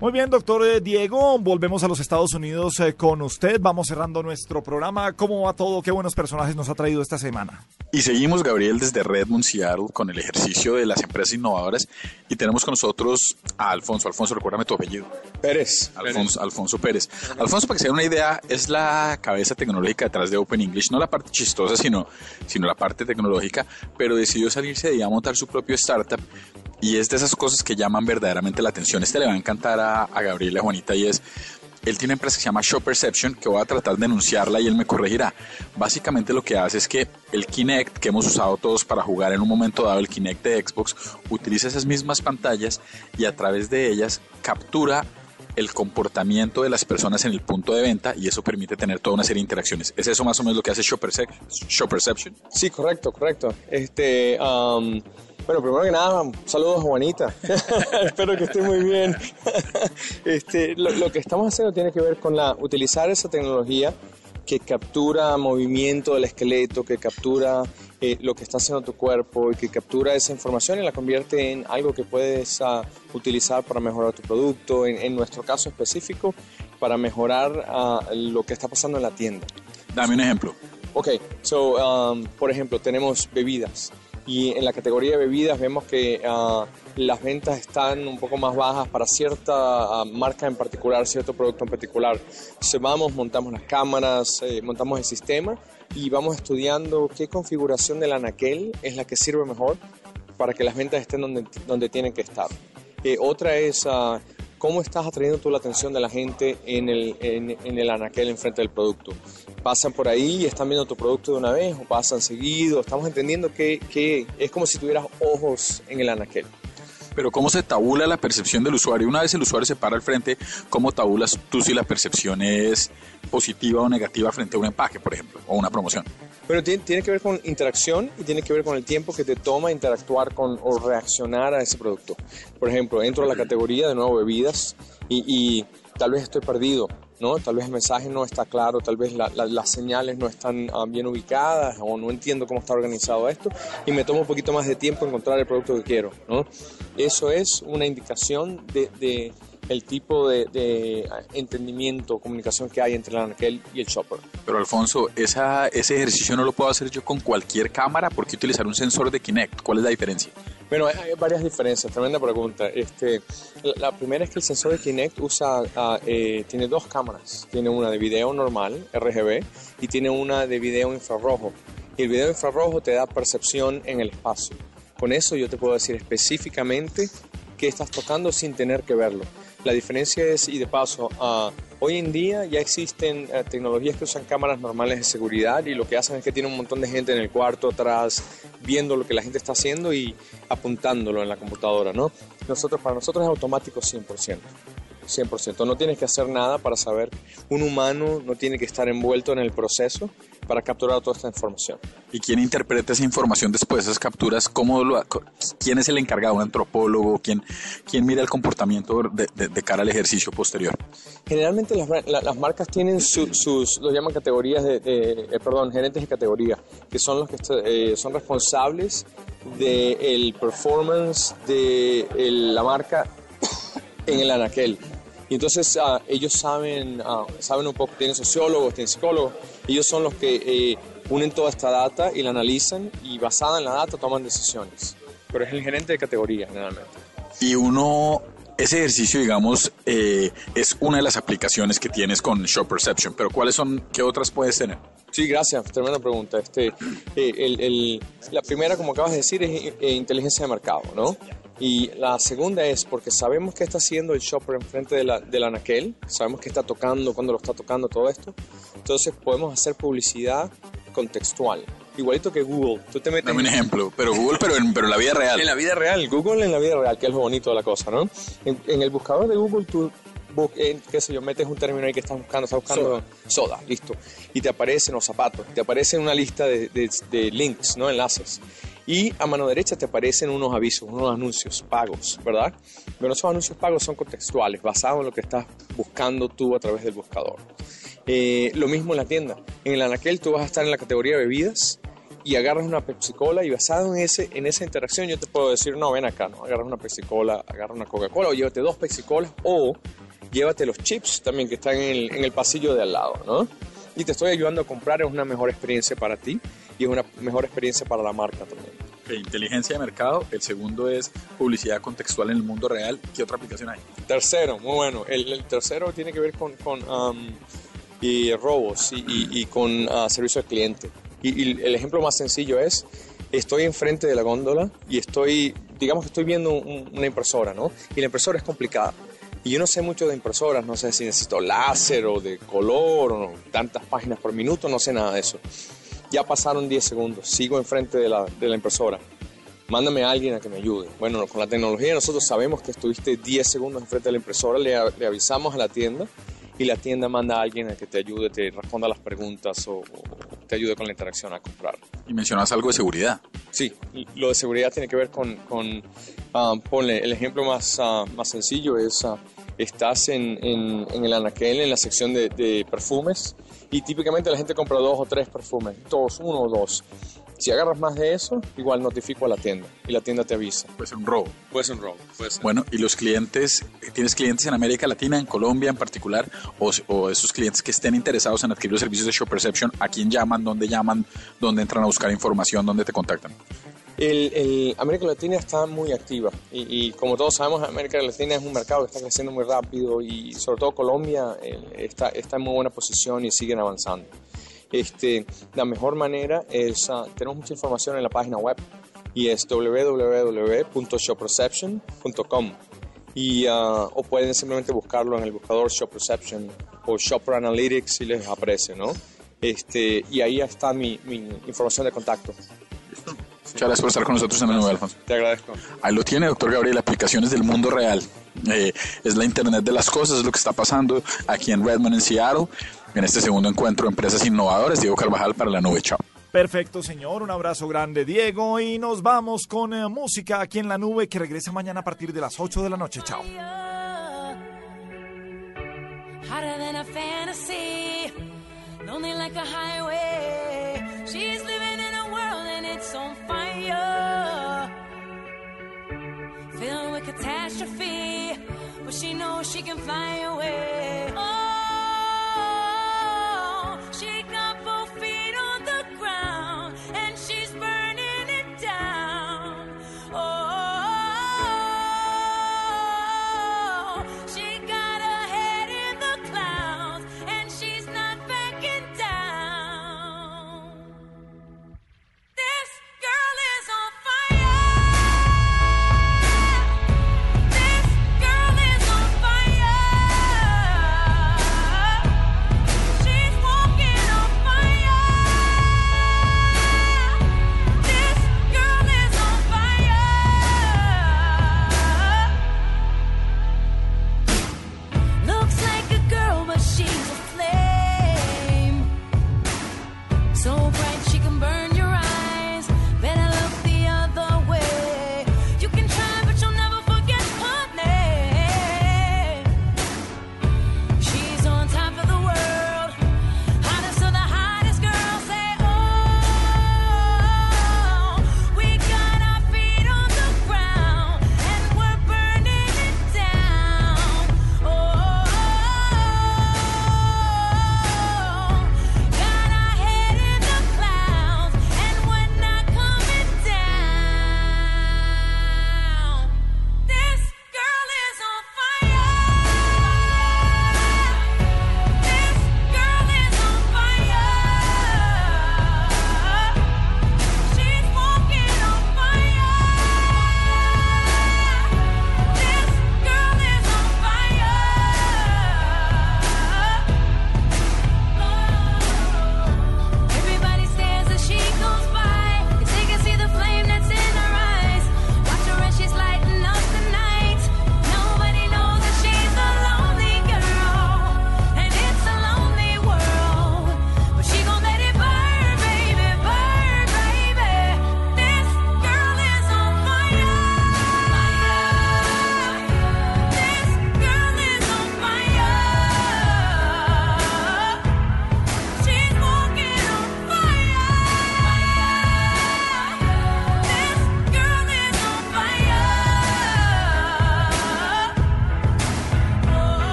Muy bien, doctor eh, Diego, volvemos a los Estados Unidos eh, con usted. Vamos cerrando nuestro programa. ¿Cómo va todo? ¿Qué buenos personajes nos ha traído esta semana? Y seguimos, Gabriel, desde Redmond, Seattle, con el ejercicio de las empresas innovadoras. Y tenemos con nosotros a Alfonso. Alfonso, recuérdame tu apellido. Pérez. Alfonso, Alfonso Pérez. Alfonso, para que se den una idea, es la cabeza tecnológica detrás de Open English. No la parte chistosa, sino, sino la parte tecnológica. Pero decidió salirse de ahí a montar su propio startup. Y es de esas cosas que llaman verdaderamente la atención. Este le va a encantar a, a Gabriel y a Juanita y es él tiene una empresa que se llama Show Perception, que voy a tratar de denunciarla y él me corregirá. Básicamente lo que hace es que el Kinect, que hemos usado todos para jugar en un momento dado, el Kinect de Xbox, utiliza esas mismas pantallas y a través de ellas captura el comportamiento de las personas en el punto de venta y eso permite tener toda una serie de interacciones. ¿Es eso más o menos lo que hace Show, Percep- Show Perception? Sí, correcto, correcto. Este, bueno, primero que nada, saludos Juanita. Espero que esté muy bien. este, lo, lo que estamos haciendo tiene que ver con la, utilizar esa tecnología que captura movimiento del esqueleto, que captura eh, lo que está haciendo tu cuerpo y que captura esa información y la convierte en algo que puedes ah, utilizar para mejorar tu producto, en, en nuestro caso específico, para mejorar ah, lo que está pasando en la tienda. Dame un ejemplo. Ok, so, um, por ejemplo, tenemos bebidas y en la categoría de bebidas vemos que ah, las ventas están un poco más bajas para cierta ah, marca en particular, cierto producto en particular. Entonces vamos, montamos las cámaras, eh, montamos el sistema y vamos estudiando qué configuración del anaquel es la que sirve mejor para que las ventas estén donde, donde tienen que estar. Eh, otra es ah, cómo estás atrayendo tú la atención de la gente en el, en, el anaquel enfrente del producto. Pasan por ahí y están viendo tu producto de una vez o pasan seguido. Estamos entendiendo que, que es como si tuvieras ojos en el anaquel. Pero ¿cómo se tabula la percepción del usuario? Una vez el usuario se para al frente, ¿cómo tabulas tú si la percepción es positiva o negativa frente a un empaque, por ejemplo, o una promoción? Bueno, tiene, tiene que ver con interacción y tiene que ver con el tiempo que te toma interactuar con o reaccionar a ese producto. Por ejemplo, entro a la categoría de nuevo bebidas y, y tal vez estoy perdido, ¿no? Tal vez el mensaje no está claro, tal vez la- la- las señales no están ah, bien ubicadas o no entiendo cómo está organizado esto y me toma un poquito más de tiempo encontrar el producto que quiero, ¿no? Eso es una indicación de, de el tipo de, de entendimiento, comunicación que hay entre el anaquel y el shopper. Pero Alfonso, esa, ese ejercicio no lo puedo hacer yo con cualquier cámara. ¿Por qué utilizar un sensor de Kinect? ¿Cuál es la diferencia? Bueno, hay, hay varias diferencias, tremenda pregunta. Este, la, la primera es que el sensor de Kinect usa, ah, eh, tiene dos cámaras. Tiene una de video normal, RGB, y tiene una de video infrarrojo. Y el video infrarrojo te da percepción en el espacio. Con eso yo te puedo decir específicamente qué estás tocando sin tener que verlo. La diferencia es, y de paso, ah, hoy en día ya existen eh, tecnologías que usan cámaras normales de seguridad y lo que hacen es que tienen un montón de gente en el cuarto atrás viendo lo que la gente está haciendo y apuntándolo en la computadora, ¿no? Nosotros, para nosotros es automático 100%. 100%. No tienes que hacer nada para saber. Un humano no tiene que estar envuelto en el proceso para capturar toda esta información. ¿Y quién interpreta esa información después, esas capturas? ¿Cómo lo, ¿Quién es el encargado? ¿Un antropólogo? ¿Quién, quién mira el comportamiento de, de- de cara al ejercicio posterior? Generalmente las, bra- la- las marcas tienen su- sus, lo llaman categorías de, de- eh, perdón, gerentes de categoría, que son los que eh, son responsables del performance de el- la marca en el anaquel. Y entonces ah, ellos saben, ah, saben un poco, tienen sociólogos, tienen psicólogos, ellos son los que eh, unen toda esta data y la analizan y basada en la data toman decisiones. Pero es el gerente de categoría generalmente. Y uno, ese ejercicio, digamos, eh, es una de las aplicaciones que tienes con Shop Perception, pero ¿cuáles son, qué otras puedes tener? Sí, gracias. Tremenda pregunta. Este, eh, el- el- la primera, como acabas de decir, es eh, inteligencia de mercado, ¿no? Y la segunda es porque sabemos qué está haciendo el shopper enfrente de la, del anaquel, sabemos qué está tocando, cuándo lo está tocando, todo esto. Entonces podemos hacer publicidad contextual. Igualito que Google. Tú te metes Dame un ejemplo, pero Google, pero en, pero en la vida real. en la vida real, Google en la vida real, que es lo bonito de la cosa, ¿no? En, en el buscador de Google tú, bu- eh, qué sé yo, metes un término ahí que estás buscando, estás buscando soda, listo. Y te aparecen los zapatos, te aparece una lista de, de- de links, ¿no? Enlaces. Y a mano derecha te aparecen unos avisos, unos anuncios pagos, ¿verdad? Pero esos anuncios pagos son contextuales, basados en lo que estás buscando tú a través del buscador. Eh, lo mismo en la tienda. En el anaquel tú vas a estar en la categoría de bebidas y agarras una Pepsi Cola y basado en, ese, en esa interacción yo te puedo decir, no, ven acá, no, agarras una Pepsi Cola, agarra una Coca-Cola o llévate dos Pepsi Colas o llévate los chips también que están en el, en el pasillo de al lado, ¿no? Y te estoy ayudando a comprar, es una mejor experiencia para ti y es una mejor experiencia para la marca también. Ok, inteligencia de mercado. El segundo es publicidad contextual en el mundo real. ¿Qué otra aplicación hay? Tercero, muy bueno. El, el tercero tiene que ver con, con um, y robos y, y- y con ah, servicio al cliente. Y, y el ejemplo más sencillo es, estoy enfrente de la góndola y estoy, digamos que estoy viendo un- una impresora, ¿no? Y la impresora es complicada. Y yo no sé mucho de impresoras, no sé si necesito láser o de color o no, tantas páginas por minuto, no sé nada de eso. Ya pasaron 10 segundos, sigo enfrente de la, de la impresora. Mándame a alguien a que me ayude. Bueno, con la tecnología nosotros sabemos que estuviste 10 segundos enfrente de la impresora, le, avisamos a la tienda y la tienda manda a alguien a que te ayude, te responda las preguntas o, o te ayude con la interacción a comprar. Y mencionas algo de seguridad. Sí, lo de seguridad tiene que ver con, con ah, ponle, el ejemplo más, ah, más sencillo es, ah, estás en, en, en el anaquel, en la sección de, de perfumes, Y típicamente la gente compra dos o tres perfumes, dos, uno o dos. Si agarras más de eso, igual notifico a la tienda y la tienda te avisa. Puede ser un robo. Puede ser un robo. Puede ser. Bueno, y los clientes, ¿tienes clientes en América Latina, en Colombia en particular, o, o esos clientes que estén interesados en adquirir los servicios de Show Perception, a quién llaman, dónde llaman, dónde entran a buscar información, dónde te contactan? El, América Latina está muy activa y, como todos sabemos, América Latina es un mercado que está creciendo muy rápido y sobre todo Colombia eh, está, está en muy buena posición y siguen avanzando. Este, la mejor manera es, ah, tenemos mucha información en la página web y es www.shopperception.com y ah, o pueden simplemente buscarlo en el buscador Shop Perception o Shopper Analytics si les aparece, ¿no? Este, y ahí está mi información de contacto. Muchas gracias por estar con nosotros en la nube, Alfonso. Te agradezco. Ahí lo tiene, doctor Gabriel, aplicaciones del mundo real. Eh, es la Internet de las cosas, es lo que está pasando aquí en Redmond, en Seattle, en este segundo encuentro de empresas innovadoras. Diego Carvajal para la nube. Chao. Perfecto, señor. Un abrazo grande, Diego. Y nos vamos con eh, música aquí en la nube que regresa mañana a partir de las 8 de la noche. Chao. hotter than a fantasy, lonely like a highway. Fire, filled with catastrophe, but she knows she can fly away. Oh.